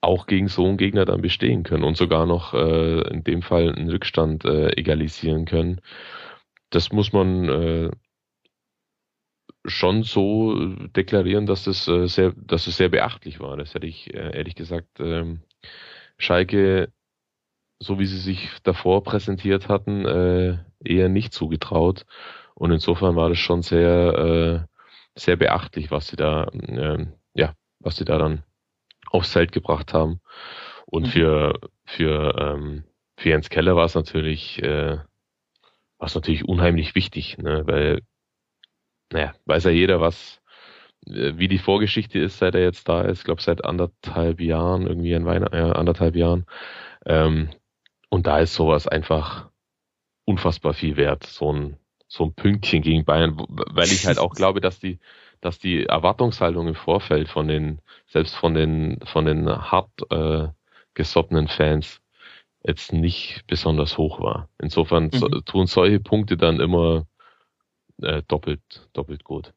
auch gegen so einen Gegner dann bestehen können und sogar noch äh, in dem Fall einen Rückstand äh, egalisieren können. Das muss man äh, schon so deklarieren, dass es äh, sehr, dass es sehr beachtlich war. Das hätte ich äh, ehrlich gesagt ähm, Schalke, so wie sie sich davor präsentiert hatten, äh, eher nicht zugetraut. Und insofern war das schon sehr, äh, sehr beachtlich, was sie da, äh, ja, was sie da dann aufs Feld gebracht haben. Und mhm. für, für, ähm, für Jens Keller war es natürlich, äh, war es natürlich unheimlich wichtig, ne? weil, naja, weiß ja jeder, was, äh, wie die Vorgeschichte ist, seit er jetzt da ist, ich glaube seit anderthalb Jahren, irgendwie ein Weihnachten, äh, anderthalb Jahren. Ähm, und da ist sowas einfach unfassbar viel wert, so ein, so ein Pünktchen gegen Bayern, weil ich halt auch glaube, dass die, dass die Erwartungshaltung im Vorfeld von den, selbst von den, von den hart äh, gesottenen Fans jetzt nicht besonders hoch war. Insofern mhm. so, tun solche Punkte dann immer äh, doppelt, doppelt gut.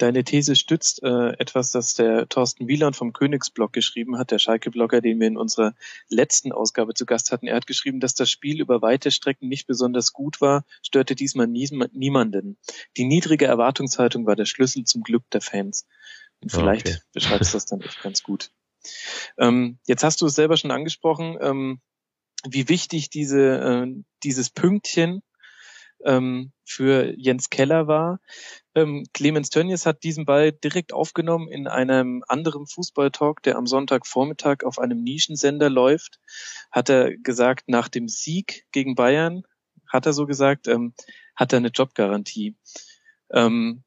Deine These stützt äh, etwas, das der Thorsten Wieland vom Königsblog geschrieben hat, der Schalke-Blogger, den wir in unserer letzten Ausgabe zu Gast hatten. Er hat geschrieben, dass das Spiel über weite Strecken nicht besonders gut war, störte diesmal nie, niemanden. Die niedrige Erwartungshaltung war der Schlüssel zum Glück der Fans. Und vielleicht okay. beschreibst du das dann echt ganz gut. Ähm, jetzt hast du es selber schon angesprochen, ähm, wie wichtig diese, äh, dieses Pünktchen ähm, für Jens Keller war. Ähm, Clemens Tönnies hat diesen Ball direkt aufgenommen in einem anderen Fußballtalk, der am Sonntagvormittag auf einem Nischensender läuft. Hat er gesagt, nach dem Sieg gegen Bayern, hat er so gesagt, ähm, hat er eine Jobgarantie. Ähm,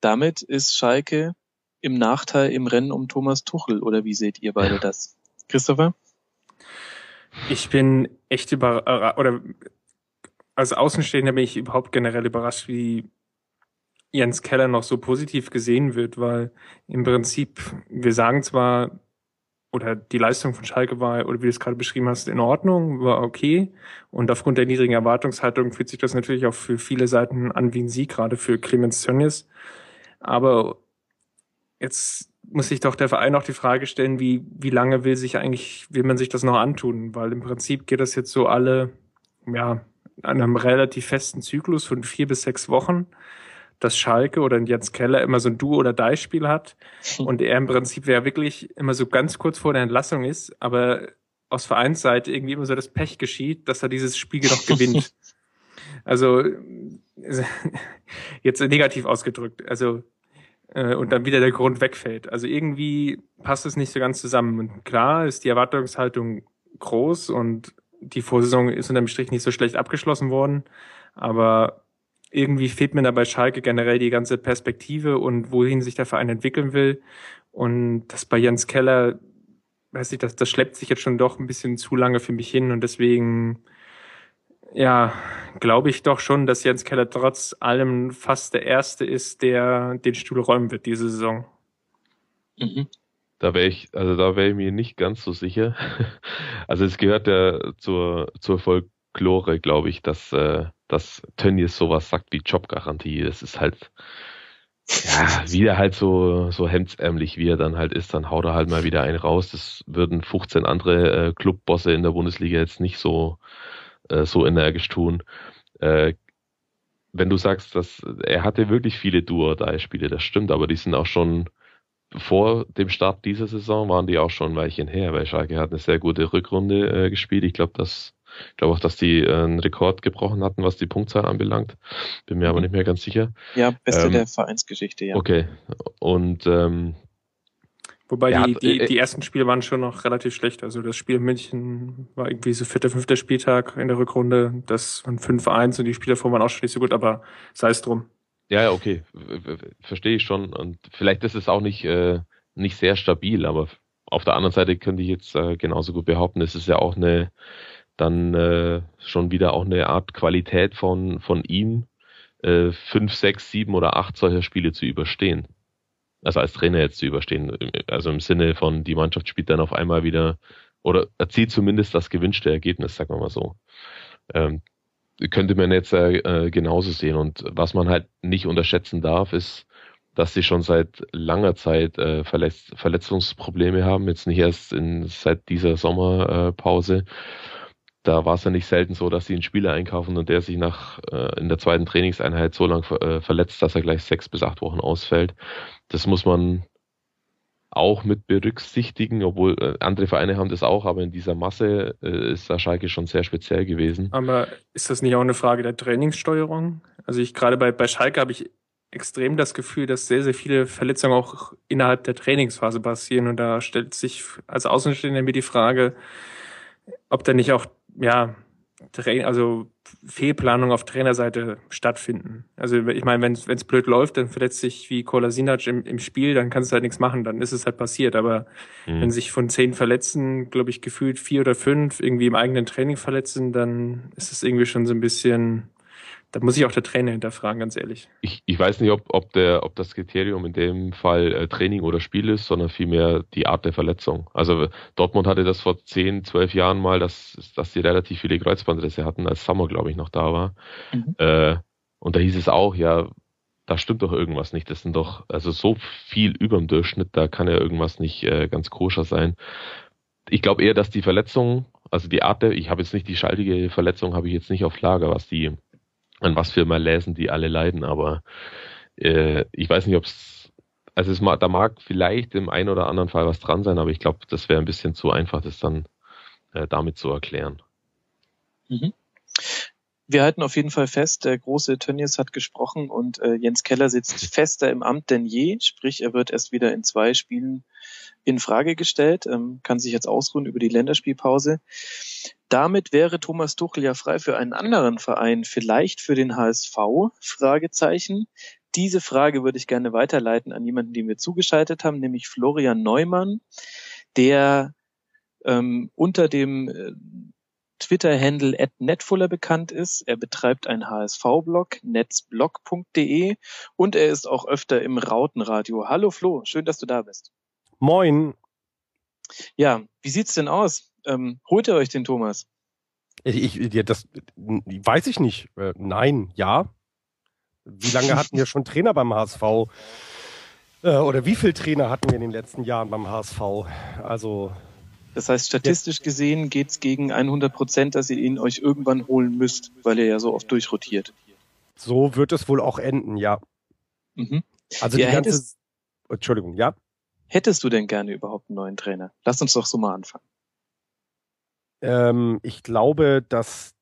damit ist Schalke im Nachteil im Rennen um Thomas Tuchel, oder wie seht ihr beide das? Christopher? Ich bin echt über oder als Außenstehender bin ich überhaupt generell überrascht, wie Jens Keller noch so positiv gesehen wird, weil im Prinzip, wir sagen zwar, oder die Leistung von Schalke war, oder wie du es gerade beschrieben hast, in Ordnung, war okay. Und aufgrund der niedrigen Erwartungshaltung fühlt sich das natürlich auch für viele Seiten an wie ein Sieg, gerade für Clemens Tönnies. Aber jetzt muss sich doch der Verein auch die Frage stellen, wie, wie lange will sich eigentlich, will man sich das noch antun? Weil im Prinzip geht das jetzt so alle, ja, an einem relativ festen Zyklus von vier bis sechs Wochen dass Schalke oder Jens Keller immer so ein Du- oder Die-Spiel hat und er im Prinzip ja wirklich immer so ganz kurz vor der Entlassung ist, aber aus Vereinsseite irgendwie immer so das Pech geschieht, dass er dieses Spiel noch gewinnt. also jetzt negativ ausgedrückt. Also äh, und dann wieder der Grund wegfällt. Also irgendwie passt es nicht so ganz zusammen. Und klar ist die Erwartungshaltung groß und die Vorsaison ist unterm Strich nicht so schlecht abgeschlossen worden, aber irgendwie fehlt mir da bei Schalke generell die ganze Perspektive und wohin sich der Verein entwickeln will. Und das bei Jens Keller, weiß ich, das, das schleppt sich jetzt schon doch ein bisschen zu lange für mich hin und deswegen, ja, glaube ich doch schon, dass Jens Keller trotz allem fast der Erste ist, der den Stuhl räumen wird diese Saison. Mhm. Da wäre ich, also da wäre ich mir nicht ganz so sicher. Also es gehört ja zur, zur Folklore, glaube ich, dass äh, dass Tönnies sowas sagt wie Jobgarantie. Das ist halt, ja, wie er halt so, so hemdsärmlich, wie er dann halt ist, dann haut er halt mal wieder einen raus. Das würden 15 andere äh, Clubbosse in der Bundesliga jetzt nicht so, äh, so energisch tun. Äh, wenn du sagst, dass er hatte wirklich viele Duo-Die-Spiele, das stimmt, aber die sind auch schon vor dem Start dieser Saison waren die auch schon ein Weilchen her, weil Schalke hat eine sehr gute Rückrunde äh, gespielt. Ich glaube, dass ich glaube auch, dass die äh, einen Rekord gebrochen hatten, was die Punktzahl anbelangt. Bin mir aber mhm. nicht mehr ganz sicher. Ja, beste ähm, der Vereinsgeschichte, ja. Okay. Und ähm, Wobei ja, die, die, äh, die ersten Spiele waren schon noch relativ schlecht. Also das Spiel in München war irgendwie so vierter, fünfter Spieltag in der Rückrunde. Das waren 5-1 und die Spiele davor waren auch schon nicht so gut, aber sei es drum. Ja, okay. Verstehe ich schon. Und vielleicht ist es auch nicht, äh, nicht sehr stabil, aber auf der anderen Seite könnte ich jetzt äh, genauso gut behaupten, es ist ja auch eine dann äh, schon wieder auch eine Art Qualität von, von ihm, äh, fünf, sechs, sieben oder acht solcher Spiele zu überstehen. Also als Trainer jetzt zu überstehen. Also im Sinne von, die Mannschaft spielt dann auf einmal wieder oder erzielt zumindest das gewünschte Ergebnis, sagen wir mal so. Ähm, könnte man jetzt äh, genauso sehen. Und was man halt nicht unterschätzen darf, ist, dass sie schon seit langer Zeit äh, Verletz Verletzungsprobleme haben, jetzt nicht erst in, seit dieser Sommerpause. Äh, da war es ja nicht selten so, dass sie einen Spieler einkaufen und der sich nach äh, in der zweiten Trainingseinheit so lang äh, verletzt, dass er gleich sechs bis acht Wochen ausfällt. Das muss man auch mit berücksichtigen, obwohl äh, andere Vereine haben das auch, aber in dieser Masse äh, ist da Schalke schon sehr speziell gewesen. Aber ist das nicht auch eine Frage der Trainingssteuerung? Also ich gerade bei, bei Schalke habe ich extrem das Gefühl, dass sehr, sehr viele Verletzungen auch innerhalb der Trainingsphase passieren und da stellt sich als Außenstehender mir die Frage, ob da nicht auch ja, also Fehlplanung auf Trainerseite stattfinden. Also ich meine, wenn es blöd läuft, dann verletzt sich wie Kolasinac im, im Spiel, dann kannst du halt nichts machen, dann ist es halt passiert. Aber mhm. wenn sich von zehn Verletzten, glaube ich, gefühlt vier oder fünf irgendwie im eigenen Training verletzen, dann ist es irgendwie schon so ein bisschen da muss ich auch der Trainer hinterfragen, ganz ehrlich. Ich, ich weiß nicht, ob, ob, der, ob das Kriterium in dem Fall äh, Training oder Spiel ist, sondern vielmehr die Art der Verletzung. Also Dortmund hatte das vor 10, 12 Jahren mal, dass, dass sie relativ viele Kreuzbandrisse hatten, als Summer, glaube ich, noch da war. Mhm. Äh, und da hieß es auch, ja, da stimmt doch irgendwas nicht. Das sind doch, also so viel über dem Durchschnitt, da kann ja irgendwas nicht äh, ganz koscher sein. Ich glaube eher, dass die Verletzung, also die Art der, ich habe jetzt nicht die schaltige Verletzung, habe ich jetzt nicht auf Lager, was die, an was für Malaisen die alle leiden, aber äh, ich weiß nicht, ob es, also es, da mag vielleicht im einen oder anderen Fall was dran sein, aber ich glaube, das wäre ein bisschen zu einfach, das dann äh, damit zu erklären. Mhm. Wir halten auf jeden Fall fest, der große Tönnies hat gesprochen und äh, Jens Keller sitzt fester im Amt denn je, sprich er wird erst wieder in zwei Spielen in Frage gestellt, ähm, kann sich jetzt ausruhen über die Länderspielpause. Damit wäre Thomas Tuchel ja frei für einen anderen Verein, vielleicht für den HSV? Fragezeichen. Diese Frage würde ich gerne weiterleiten an jemanden, den wir zugeschaltet haben, nämlich Florian Neumann, der ähm, unter dem äh, Twitter-Handle @netfuller bekannt ist. Er betreibt einen HSV-Blog, netzblog.de und er ist auch öfter im Rautenradio. Hallo Flo, schön, dass du da bist. Moin. Ja, wie sieht's denn aus? Ähm, holt ihr euch den Thomas? Ich, ja, das weiß ich nicht. Äh, nein, ja. Wie lange hatten wir schon Trainer beim HSV? Äh, oder wie viele Trainer hatten wir in den letzten Jahren beim HSV? Also das heißt, statistisch ja. gesehen geht's gegen 100 Prozent, dass ihr ihn euch irgendwann holen müsst, weil er ja so oft durchrotiert. So wird es wohl auch enden, ja. Mhm. Also ja, die ganze... Hättest, Entschuldigung, ja? Hättest du denn gerne überhaupt einen neuen Trainer? Lass uns doch so mal anfangen. Ähm, ich glaube, dass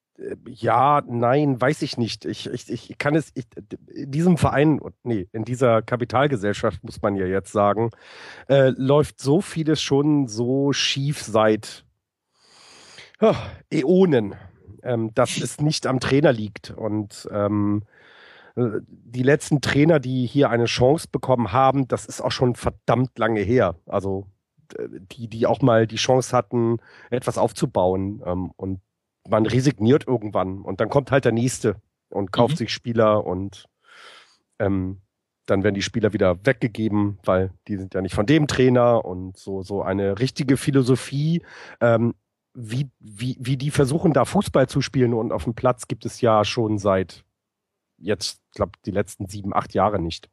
ja, nein, weiß ich nicht. Ich, ich, ich kann es, ich, in diesem Verein, nee, in dieser Kapitalgesellschaft muss man ja jetzt sagen, äh, läuft so vieles schon so schief seit oh, Äonen, ähm, dass es nicht am Trainer liegt. Und ähm, äh, die letzten Trainer, die hier eine Chance bekommen haben, das ist auch schon verdammt lange her. Also die, die auch mal die Chance hatten, etwas aufzubauen. Ähm, und man resigniert irgendwann und dann kommt halt der nächste und kauft mhm. sich Spieler und ähm, dann werden die Spieler wieder weggegeben, weil die sind ja nicht von dem Trainer und so so eine richtige Philosophie, ähm, wie wie wie die versuchen da Fußball zu spielen und auf dem Platz gibt es ja schon seit jetzt glaube die letzten sieben acht Jahre nicht.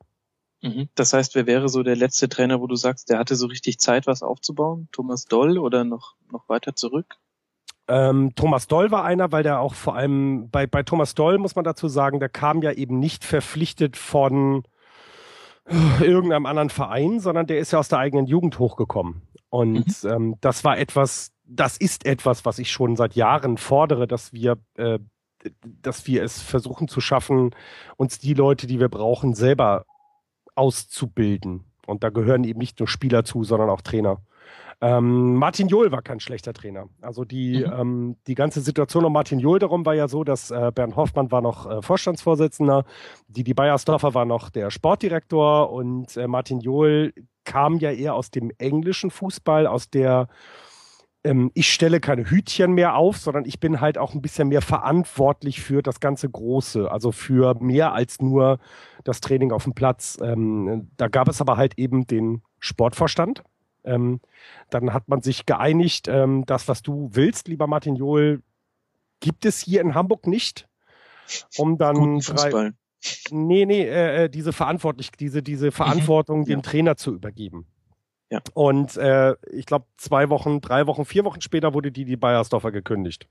Mhm. Das heißt, wer wäre so der letzte Trainer, wo du sagst, der hatte so richtig Zeit, was aufzubauen? Thomas Doll oder noch noch weiter zurück? Ähm, Thomas Doll war einer, weil der auch vor allem bei, bei Thomas Doll muss man dazu sagen, der kam ja eben nicht verpflichtet von äh, irgendeinem anderen Verein, sondern der ist ja aus der eigenen Jugend hochgekommen. Und mhm. ähm, das war etwas, das ist etwas, was ich schon seit Jahren fordere, dass wir, äh, dass wir es versuchen zu schaffen, uns die Leute, die wir brauchen, selber auszubilden. Und da gehören eben nicht nur Spieler zu, sondern auch Trainer. Ähm, Martin Johl war kein schlechter Trainer. Also die, mhm. ähm, die ganze Situation um Martin Johl darum war ja so, dass äh, Bernd Hoffmann war noch äh, Vorstandsvorsitzender, Didi Beiersdorfer war noch der Sportdirektor und äh, Martin Johl kam ja eher aus dem englischen Fußball, aus der ähm, ich stelle keine Hütchen mehr auf, sondern ich bin halt auch ein bisschen mehr verantwortlich für das ganze Große, also für mehr als nur das Training auf dem Platz. Ähm, da gab es aber halt eben den Sportvorstand, ähm, dann hat man sich geeinigt, ähm, das, was du willst, lieber Martin Johl, gibt es hier in Hamburg nicht. Um dann drei, nee, nee, äh, äh, diese verantwortlich, diese, diese Verantwortung mhm. dem ja. Trainer zu übergeben. Ja. Und äh, ich glaube, zwei Wochen, drei Wochen, vier Wochen später wurde die, die Bayersdorfer gekündigt.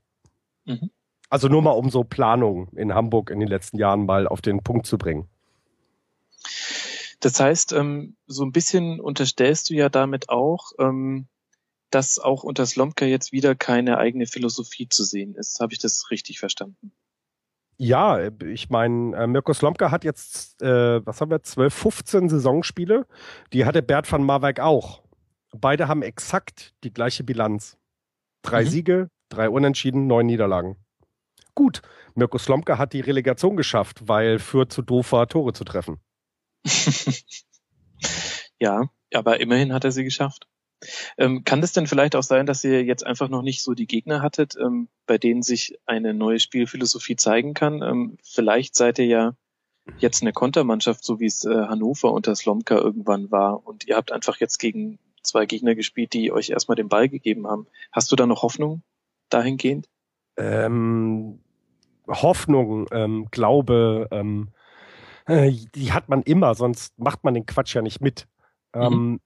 Mhm. Also nur mal um so Planung in Hamburg in den letzten Jahren mal auf den Punkt zu bringen. Das heißt, ähm, so ein bisschen unterstellst du ja damit auch, ähm, dass auch unter Slomka jetzt wieder keine eigene Philosophie zu sehen ist. Habe ich das richtig verstanden? Ja, ich meine, äh, Mirko Slomka hat jetzt, äh, was haben wir, 12, 15 Saisonspiele. Die hatte Bert van Marwijk auch. Beide haben exakt die gleiche Bilanz. Drei mhm. Siege, drei Unentschieden, neun Niederlagen. Gut, Mirko Slomka hat die Relegation geschafft, weil Fürth zu doof war, Tore zu treffen. ja, aber immerhin hat er sie geschafft. Ähm, kann das denn vielleicht auch sein, dass ihr jetzt einfach noch nicht so die Gegner hattet, ähm, bei denen sich eine neue Spielphilosophie zeigen kann? Ähm, vielleicht seid ihr ja jetzt eine Kontermannschaft, so wie es äh, Hannover unter Slomka irgendwann war und ihr habt einfach jetzt gegen zwei Gegner gespielt, die euch erstmal den Ball gegeben haben. Hast du da noch Hoffnung dahingehend? Ähm, Hoffnung, ähm, Glaube, ähm, Äh, die hat man immer, sonst macht man den Quatsch ja nicht mit. Mhm. Ähm,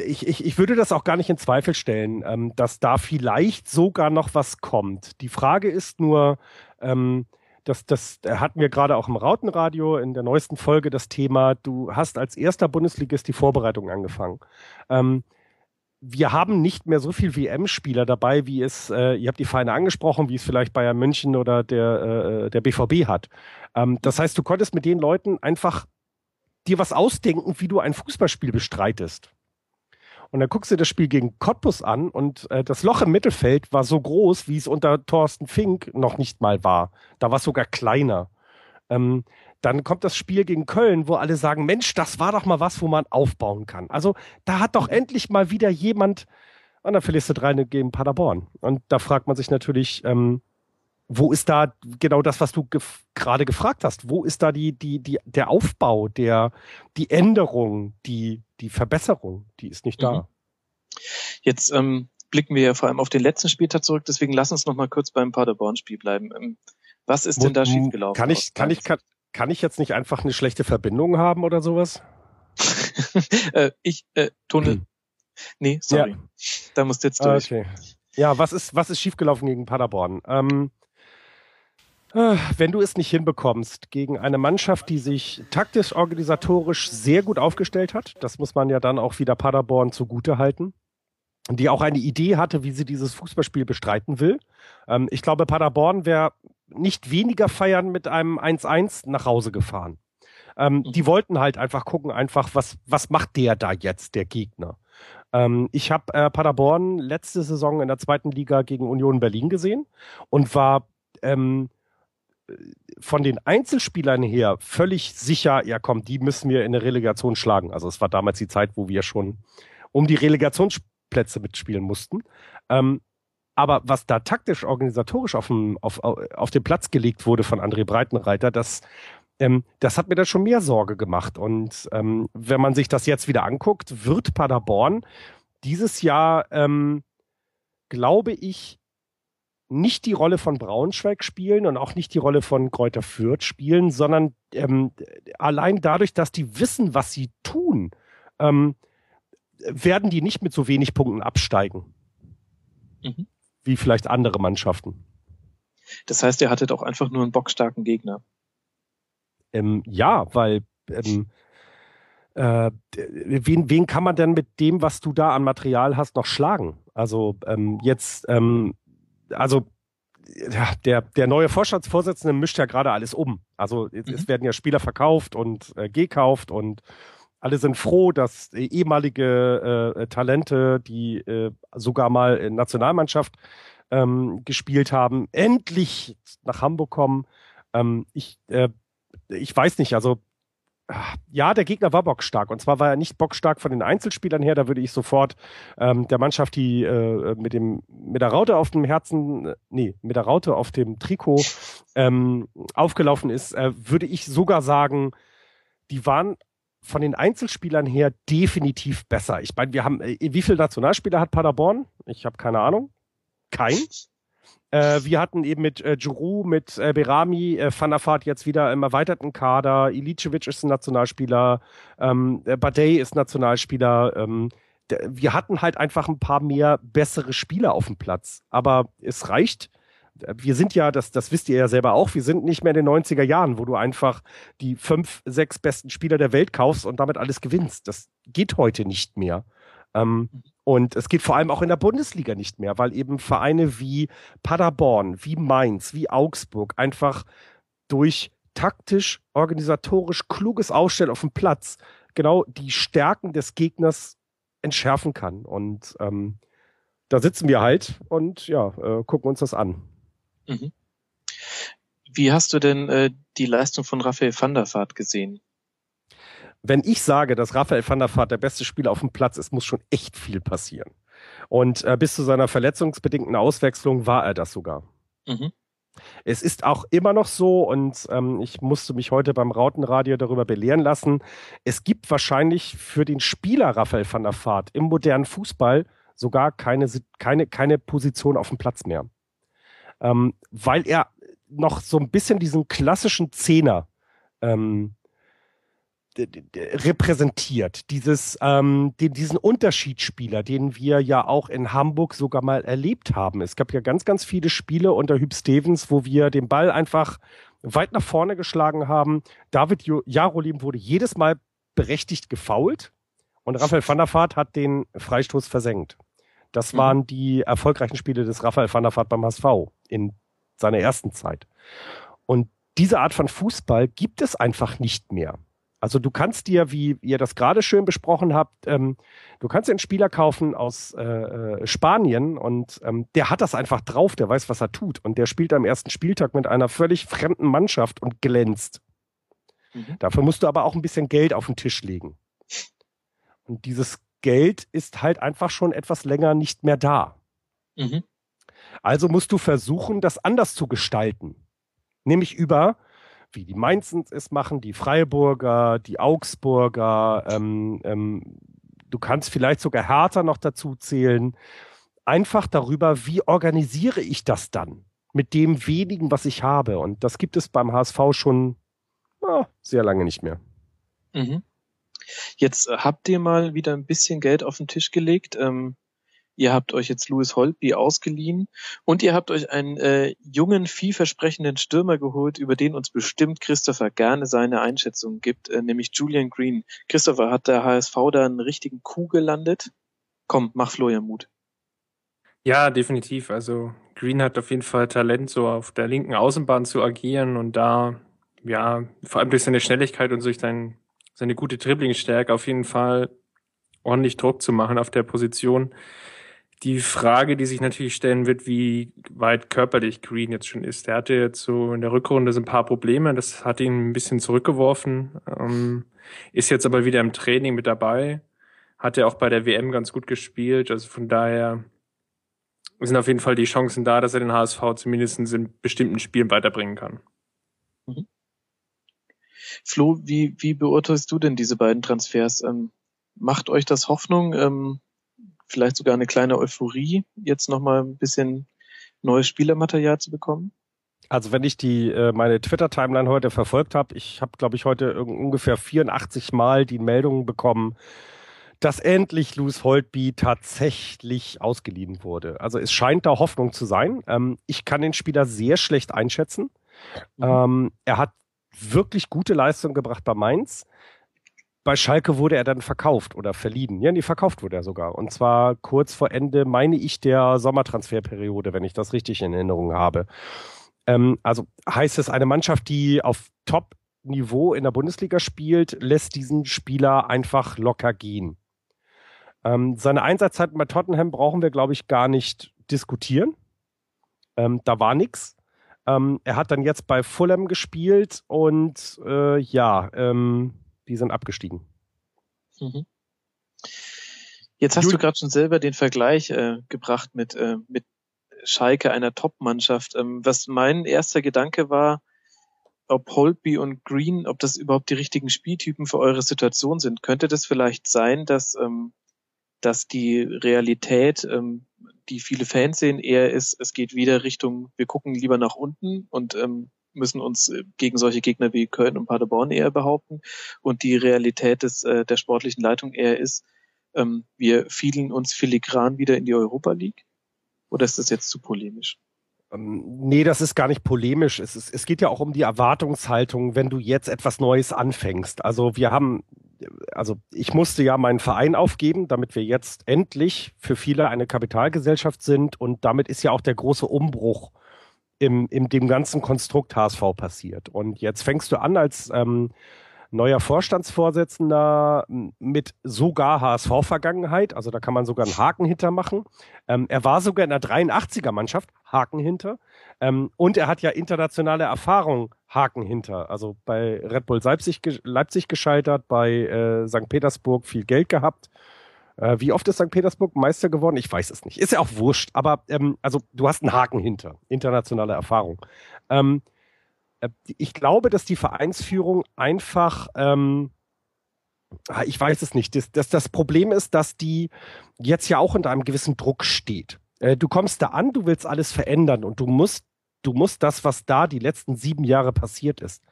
ich, ich, ich würde das auch gar nicht in Zweifel stellen, ähm, dass da vielleicht sogar noch was kommt. Die Frage ist nur, ähm, das, das hatten wir gerade auch im Rautenradio in der neuesten Folge das Thema, du hast als erster Bundesligist die Vorbereitung angefangen. Ähm, wir haben nicht mehr so viel WM-Spieler dabei, wie es, äh, ihr habt die Vereine angesprochen, wie es vielleicht Bayern München oder der, äh, der BVB hat. Ähm, das heißt, du konntest mit den Leuten einfach dir was ausdenken, wie du ein Fußballspiel bestreitest. Und dann guckst du das Spiel gegen Cottbus an und äh, das Loch im Mittelfeld war so groß, wie es unter Thorsten Fink noch nicht mal war. Da war es sogar kleiner. Ähm, dann kommt das Spiel gegen Köln, wo alle sagen, Mensch, das war doch mal was, wo man aufbauen kann. Also da hat doch endlich mal wieder jemand, und dann verlierst du drei gegen Paderborn. Und da fragt man sich natürlich, ähm, wo ist da genau das, was du gef gerade gefragt hast? Wo ist da die, die, die, der Aufbau, der, die Änderung, die, die Verbesserung? Die ist nicht da. Mhm. Jetzt ähm, blicken wir ja vor allem auf den letzten Spieltag zurück, deswegen lass uns noch mal kurz beim Paderborn-Spiel bleiben. Ähm, was ist denn da schiefgelaufen? Kann ich, kann ich, kann, kann ich jetzt nicht einfach eine schlechte Verbindung haben oder sowas? äh, ich, äh, Tunnel. Hm. Nee, sorry. Ja. Da musst du jetzt durch. Okay. Ja, was ist, was ist schiefgelaufen gegen Paderborn? Ähm, äh, wenn du es nicht hinbekommst gegen eine Mannschaft, die sich taktisch, organisatorisch sehr gut aufgestellt hat, das muss man ja dann auch wieder Paderborn zugute halten, die auch eine Idee hatte, wie sie dieses Fußballspiel bestreiten will. Ähm, ich glaube, Paderborn wäre nicht weniger feiern mit einem 1-1 nach Hause gefahren. Ähm, mhm. Die wollten halt einfach gucken, einfach, was, was macht der da jetzt, der Gegner? Ähm, ich habe äh, Paderborn letzte Saison in der zweiten Liga gegen Union Berlin gesehen und war ähm, von den Einzelspielern her völlig sicher, ja komm, die müssen wir in der Relegation schlagen. Also es war damals die Zeit, wo wir schon um die Relegationsplätze mitspielen mussten. Ähm, aber was da taktisch, organisatorisch auf dem, auf, auf den Platz gelegt wurde von André Breitenreiter, das, ähm, das hat mir da schon mehr Sorge gemacht. Und ähm, wenn man sich das jetzt wieder anguckt, wird Paderborn dieses Jahr, ähm, glaube ich, nicht die Rolle von Braunschweig spielen und auch nicht die Rolle von Kräuter Fürth spielen, sondern ähm, allein dadurch, dass die wissen, was sie tun, ähm, werden die nicht mit so wenig Punkten absteigen. Mhm. Wie vielleicht andere Mannschaften. Das heißt, ihr hattet auch einfach nur einen bockstarken Gegner. Ähm, ja, weil ähm, äh, wen, wen kann man denn mit dem, was du da an Material hast, noch schlagen? Also ähm, jetzt ähm, also ja, der, der neue Vorstandsvorsitzende mischt ja gerade alles um. Also es, mhm. es werden ja Spieler verkauft und äh, gekauft und alle sind froh, dass äh, ehemalige äh, Talente, die äh, sogar mal in Nationalmannschaft ähm, gespielt haben, endlich nach Hamburg kommen. Ähm, ich, äh, ich weiß nicht, also ja, der Gegner war bockstark. Und zwar war er nicht bockstark von den Einzelspielern her. Da würde ich sofort ähm, der Mannschaft, die äh, mit dem mit der Raute auf dem Herzen, äh, nee, mit der Raute auf dem Trikot ähm, aufgelaufen ist, äh, würde ich sogar sagen, die waren von den Einzelspielern her definitiv besser. Ich meine, wir haben, äh, wie viele Nationalspieler hat Paderborn? Ich habe keine Ahnung. Kein. Äh, wir hatten eben mit äh, Giroud, mit äh, Berami, äh, Vaart jetzt wieder im erweiterten Kader. Ilicevic ist ein Nationalspieler, ähm, äh, Badei ist Nationalspieler. Ähm, wir hatten halt einfach ein paar mehr bessere Spieler auf dem Platz. Aber es reicht. Wir sind ja, das, das wisst ihr ja selber auch, wir sind nicht mehr in den 90er Jahren, wo du einfach die fünf, sechs besten Spieler der Welt kaufst und damit alles gewinnst. Das geht heute nicht mehr. Ähm, und es geht vor allem auch in der Bundesliga nicht mehr, weil eben Vereine wie Paderborn, wie Mainz, wie Augsburg einfach durch taktisch, organisatorisch kluges Aufstellen auf dem Platz genau die Stärken des Gegners entschärfen kann. Und ähm, da sitzen wir halt und ja, äh, gucken uns das an. Mhm. Wie hast du denn äh, die Leistung von Raphael van der Vaart gesehen? wenn ich sage, dass Raphael van der Vaart der beste Spieler auf dem Platz ist, muss schon echt viel passieren. Und äh, bis zu seiner verletzungsbedingten Auswechslung war er das sogar. Mhm. Es ist auch immer noch so, und ähm, ich musste mich heute beim Rautenradio darüber belehren lassen, es gibt wahrscheinlich für den Spieler Raphael van der Vaart im modernen Fußball sogar keine, keine, keine Position auf dem Platz mehr. Ähm, weil er noch so ein bisschen diesen klassischen Zehner ähm, repräsentiert. Dieses, ähm, den, diesen Unterschiedsspieler, den wir ja auch in Hamburg sogar mal erlebt haben. Es gab ja ganz, ganz viele Spiele unter Hüb Stevens, wo wir den Ball einfach weit nach vorne geschlagen haben. David Jarolim wurde jedes Mal berechtigt gefault und Raphael van der Vaart hat den Freistoß versenkt. Das mhm. waren die erfolgreichen Spiele des Raphael van der Vaart beim HSV in seiner ersten Zeit. Und diese Art von Fußball gibt es einfach nicht mehr. Also du kannst dir, wie ihr das gerade schön besprochen habt, ähm, du kannst dir einen Spieler kaufen aus äh, äh, Spanien und ähm, der hat das einfach drauf, der weiß, was er tut und der spielt am ersten Spieltag mit einer völlig fremden Mannschaft und glänzt. Mhm. Dafür musst du aber auch ein bisschen Geld auf den Tisch legen. Und dieses Geld ist halt einfach schon etwas länger nicht mehr da. Mhm. Also musst du versuchen, das anders zu gestalten. Nämlich über wie die Mainzens es machen, die Freiburger, die Augsburger, ähm, ähm, du kannst vielleicht sogar Hertha noch dazu zählen, einfach darüber, wie organisiere ich das dann mit dem wenigen, was ich habe. Und das gibt es beim HSV schon oh, sehr lange nicht mehr. Mhm. Jetzt äh, habt ihr mal wieder ein bisschen Geld auf den Tisch gelegt. Ähm, ihr habt euch jetzt Louis Holtby ausgeliehen und ihr habt euch einen äh, jungen, vielversprechenden Stürmer geholt, über den uns bestimmt Christopher gerne seine Einschätzung gibt, äh, nämlich Julian Green. Christopher, hat der HSV da einen richtigen Coup gelandet? Komm, mach Florian Mut. Ja, definitiv. Also Green hat auf jeden Fall Talent, so auf der linken Außenbahn zu agieren und da, ja, vor allem durch seine Schnelligkeit und durch sein, seine gute Dribblingstärke auf jeden Fall ordentlich Druck zu machen auf der Position die Frage, die sich natürlich stellen wird, wie weit körperlich Green jetzt schon ist. Der hatte jetzt so in der Rückrunde so ein paar Probleme, das hat ihn ein bisschen zurückgeworfen, ähm, ist jetzt aber wieder im Training mit dabei, hat er auch bei der WM ganz gut gespielt, also von daher sind auf jeden Fall die Chancen da, dass er den HSV zumindest in bestimmten Spielen weiterbringen kann. Mhm. Flo, wie, wie beurteilst du denn diese beiden Transfers? Ähm, macht euch das Hoffnung? Ähm vielleicht sogar eine kleine Euphorie, jetzt nochmal ein bisschen neues Spielermaterial zu bekommen? Also wenn ich die äh, meine Twitter-Timeline heute verfolgt habe, ich habe, glaube ich, heute ungefähr 84 Mal die Meldungen bekommen, dass endlich Louis Holtby tatsächlich ausgeliehen wurde. Also es scheint da Hoffnung zu sein. Ähm, ich kann den Spieler sehr schlecht einschätzen. Mhm. Ähm, er hat wirklich gute Leistung gebracht bei Mainz bei Schalke wurde er dann verkauft oder verliehen. Ja, nee, verkauft wurde er sogar. Und zwar kurz vor Ende, meine ich, der Sommertransferperiode, wenn ich das richtig in Erinnerung habe. Ähm, also heißt es, eine Mannschaft, die auf Top-Niveau in der Bundesliga spielt, lässt diesen Spieler einfach locker gehen. Ähm, seine Einsatzzeiten bei Tottenham brauchen wir, glaube ich, gar nicht diskutieren. Ähm, da war nichts. Ähm, er hat dann jetzt bei Fulham gespielt und äh, ja, ähm, die sind abgestiegen. Mhm. Jetzt hast du gerade schon selber den Vergleich äh, gebracht mit, äh, mit Schalke, einer Top-Mannschaft. Ähm, was mein erster Gedanke war, ob Holtby und Green, ob das überhaupt die richtigen Spieltypen für eure Situation sind. Könnte das vielleicht sein, dass, ähm, dass die Realität, ähm, die viele Fans sehen, eher ist, es geht wieder Richtung, wir gucken lieber nach unten und ähm, müssen uns äh, gegen solche Gegner wie Köln und Paderborn eher behaupten. Und die Realität des, äh, der sportlichen Leitung eher ist, ähm, wir fielen uns filigran wieder in die Europa League? Oder ist das jetzt zu polemisch? Ähm, nee, das ist gar nicht polemisch. Es, ist, es geht ja auch um die Erwartungshaltung, wenn du jetzt etwas Neues anfängst. Also wir haben, also ich musste ja meinen Verein aufgeben, damit wir jetzt endlich für viele eine Kapitalgesellschaft sind und damit ist ja auch der große Umbruch im, in dem ganzen Konstrukt HSV passiert. Und jetzt fängst du an als ähm, neuer Vorstandsvorsitzender mit sogar HSV-Vergangenheit. Also da kann man sogar einen Haken hintermachen. Ähm, er war sogar in der 83er-Mannschaft, Haken hinter. Ähm, und er hat ja internationale Erfahrung, Haken hinter. Also bei Red Bull Leipzig, Leipzig gescheitert, bei äh, St. Petersburg viel Geld gehabt. Äh, wie oft ist St. Petersburg Meister geworden? Ich weiß es nicht. Ist ja auch wurscht. Aber ähm, also du hast einen Haken hinter. Internationale Erfahrung. Ähm, äh, ich glaube, dass die Vereinsführung einfach, ähm, ah, ich weiß es nicht, das, das, das Problem ist, dass die jetzt ja auch unter einem gewissen Druck steht. Äh, du kommst da an, du willst alles verändern und du musst du musst das, was da die letzten sieben Jahre passiert ist,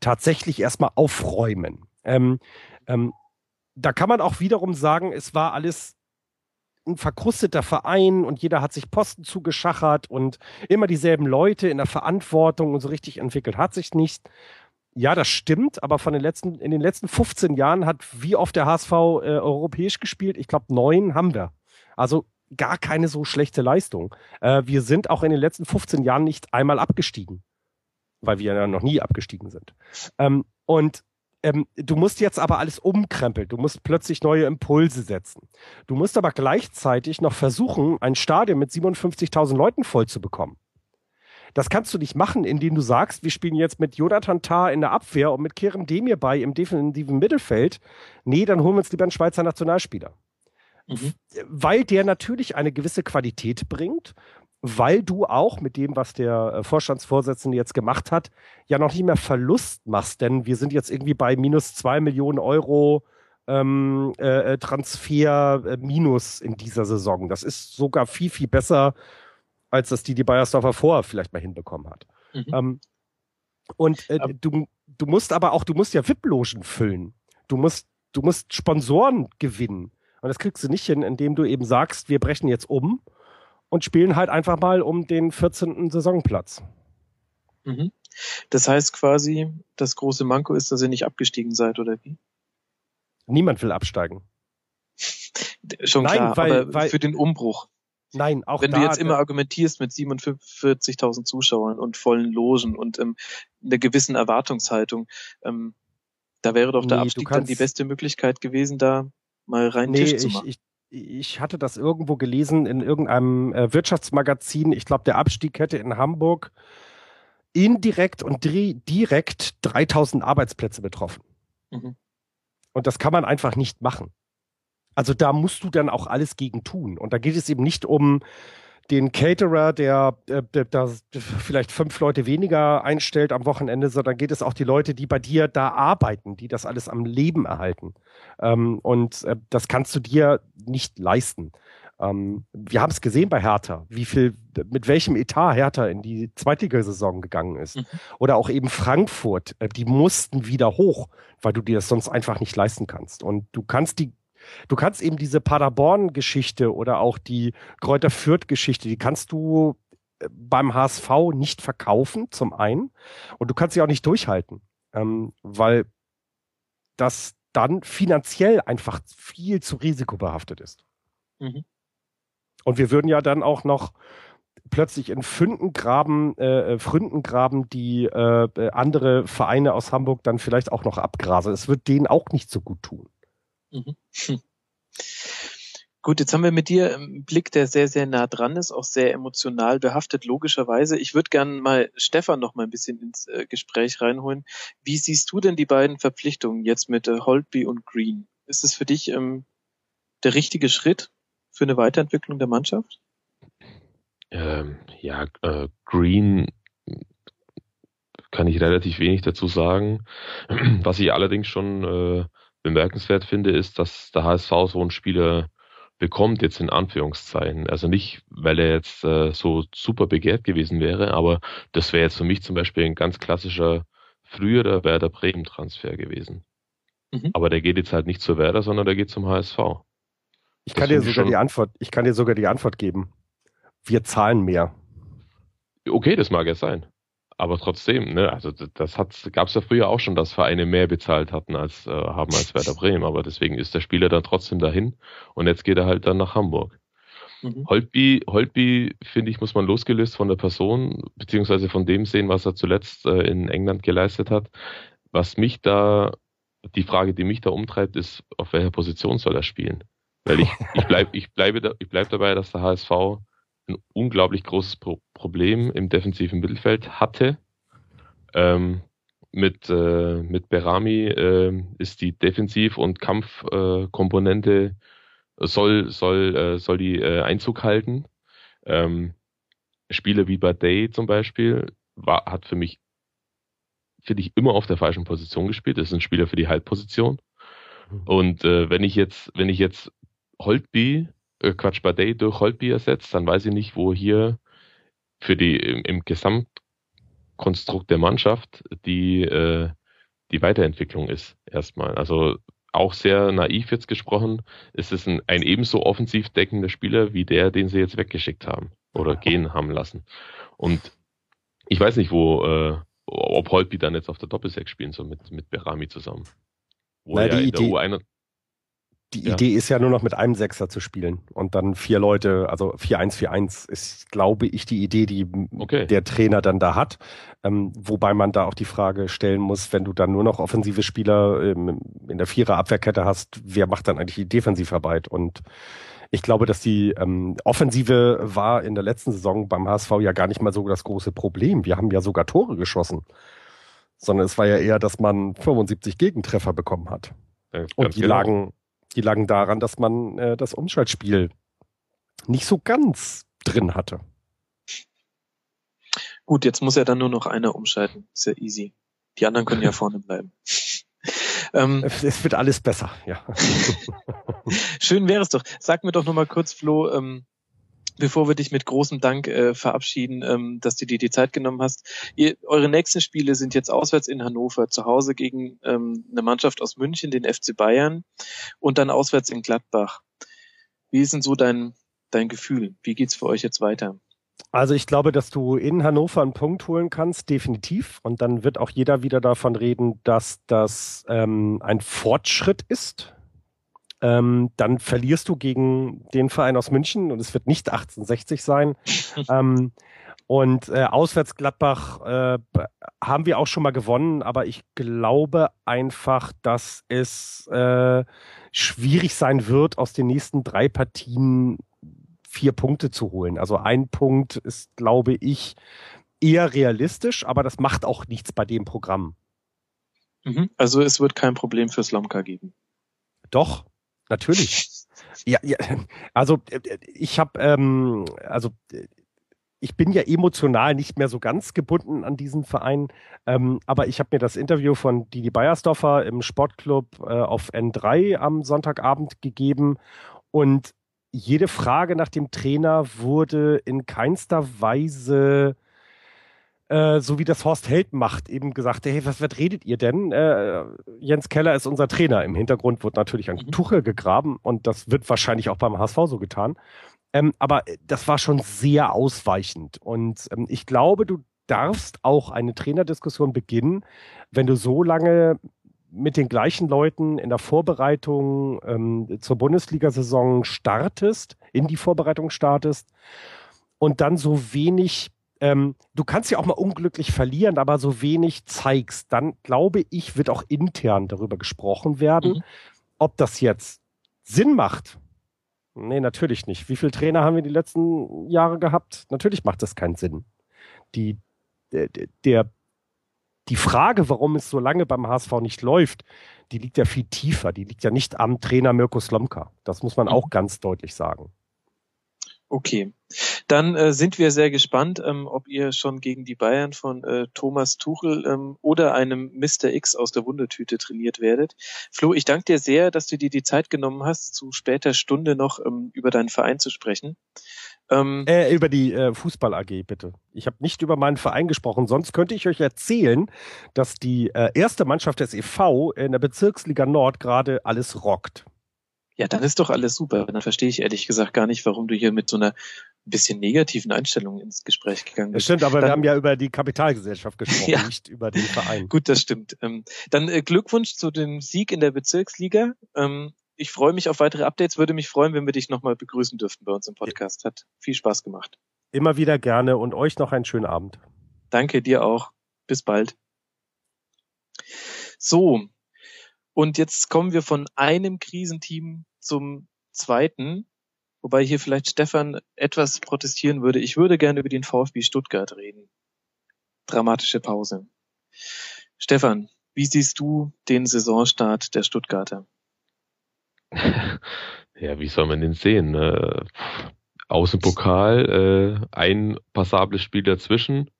tatsächlich erstmal aufräumen. Ähm, ähm, da kann man auch wiederum sagen, es war alles ein verkrusteter Verein und jeder hat sich Posten zugeschachert und immer dieselben Leute in der Verantwortung und so richtig entwickelt hat sich nicht. Ja, das stimmt, aber von den letzten, in den letzten 15 Jahren hat wie oft der HSV äh, europäisch gespielt? Ich glaube, neun haben wir. Also gar keine so schlechte Leistung. Äh, wir sind auch in den letzten 15 Jahren nicht einmal abgestiegen, weil wir ja noch nie abgestiegen sind. Ähm, und ähm, du musst jetzt aber alles umkrempeln. Du musst plötzlich neue Impulse setzen. Du musst aber gleichzeitig noch versuchen, ein Stadion mit 57.000 Leuten voll zu bekommen. Das kannst du nicht machen, indem du sagst, wir spielen jetzt mit Jonathan Tah in der Abwehr und mit Kerem Demir bei im defensiven Mittelfeld. Nee, dann holen wir uns lieber einen Schweizer Nationalspieler. Mhm. Weil der natürlich eine gewisse Qualität bringt, weil du auch mit dem, was der äh, Vorstandsvorsitzende jetzt gemacht hat, ja noch nicht mehr Verlust machst, denn wir sind jetzt irgendwie bei minus zwei Millionen Euro ähm, äh, äh Transfer äh, minus in dieser Saison. Das ist sogar viel, viel besser als das die die Bayersdorfer vorher vielleicht mal hinbekommen hat. Mhm. Ähm, und äh, du, du musst aber auch, du musst ja VIP-Logen füllen. Du musst, du musst Sponsoren gewinnen. Und das kriegst du nicht hin, indem du eben sagst, wir brechen jetzt um und spielen halt einfach mal um den 14. Saisonplatz. Mhm. Das heißt quasi, das große Manko ist, dass ihr nicht abgestiegen seid, oder wie? Niemand will absteigen. Schon Nein, klar, weil, aber weil, für den Umbruch. Nein, auch Wenn da, du jetzt immer argumentierst mit 47.000 Zuschauern und vollen Logen und ähm, einer gewissen Erwartungshaltung, ähm, da wäre doch der nee, Abstieg kannst, dann die beste Möglichkeit gewesen, da mal rein nee, Tisch zu machen. Ich, ich, ich hatte das irgendwo gelesen in irgendeinem äh, Wirtschaftsmagazin. Ich glaube, der Abstieg hätte in Hamburg indirekt und direkt 3000 Arbeitsplätze betroffen. Mhm. Und das kann man einfach nicht machen. Also da musst du dann auch alles gegen tun. Und da geht es eben nicht um den Caterer, der, der, der vielleicht fünf Leute weniger einstellt am Wochenende, sondern geht es auch die Leute, die bei dir da arbeiten, die das alles am Leben erhalten. Ähm, und äh, das kannst du dir nicht leisten. Ähm, wir haben es gesehen bei Hertha, wie viel, mit welchem Etat Hertha in die Zweitligasaison gegangen ist. Mhm. Oder auch eben Frankfurt, äh, die mussten wieder hoch, weil du dir das sonst einfach nicht leisten kannst. Und du kannst die Du kannst eben diese Paderborn-Geschichte oder auch die Kräuter Fürth-Geschichte, die kannst du äh, beim HSV nicht verkaufen, zum einen. Und du kannst sie auch nicht durchhalten, ähm, weil das dann finanziell einfach viel zu risikobehaftet ist. Mhm. Und wir würden ja dann auch noch plötzlich in Fünden graben, äh, äh Fründen graben, die äh, äh, andere Vereine aus Hamburg dann vielleicht auch noch abgrasen. Es wird denen auch nicht so gut tun. Mhm. Gut, jetzt haben wir mit dir einen Blick, der sehr, sehr nah dran ist, auch sehr emotional behaftet, logischerweise. Ich würde gerne mal Stefan noch mal ein bisschen ins äh, Gespräch reinholen. Wie siehst du denn die beiden Verpflichtungen jetzt mit äh, Holtby und Green? Ist es für dich ähm, der richtige Schritt für eine Weiterentwicklung der Mannschaft? Ähm, ja, äh, Green kann ich relativ wenig dazu sagen. Was ich allerdings schon äh, bemerkenswert finde, ist, dass der HSV so einen Spieler bekommt, jetzt in Anführungszeichen. Also nicht, weil er jetzt äh, so super begehrt gewesen wäre, aber das wäre jetzt für mich zum Beispiel ein ganz klassischer früherer Werder Bremen-Transfer gewesen. Mhm. Aber der geht jetzt halt nicht zur Werder, sondern der geht zum HSV. Ich kann dir sogar die Antwort, ich kann dir sogar die Antwort geben. Wir zahlen mehr. Okay, das mag ja sein. Aber trotzdem, ne, also das hat, gab es ja früher auch schon, dass Vereine mehr bezahlt hatten als äh, haben als Werder Bremen. Aber deswegen ist der Spieler dann trotzdem dahin und jetzt geht er halt dann nach Hamburg. Mhm. Holtby, Holtby finde ich, muss man losgelöst von der Person beziehungsweise von dem sehen, was er zuletzt äh, in England geleistet hat. Was mich da, die Frage, die mich da umtreibt, ist, auf welcher Position soll er spielen? Weil ich, ich bleib, ich bleibe, da, ich bleib dabei, dass der HSV ein unglaublich großes Pro Problem im defensiven Mittelfeld hatte. Ähm, mit, äh, mit Berami äh, ist die Defensiv- und Kampfkomponente äh, soll, soll, äh, soll die äh, Einzug halten. Ähm, Spieler wie Day zum Beispiel war, hat für mich, finde ich, immer auf der falschen Position gespielt. Das ist ein Spieler für die Halbposition. Mhm. Und äh, wenn ich jetzt, wenn ich jetzt Holtby äh, Quatsch, Day durch Holtby ersetzt, dann weiß ich nicht, wo hier für die im, im Gesamtkonstrukt der Mannschaft die, äh, die Weiterentwicklung ist, erstmal. Also auch sehr naiv jetzt gesprochen, ist es ein, ein ebenso offensiv deckender Spieler wie der, den sie jetzt weggeschickt haben oder gehen haben lassen. Und ich weiß nicht, wo, äh, ob Holtby dann jetzt auf der Doppelsechs spielen soll mit, mit Berami zusammen. Wo Na, die, Idee, die ja. Idee ist ja nur noch mit einem Sechser zu spielen und dann vier Leute, also 4-1-4-1 ist, glaube ich, die Idee, die okay. der Trainer dann da hat. Ähm, wobei man da auch die Frage stellen muss, wenn du dann nur noch offensive Spieler ähm, in der Vierer-Abwehrkette hast, wer macht dann eigentlich die Defensivarbeit? Und ich glaube, dass die ähm, Offensive war in der letzten Saison beim HSV ja gar nicht mal so das große Problem. Wir haben ja sogar Tore geschossen. Sondern es war ja eher, dass man 75 Gegentreffer bekommen hat. Ja, und die genau. lagen, die lagen daran, dass man äh, das Umschaltspiel nicht so ganz drin hatte. Gut, jetzt muss ja dann nur noch einer umschalten. Sehr easy. Die anderen können ja vorne bleiben. Ähm, es wird alles besser, ja. Schön wäre es doch. Sag mir doch nochmal kurz, Flo, ähm, bevor wir dich mit großem Dank äh, verabschieden, ähm, dass du dir die Zeit genommen hast. Ihr, eure nächsten Spiele sind jetzt auswärts in Hannover, zu Hause gegen ähm, eine Mannschaft aus München, den FC Bayern, und dann auswärts in Gladbach. Wie ist denn so dein, dein Gefühl? Wie geht's für euch jetzt weiter? Also ich glaube, dass du in Hannover einen Punkt holen kannst, definitiv. Und dann wird auch jeder wieder davon reden, dass das ähm, ein Fortschritt ist. Ähm, dann verlierst du gegen den Verein aus München und es wird nicht 1860 sein. ähm, und äh, auswärts Gladbach äh, haben wir auch schon mal gewonnen, aber ich glaube einfach, dass es äh, schwierig sein wird, aus den nächsten drei Partien vier Punkte zu holen. Also ein Punkt ist, glaube ich, eher realistisch, aber das macht auch nichts bei dem Programm. Mhm. Also es wird kein Problem für Slomka geben. Doch, natürlich. ja, ja, also ich habe, ähm, also ich bin ja emotional nicht mehr so ganz gebunden an diesen Verein, ähm, aber ich habe mir das Interview von Didi Beiersdorfer im Sportclub äh, auf N3 am Sonntagabend gegeben und jede Frage nach dem Trainer wurde in keinster Weise äh, so wie das Horst Held macht, eben gesagt, hey, was, was redet ihr denn? Äh, Jens Keller ist unser Trainer. Im Hintergrund wird natürlich ein mhm. Tuchel gegraben und das wird wahrscheinlich auch beim HSV so getan. Ähm, aber das war schon sehr ausweichend. Und ähm, ich glaube, du darfst auch eine Trainerdiskussion beginnen, wenn du so lange mit den gleichen Leuten in der Vorbereitung ähm, zur Bundesliga-Saison startest, in die Vorbereitung startest und dann so wenig, ähm, du kannst ja auch mal unglücklich verlieren, aber so wenig zeigst, dann glaube ich, wird auch intern darüber gesprochen werden, mhm. ob das jetzt Sinn macht. Nee, natürlich nicht. Wie viele Trainer haben wir die letzten Jahre gehabt? Natürlich macht das keinen Sinn. Die, der, der die Frage, warum es so lange beim HSV nicht läuft, die liegt ja viel tiefer. Die liegt ja nicht am Trainer Mirko Slomka. Das muss man mhm. auch ganz deutlich sagen. Okay, dann äh, sind wir sehr gespannt, ähm, ob ihr schon gegen die Bayern von äh, Thomas Tuchel ähm, oder einem Mr. X aus der Wundertüte trainiert werdet. Flo, ich danke dir sehr, dass du dir die Zeit genommen hast, zu später Stunde noch ähm, über deinen Verein zu sprechen. Ähm, äh, über die äh, Fußball AG, bitte. Ich habe nicht über meinen Verein gesprochen, sonst könnte ich euch erzählen, dass die äh, erste Mannschaft des EV in der Bezirksliga Nord gerade alles rockt. Ja, dann ist doch alles super. Dann verstehe ich ehrlich gesagt gar nicht, warum du hier mit so einer bisschen negativen Einstellung ins Gespräch gegangen bist. Das stimmt, aber dann, wir haben ja über die Kapitalgesellschaft gesprochen, ja, nicht über den Verein. Gut, das stimmt. Ähm, dann äh, Glückwunsch zu dem Sieg in der Bezirksliga. Ähm, ich freue mich auf weitere Updates, würde mich freuen, wenn wir dich nochmal begrüßen dürften bei uns im Podcast. Hat viel Spaß gemacht. Immer wieder gerne und euch noch einen schönen Abend. Danke dir auch. Bis bald. So. Und jetzt kommen wir von einem Krisenteam zum zweiten. Wobei hier vielleicht Stefan etwas protestieren würde. Ich würde gerne über den VfB Stuttgart reden. Dramatische Pause. Stefan, wie siehst du den Saisonstart der Stuttgarter? ja, wie soll man den sehen? Äh, Außenpokal, äh, ein passables Spiel dazwischen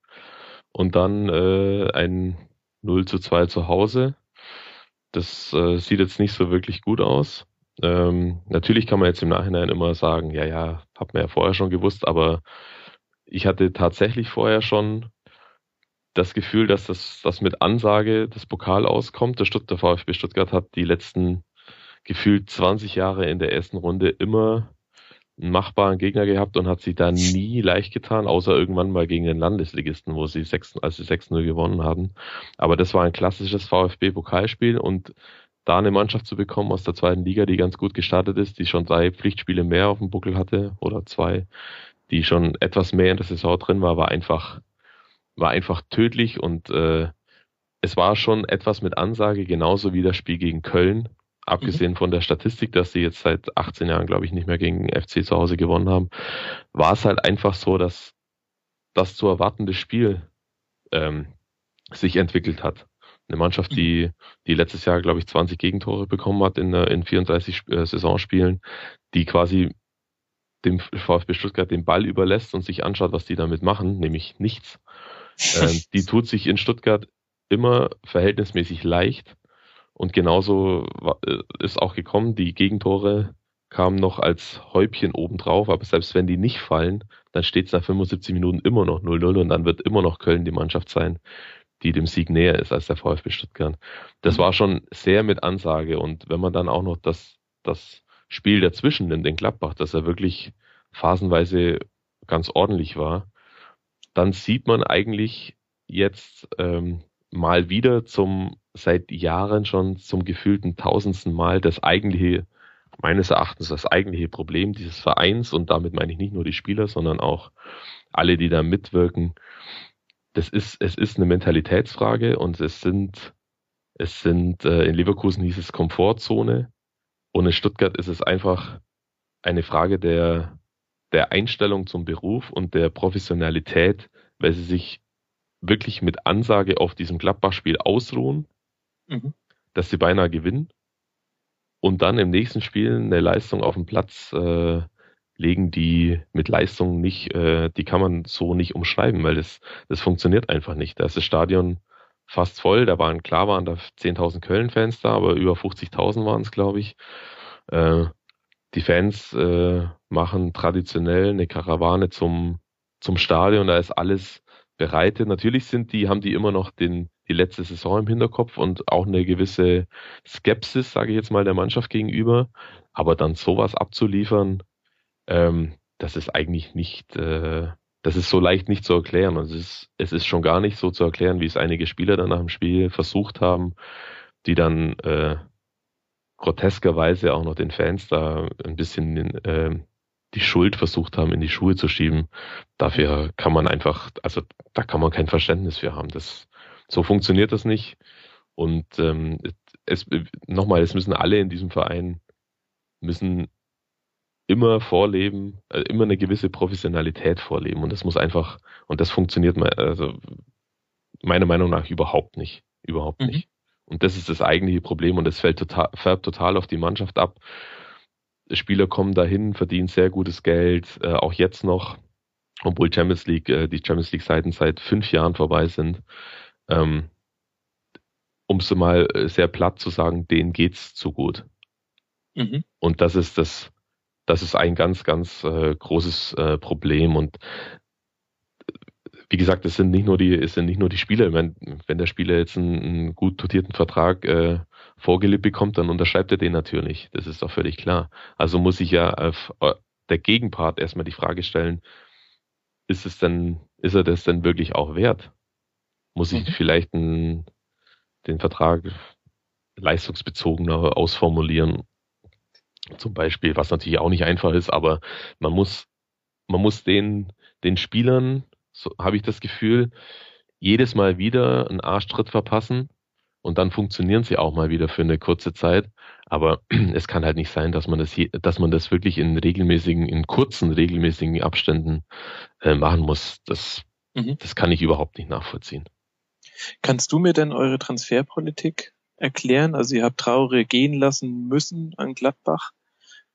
und dann äh, ein 0 zu 2 zu Hause. Das äh, sieht jetzt nicht so wirklich gut aus. Ähm, natürlich kann man jetzt im Nachhinein immer sagen, ja, ja, hat man ja vorher schon gewusst, aber ich hatte tatsächlich vorher schon das Gefühl, dass das, das mit Ansage das Pokal auskommt. Der, Stutt der VfB Stuttgart hat die letzten gefühlt 20 Jahre in der ersten Runde immer einen machbaren Gegner gehabt und hat sich da nie leicht getan, außer irgendwann mal gegen den Landesligisten, wo sie 6, als sie 6-0 gewonnen haben. Aber das war ein klassisches VfB-Pokalspiel und da eine Mannschaft zu bekommen aus der zweiten Liga, die ganz gut gestartet ist, die schon drei Pflichtspiele mehr auf dem Buckel hatte oder zwei, die schon etwas mehr in der Saison drin war, war einfach, war einfach tödlich und äh, es war schon etwas mit Ansage, genauso wie das Spiel gegen Köln, abgesehen mhm. von der Statistik, dass sie jetzt seit 18 Jahren, glaube ich, nicht mehr gegen FC zu Hause gewonnen haben, war es halt einfach so, dass das zu erwartende Spiel ähm, sich entwickelt hat. Eine Mannschaft, die, die letztes Jahr, glaube ich, 20 Gegentore bekommen hat in, in 34 äh, Saisonspielen, die quasi dem VfB Stuttgart den Ball überlässt und sich anschaut, was die damit machen, nämlich nichts. Ähm, die tut sich in Stuttgart immer verhältnismäßig leicht. Und genauso äh, ist auch gekommen, die Gegentore kamen noch als Häubchen obendrauf, aber selbst wenn die nicht fallen, dann steht es nach 75 Minuten immer noch 0-0 und dann wird immer noch Köln die Mannschaft sein, die dem Sieg näher ist als der VfB Stuttgart. Das mhm. war schon sehr mit Ansage und wenn man dann auch noch das, das Spiel dazwischen nimmt, den Gladbach, dass er wirklich phasenweise ganz ordentlich war, dann sieht man eigentlich jetzt ähm, mal wieder zum seit Jahren schon zum gefühlten tausendsten Mal das eigentliche, meines Erachtens das eigentliche Problem dieses Vereins und damit meine ich nicht nur die Spieler, sondern auch alle, die da mitwirken, das ist, es ist eine Mentalitätsfrage und es sind, es sind, äh, in Leverkusen hieß es Komfortzone und in Stuttgart ist es einfach eine Frage der, der Einstellung zum Beruf und der Professionalität, weil sie sich wirklich mit Ansage auf diesem Gladbach-Spiel ausruhen, mhm. dass sie beinahe gewinnen und dann im nächsten Spiel eine Leistung auf den Platz äh, legen, die mit Leistung nicht, äh, die kann man so nicht umschreiben, weil das, das funktioniert einfach nicht. Da ist das Stadion fast voll, da waren, klar waren da 10.000 Köln-Fans da, aber über 50.000 waren es, glaube ich. Äh, die Fans äh, machen traditionell eine Karawane zum, zum Stadion, da ist alles bereitet. Natürlich sind die, haben die immer noch den, die letzte Saison im Hinterkopf und auch eine gewisse Skepsis, sage ich jetzt mal, der Mannschaft gegenüber. Aber dann sowas abzuliefern, ähm, das ist eigentlich nicht, äh, das ist so leicht nicht zu erklären. Also es ist, es ist schon gar nicht so zu erklären, wie es einige Spieler dann nach dem Spiel versucht haben, die dann äh, groteskerweise auch noch den Fans da ein bisschen äh, die Schuld versucht haben, in die Schuhe zu schieben. Dafür kann man einfach, also da kann man kein Verständnis für haben. Das, so funktioniert das nicht. Und ähm, es nochmal, es müssen alle in diesem Verein müssen immer vorleben, äh, immer eine gewisse Professionalität vorleben. Und das muss einfach, und das funktioniert also meiner Meinung nach überhaupt nicht. Überhaupt mhm. nicht. Und das ist das eigentliche Problem und es fällt total, färbt total auf die Mannschaft ab. Spieler kommen dahin, verdienen sehr gutes Geld, äh, auch jetzt noch, obwohl Champions League, äh, die Champions League Seiten seit fünf Jahren vorbei sind. Ähm, um es mal äh, sehr platt zu sagen, denen geht's zu gut. Mhm. Und das ist das, das ist ein ganz, ganz äh, großes äh, Problem. Und wie gesagt, es sind nicht nur die, es sind nicht nur die Spieler. Wenn, wenn der Spieler jetzt einen, einen gut dotierten Vertrag äh, vorgelebt bekommt, dann unterschreibt er den natürlich. Das ist doch völlig klar. Also muss ich ja auf äh, der Gegenpart erstmal die Frage stellen, ist es denn, ist er das denn wirklich auch wert? Muss ich mhm. vielleicht einen, den Vertrag leistungsbezogener ausformulieren? Zum Beispiel, was natürlich auch nicht einfach ist, aber man muss, man muss den, den Spielern, so habe ich das Gefühl, jedes Mal wieder einen Arschtritt verpassen, und dann funktionieren sie auch mal wieder für eine kurze Zeit. Aber es kann halt nicht sein, dass man das, hier, dass man das wirklich in regelmäßigen, in kurzen regelmäßigen Abständen äh, machen muss. Das, mhm. das kann ich überhaupt nicht nachvollziehen. Kannst du mir denn eure Transferpolitik erklären? Also ihr habt Traure gehen lassen müssen an Gladbach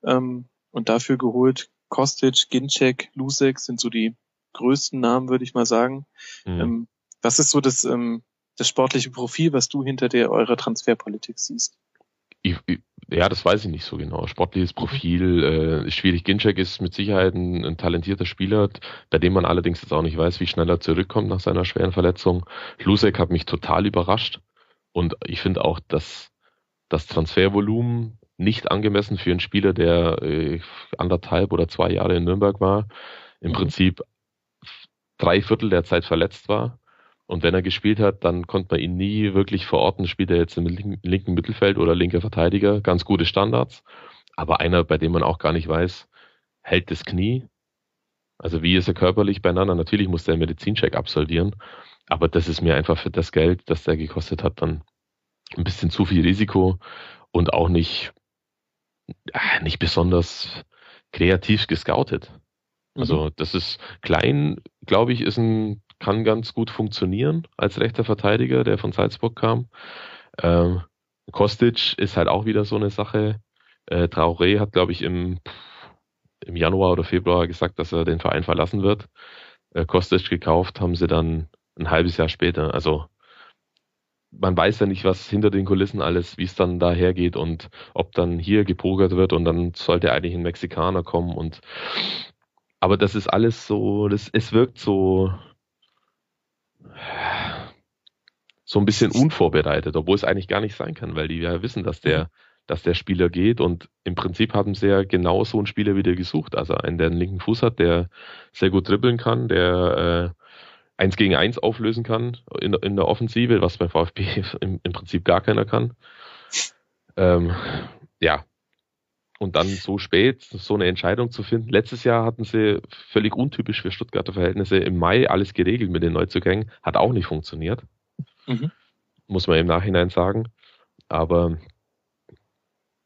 ähm, und dafür geholt Kostic, Ginczek, Lusek sind so die größten Namen, würde ich mal sagen. Mhm. Ähm, was ist so das, ähm, das sportliche Profil, was du hinter der eurer Transferpolitik siehst? Ich, Ja, das weiß ich nicht so genau. Sportliches Profil äh, ist schwierig. Ginczek ist mit Sicherheit ein, ein, talentierter Spieler, bei dem man allerdings jetzt auch nicht weiß, wie schnell er zurückkommt nach seiner schweren Verletzung. Lusek hat mich total überrascht und ich finde auch, dass das Transfervolumen nicht angemessen für einen Spieler, der äh, anderthalb oder zwei Jahre in Nürnberg war, im mhm. Prinzip drei Viertel der Zeit verletzt war und wenn er gespielt hat, dann konnte man ihn nie wirklich verorten, spielt er jetzt im linken, Mittelfeld oder linker Verteidiger, ganz gute Standards. Aber einer, bei dem man auch gar nicht weiß, hält das Knie. Also wie ist er körperlich beieinander? Natürlich muss der einen Medizincheck absolvieren. Aber das ist mir einfach für das Geld, das der gekostet hat, dann ein bisschen zu viel Risiko und auch nicht, äh, nicht besonders kreativ gescoutet. Also mhm. das ist klein, glaube ich, ist ein kann ganz gut funktionieren als rechter Verteidiger, der von Salzburg kam. Ähm, Kostic ist halt auch wieder so eine Sache. Äh, Traoré hat, glaube ich, im, im Januar oder Februar gesagt, dass er den Verein verlassen wird. Äh, Kostic gekauft haben sie dann ein halbes Jahr später. Also man weiß ja nicht, was hinter den Kulissen alles, wie es dann dahergeht und ob dann hier gepokert wird und dann sollte eigentlich ein Mexikaner kommen und aber das ist alles so, das, es wirkt so, so ein bisschen unvorbereitet, obwohl es eigentlich gar nicht sein kann, weil die ja wissen, dass der, dass der Spieler geht und im Prinzip haben sie ja genau so einen Spieler wieder gesucht. Also einen, der einen linken Fuß hat, der sehr gut dribbeln kann, der äh, eins gegen eins auflösen kann in, in der Offensive, was beim VfB im, im Prinzip gar keiner kann. Ähm, ja, und dann so spät so eine Entscheidung zu finden. Letztes Jahr hatten sie völlig untypisch für Stuttgarter Verhältnisse im Mai alles geregelt mit den Neuzugängen. Hat auch nicht funktioniert. Mhm. Muss man im Nachhinein sagen. Aber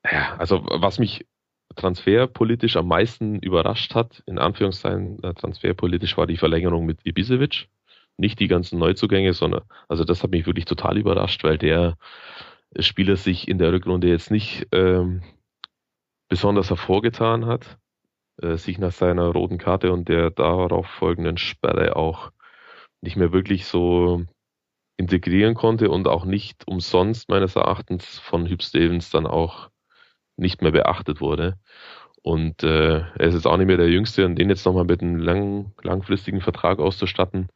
ja, also was mich transferpolitisch am meisten überrascht hat, in Anführungszeichen äh, transferpolitisch, war die Verlängerung mit Ibisevic. Nicht die ganzen Neuzugänge, sondern, also das hat mich wirklich total überrascht, weil der Spieler sich in der Rückrunde jetzt nicht ähm, besonders hervorgetan hat, äh, sich nach seiner roten Karte und der darauf folgenden Sperre auch nicht mehr wirklich so integrieren konnte und auch nicht umsonst meines Erachtens von Hüb Stevens dann auch nicht mehr beachtet wurde. Und äh, er ist jetzt auch nicht mehr der Jüngste und den jetzt nochmal mit einem lang, langfristigen Vertrag auszustatten,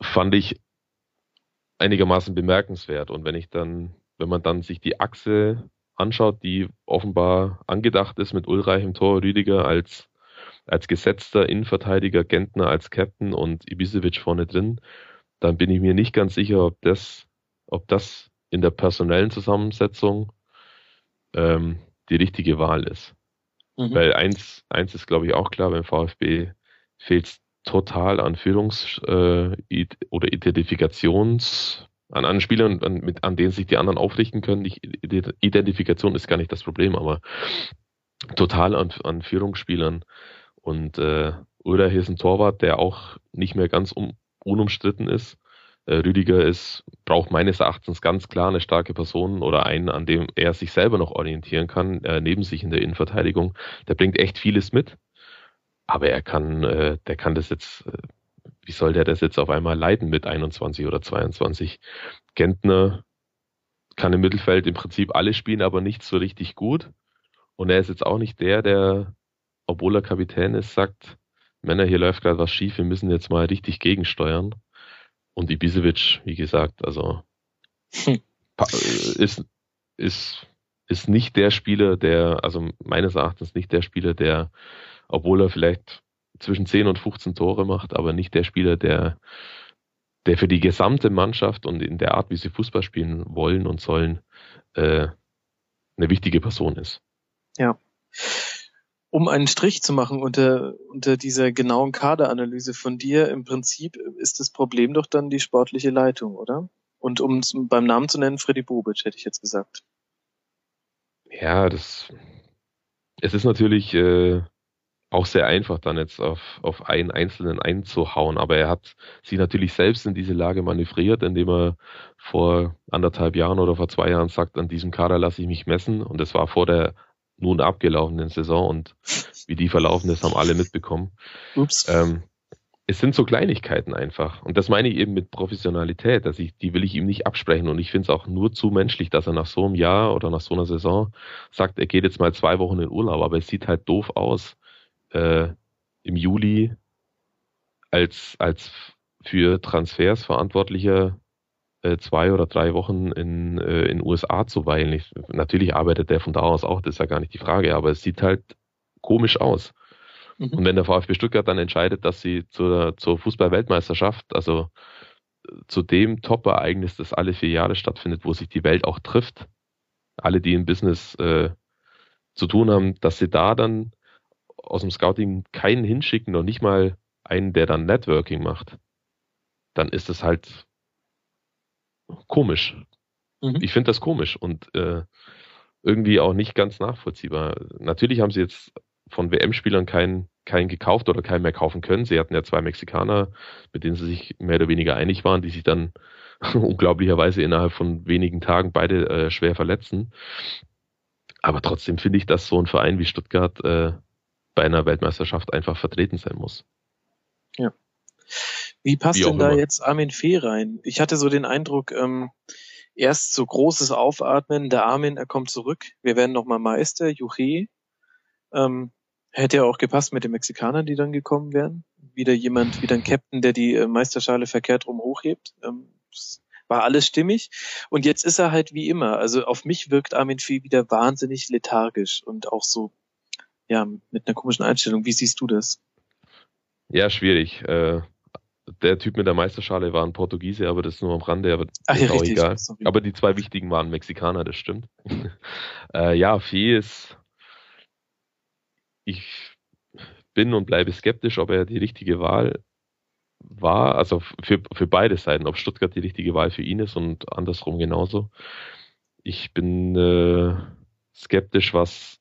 fand ich einigermaßen bemerkenswert. Und wenn ich dann, wenn man dann sich die Achse anschaut, die offenbar angedacht ist mit Ulreich im Tor, Rüdiger als, als gesetzter Innenverteidiger, Gentner als Captain und Ibisevic vorne drin, dann bin ich mir nicht ganz sicher, ob das, ob das in der personellen Zusammensetzung ähm, die richtige Wahl ist. Mhm. Weil eins, eins ist, glaube ich, auch klar, beim VfB fehlt es total an Führungs- äh, oder Identifikations- an anderen Spielern, an, mit, an denen sich die anderen aufrichten können. Die Identifikation ist gar nicht das Problem, aber total an, an Führungsspielern. Und äh, oder hier ist ein Torwart, der auch nicht mehr ganz um, unumstritten ist. Äh, Rüdiger ist, braucht meines Erachtens ganz klar eine starke Person oder einen, an dem er sich selber noch orientieren kann, äh, neben sich in der Innenverteidigung. Der bringt echt vieles mit. Aber er kann, äh, der kann das jetzt äh, wie soll der das jetzt auf einmal leiten mit 21 oder 22? Gentner kann im Mittelfeld im Prinzip alle spielen, aber nicht so richtig gut. Und er ist jetzt auch nicht der, der, obwohl er Kapitän ist, sagt, Männer, hier läuft gerade was schief, wir müssen jetzt mal richtig gegensteuern. Und Ibisevic, wie gesagt, also hm. ist, ist, ist nicht der Spieler, der, also meines Erachtens nicht der Spieler, der, obwohl er vielleicht zwischen 10 und 15 Tore macht, aber nicht der Spieler, der, der für die gesamte Mannschaft und in der Art, wie sie Fußball spielen wollen und sollen, äh, eine wichtige Person ist. Ja. Um einen Strich zu machen unter, unter dieser genauen Kaderanalyse von dir, im Prinzip ist das Problem doch dann die sportliche Leitung, oder? Und um es beim Namen zu nennen, Freddy Bobic, hätte ich jetzt gesagt. Ja, das, es ist natürlich, äh, auch sehr einfach, dann jetzt auf, auf einen Einzelnen einzuhauen. Aber er hat sich natürlich selbst in diese Lage manövriert, indem er vor anderthalb Jahren oder vor zwei Jahren sagt, an diesem Kader lasse ich mich messen. Und das war vor der nun abgelaufenen Saison und wie die verlaufen ist, haben alle mitbekommen. Ups. Ähm, es sind so Kleinigkeiten einfach. Und das meine ich eben mit Professionalität. dass ich, die will ich ihm nicht absprechen. Und ich finde es auch nur zu menschlich, dass er nach so einem Jahr oder nach so einer Saison sagt, er geht jetzt mal zwei Wochen in Urlaub. Aber es sieht halt doof aus, äh, im Juli als, als für Transfers verantwortlicher äh, zwei oder drei Wochen in äh, in USA zu weilen. Ich, natürlich arbeitet der von da aus auch, das ist ja gar nicht die Frage, aber es sieht halt komisch aus. Mhm. Und wenn der VfB Stuttgart dann entscheidet, dass sie zur, zur Fußball-Weltmeisterschaft, also äh, zu dem Top-Ereignis, das alle vier Jahre stattfindet, wo sich die Welt auch trifft, alle, die im Business äh, zu tun haben, dass sie da dann aus dem Scouting keinen hinschicken, noch nicht mal einen, der dann Networking macht, dann ist das halt komisch. Mhm. Ich finde das komisch und äh, irgendwie auch nicht ganz nachvollziehbar. Natürlich haben sie jetzt von WM-Spielern keinen keinen gekauft oder keinen mehr kaufen können. Sie hatten ja zwei Mexikaner, mit denen sie sich mehr oder weniger einig waren, die sich dann unglaublicherweise innerhalb von wenigen Tagen beide äh, schwer verletzen. Aber trotzdem finde ich, dass so ein Verein wie Stuttgart äh, bei einer Weltmeisterschaft einfach vertreten sein muss. Ja. Wie passt wie denn da immer. jetzt Armin Fee rein? Ich hatte so den Eindruck, ähm, erst so großes Aufatmen, der Armin, er kommt zurück, wir werden nochmal Meister, Juche. Ähm, Hätte ja auch gepasst mit den Mexikanern, die dann gekommen wären. Wieder jemand, wieder ein Captain, der die äh, Meisterschale verkehrt rum hochhebt. Ähm, war alles stimmig. Und jetzt ist er halt wie immer. Also auf mich wirkt Armin Fee wieder wahnsinnig lethargisch und auch so, ja, mit einer komischen Einstellung. Wie siehst du das? Ja, schwierig. Äh, der Typ mit der Meisterschale war ein Portugiese, aber das ist nur am Rande, aber Ach, ist ja, auch richtig, egal. Sorry. Aber die zwei wichtigen waren Mexikaner, das stimmt. äh, ja, Fee ist ich bin und bleibe skeptisch, ob er die richtige Wahl war, also für, für beide Seiten, ob Stuttgart die richtige Wahl für ihn ist und andersrum genauso. Ich bin äh, skeptisch, was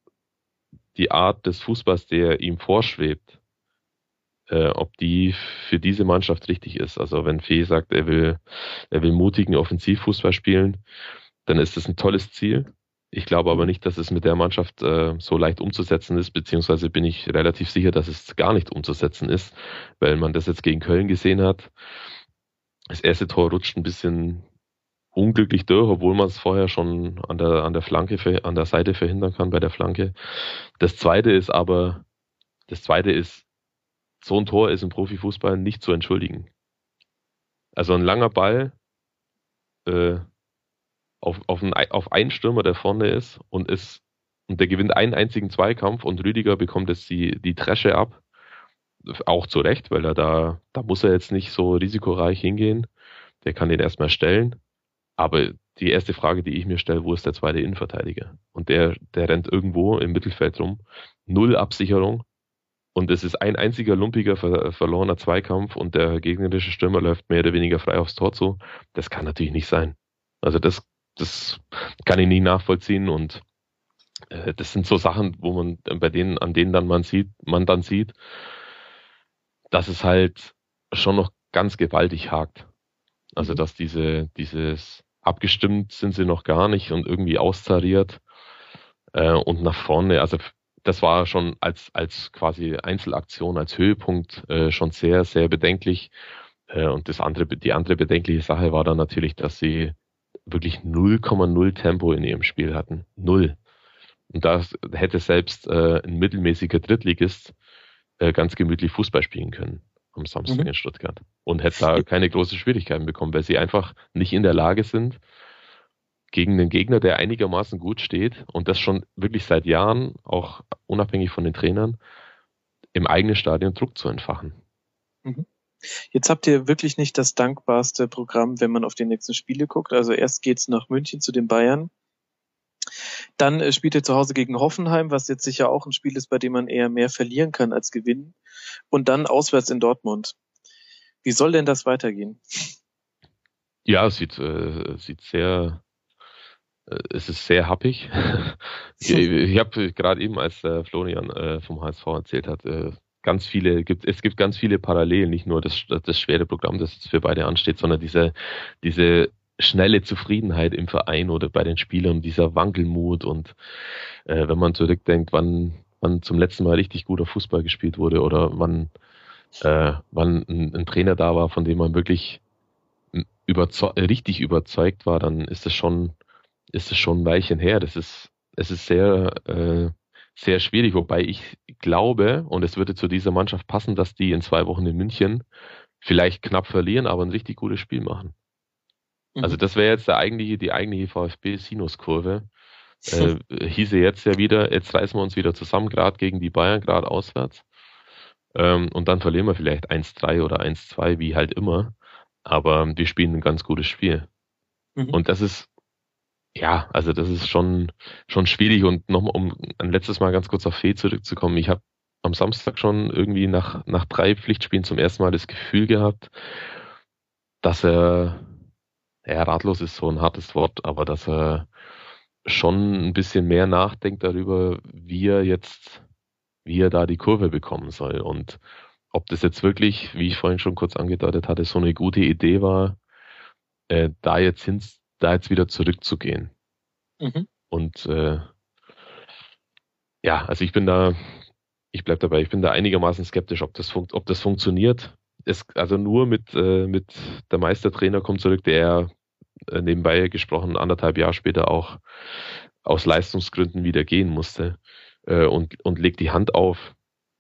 die Art des Fußballs, der ihm vorschwebt, äh, ob die für diese Mannschaft richtig ist. Also wenn Fee sagt, er will, er will mutigen Offensivfußball spielen, dann ist das ein tolles Ziel. Ich glaube aber nicht, dass es mit der Mannschaft äh, so leicht umzusetzen ist, beziehungsweise bin ich relativ sicher, dass es gar nicht umzusetzen ist, weil man das jetzt gegen Köln gesehen hat. Das erste Tor rutscht ein bisschen unglücklich durch, obwohl man es vorher schon an der, an der Flanke, an der Seite verhindern kann bei der Flanke. Das zweite ist aber, das zweite ist, so ein Tor ist im Profifußball nicht zu entschuldigen. Also ein langer Ball, äh, auf, auf, einen, auf einen Stürmer, der vorne ist und ist und der gewinnt einen einzigen Zweikampf und Rüdiger bekommt jetzt die, die Tresche ab. Auch zu Recht, weil er da, da muss er jetzt nicht so risikoreich hingehen. Der kann den erstmal stellen. Aber die erste Frage, die ich mir stelle, wo ist der zweite Innenverteidiger? Und der, der rennt irgendwo im Mittelfeld rum. Null Absicherung. Und es ist ein einziger lumpiger, ver verlorener Zweikampf und der gegnerische Stürmer läuft mehr oder weniger frei aufs Tor zu. Das kann natürlich nicht sein. Also das das kann ich nie nachvollziehen und äh, das sind so Sachen, wo man bei denen, an denen dann man sieht, man dann sieht, dass es halt schon noch ganz gewaltig hakt. Also mhm. dass diese, dieses abgestimmt sind sie noch gar nicht und irgendwie austariert äh, und nach vorne, also das war schon als, als quasi Einzelaktion, als Höhepunkt äh, schon sehr, sehr bedenklich. Äh, und das andere, die andere bedenkliche Sache war dann natürlich, dass sie wirklich 0,0 Tempo in ihrem Spiel hatten. Null. Und da hätte selbst äh, ein mittelmäßiger Drittligist äh, ganz gemütlich Fußball spielen können am Samstag mhm. in Stuttgart. Und hätte da keine großen Schwierigkeiten bekommen, weil sie einfach nicht in der Lage sind, gegen einen Gegner, der einigermaßen gut steht und das schon wirklich seit Jahren, auch unabhängig von den Trainern, im eigenen Stadion Druck zu entfachen. Mhm. Jetzt habt ihr wirklich nicht das dankbarste Programm, wenn man auf die nächsten Spiele guckt. Also erst geht's nach München zu den Bayern. Dann äh, spielt ihr zu Hause gegen Hoffenheim, was jetzt sicher auch ein Spiel ist, bei dem man eher mehr verlieren kann als gewinnen. Und dann auswärts in Dortmund. Wie soll denn das weitergehen? Ja, es sieht, äh, sieht sehr, äh, es ist sehr happig. ich ich habe gerade eben, als äh, Florian äh, vom HSV erzählt hat, äh, ganz viele, gibt, es gibt ganz viele Parallelen, nicht nur das, das schwere Programm, das jetzt für beide ansteht, sondern diese, diese schnelle Zufriedenheit im Verein oder bei den Spielern, dieser Wankelmut und äh, wenn man zurückdenkt, wann, wann zum letzten Mal richtig guter Fußball gespielt wurde oder wann äh, wann ein, ein, Trainer da war, von dem man wirklich überzeug richtig überzeugt war, dann ist es schon, ist es schon ein Weilchen her. Das ist, es ist sehr, äh, sehr schwierig, wobei ich glaube, und es würde zu dieser Mannschaft passen, dass die in zwei Wochen in München vielleicht knapp verlieren, aber ein richtig gutes Spiel machen. Also mhm. Also das wäre jetzt der eigentliche, die eigentliche VfB-Sinuskurve. Äh, hieße jetzt ja wieder, jetzt reißen wir uns wieder zusammen, gerade gegen die Bayern, gerade auswärts. Ähm, und dann verlieren wir vielleicht 1-3 oder 1-2, wie halt immer. Aber wir spielen ein ganz gutes Spiel. Mhm. Und das ist, ja, also das ist schon, schon schwierig. Und nochmal, um ein letztes Mal ganz kurz auf Fee zurückzukommen. Ich habe am Samstag schon irgendwie nach, nach drei Pflichtspielen zum ersten Mal das Gefühl gehabt, dass er, ja, ratlos ist so ein hartes Wort, aber dass er schon ein bisschen mehr nachdenkt darüber, wie er jetzt, wie er da die Kurve bekommen soll. Und ob das jetzt wirklich, wie ich vorhin schon kurz angedeutet hatte, so eine gute Idee war, äh, da jetzt hin, da jetzt wieder zurückzugehen. Mhm. Und äh, ja, also ich bin da, ich bleib dabei, ich bin da einigermaßen skeptisch, ob das, funkt, ob das funktioniert. Es, also nur mit, äh, mit der Meistertrainer kommt zurück, der nebenbei gesprochen anderthalb Jahre später auch aus Leistungsgründen wieder gehen musste äh, und, und legt die Hand auf.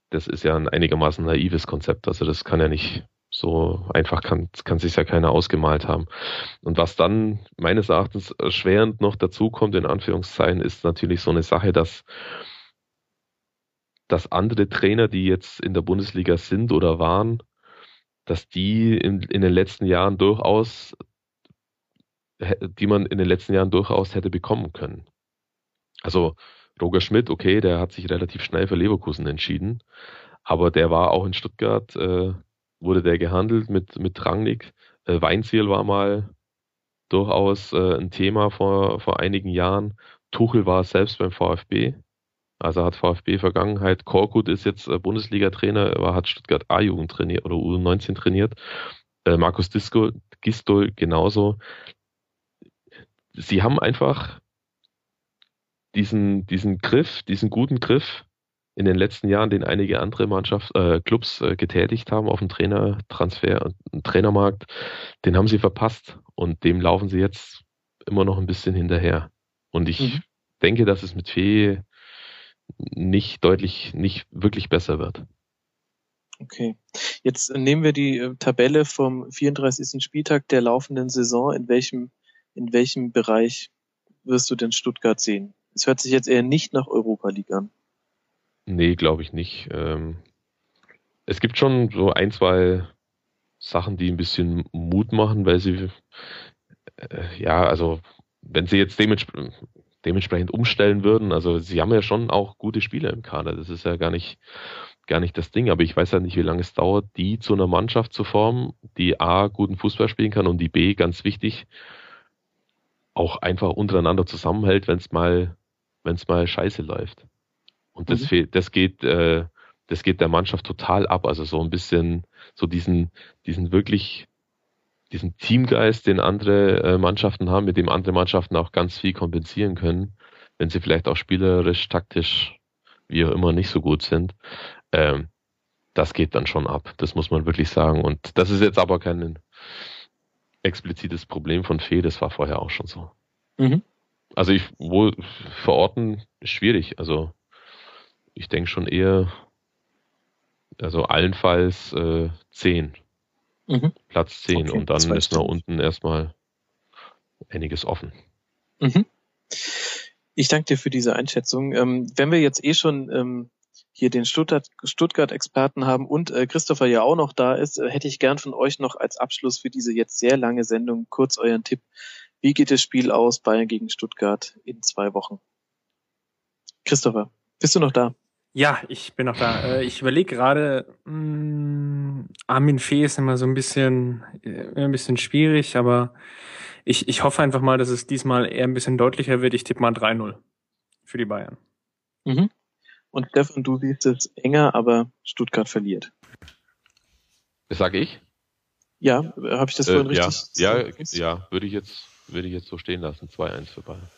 Das ist ja ein einigermaßen naives Konzept. Also das kann ja nicht so einfach kann, kann sich ja keiner ausgemalt haben. Und was dann meines Erachtens erschwerend noch dazu kommt, in Anführungszeichen, ist natürlich so eine Sache, dass dass andere Trainer, die jetzt in der Bundesliga sind oder waren, dass die in, in den letzten Jahren durchaus, die man in den letzten Jahren durchaus hätte bekommen können. Also Roger Schmidt, okay, der hat sich relativ schnell für Leverkusen entschieden, aber der war auch in Stuttgart, äh, wurde der gehandelt mit, mit Rangnick. Äh, Weinziel war mal durchaus äh, ein Thema vor, vor einigen Jahren. Tuchel war selbst beim VfB, also hat VfB Vergangenheit. Korkut ist jetzt äh, Bundesliga-Trainer, er hat Stuttgart A-Jugend trainiert oder U19 trainiert. Äh, Markus Disco, Gistol genauso. Sie haben einfach diesen, diesen Griff, diesen guten Griff in den letzten Jahren, den einige andere Mannschaft, äh, Clubs äh, getätigt haben auf dem Trainertransfer und Trainermarkt, den haben sie verpasst und dem laufen sie jetzt immer noch ein bisschen hinterher. Und ich mhm. denke, dass es mit Fee nicht deutlich, nicht wirklich besser wird. Okay. Jetzt nehmen wir die äh, Tabelle vom 34. Spieltag der laufenden Saison. In welchem, in welchem Bereich wirst du denn Stuttgart sehen? Es hört sich jetzt eher nicht nach Europa League an. Nee, glaube ich nicht. Ähm, es gibt schon so ein, zwei Sachen, die ein bisschen Mut machen, weil sie, äh, ja, also wenn sie jetzt dementsprechend dementsprechend umstellen würden. Also sie haben ja schon auch gute Spieler im Kader. Das ist ja gar nicht, gar nicht das Ding. Aber ich weiß ja nicht, wie lange es dauert, die zu einer Mannschaft zu formen, die A, guten Fußball spielen kann und die B, ganz wichtig, auch einfach untereinander zusammenhält, wenn es mal, wenn es mal scheiße läuft. Und das, mhm. das geht, äh, das geht der Mannschaft total ab. Also so ein bisschen, so diesen, diesen wirklich diesen Teamgeist, den andere äh, Mannschaften haben, mit dem andere Mannschaften auch ganz viel kompensieren können, wenn sie vielleicht auch spielerisch, taktisch, wie auch immer, nicht so gut sind. Ähm, das geht dann schon ab. Das muss man wirklich sagen. Und das ist jetzt aber kein explizites Problem von Fee, das war vorher auch schon so. Mhm. Also ich wohl verorten schwierig. Also ich denke schon eher, also allenfalls äh, zehn. Mhm. Platz 10 okay, und dann ist da unten erstmal einiges offen. Mhm. Ich danke dir für diese Einschätzung. Ähm, wenn wir jetzt eh schon ähm, hier den Stuttgart-Experten haben und äh, Christopher ja auch noch da ist, äh, hätte ich gern von euch noch als Abschluss für diese jetzt sehr lange Sendung kurz euren Tipp. Wie geht das Spiel aus Bayern gegen Stuttgart in zwei Wochen? Christopher, bist du noch da? Ja, ich bin noch da. Äh, ich überlege gerade, hm, Armin Fee ist immer so ein bisschen, äh, ein bisschen schwierig, aber ich, ich hoffe einfach mal, dass es diesmal eher ein bisschen deutlicher wird. Ich tippe mal 3-0 für die Bayern. Mhm. Und Stefan, du siehst es enger, aber Stuttgart verliert. Das sage ich? Ja, habe ich das vorhin äh, richtig? Ja, ja, ja, würde ich jetzt, würde ich jetzt so stehen lassen. 2-1 für Bayern.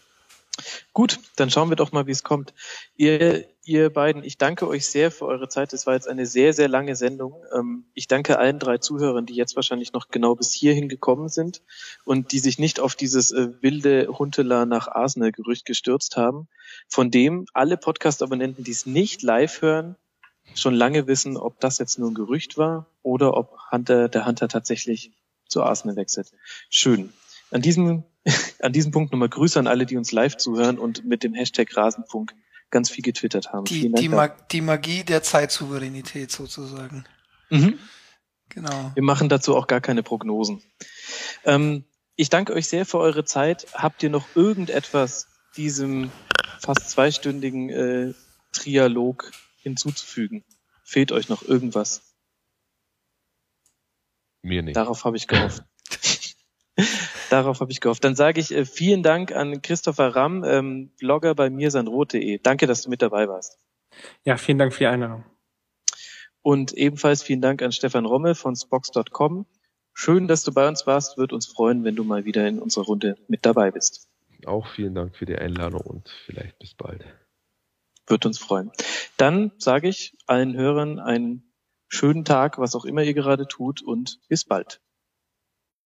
Gut, dann schauen wir doch mal, wie es kommt. Ihr ihr beiden, ich danke euch sehr für eure Zeit. Es war jetzt eine sehr, sehr lange Sendung. Ähm, ich danke allen drei Zuhörern, die jetzt wahrscheinlich noch genau bis hierhin gekommen sind und die sich nicht auf dieses äh, wilde Huntela nach Arsenal-Gerücht gestürzt haben, von dem alle Podcast-Abonnenten, die es nicht live hören, schon lange wissen, ob das jetzt nur ein Gerücht war oder ob Hunter, der Hunter tatsächlich zu Arsenal wechselt. Schön. An diesem, an diesem Punkt nochmal Grüße an alle, die uns live zuhören und mit dem Hashtag Rasenfunk ganz viel getwittert haben. Die, die, Mag die Magie der Zeitsouveränität sozusagen. Mhm. Genau. Wir machen dazu auch gar keine Prognosen. Ähm, ich danke euch sehr für eure Zeit. Habt ihr noch irgendetwas diesem fast zweistündigen äh, Trialog hinzuzufügen? Fehlt euch noch irgendwas? Mir nicht. Darauf habe ich gehofft. Darauf habe ich gehofft. Dann sage ich äh, vielen Dank an Christopher Ramm, ähm, Blogger bei mirsanrot.de. Danke, dass du mit dabei warst. Ja, vielen Dank für die Einladung. Und ebenfalls vielen Dank an Stefan Rommel von Spox.com. Schön, dass du bei uns warst. Wird uns freuen, wenn du mal wieder in unserer Runde mit dabei bist. Auch vielen Dank für die Einladung und vielleicht bis bald. Wird uns freuen. Dann sage ich allen Hörern einen schönen Tag, was auch immer ihr gerade tut und bis bald.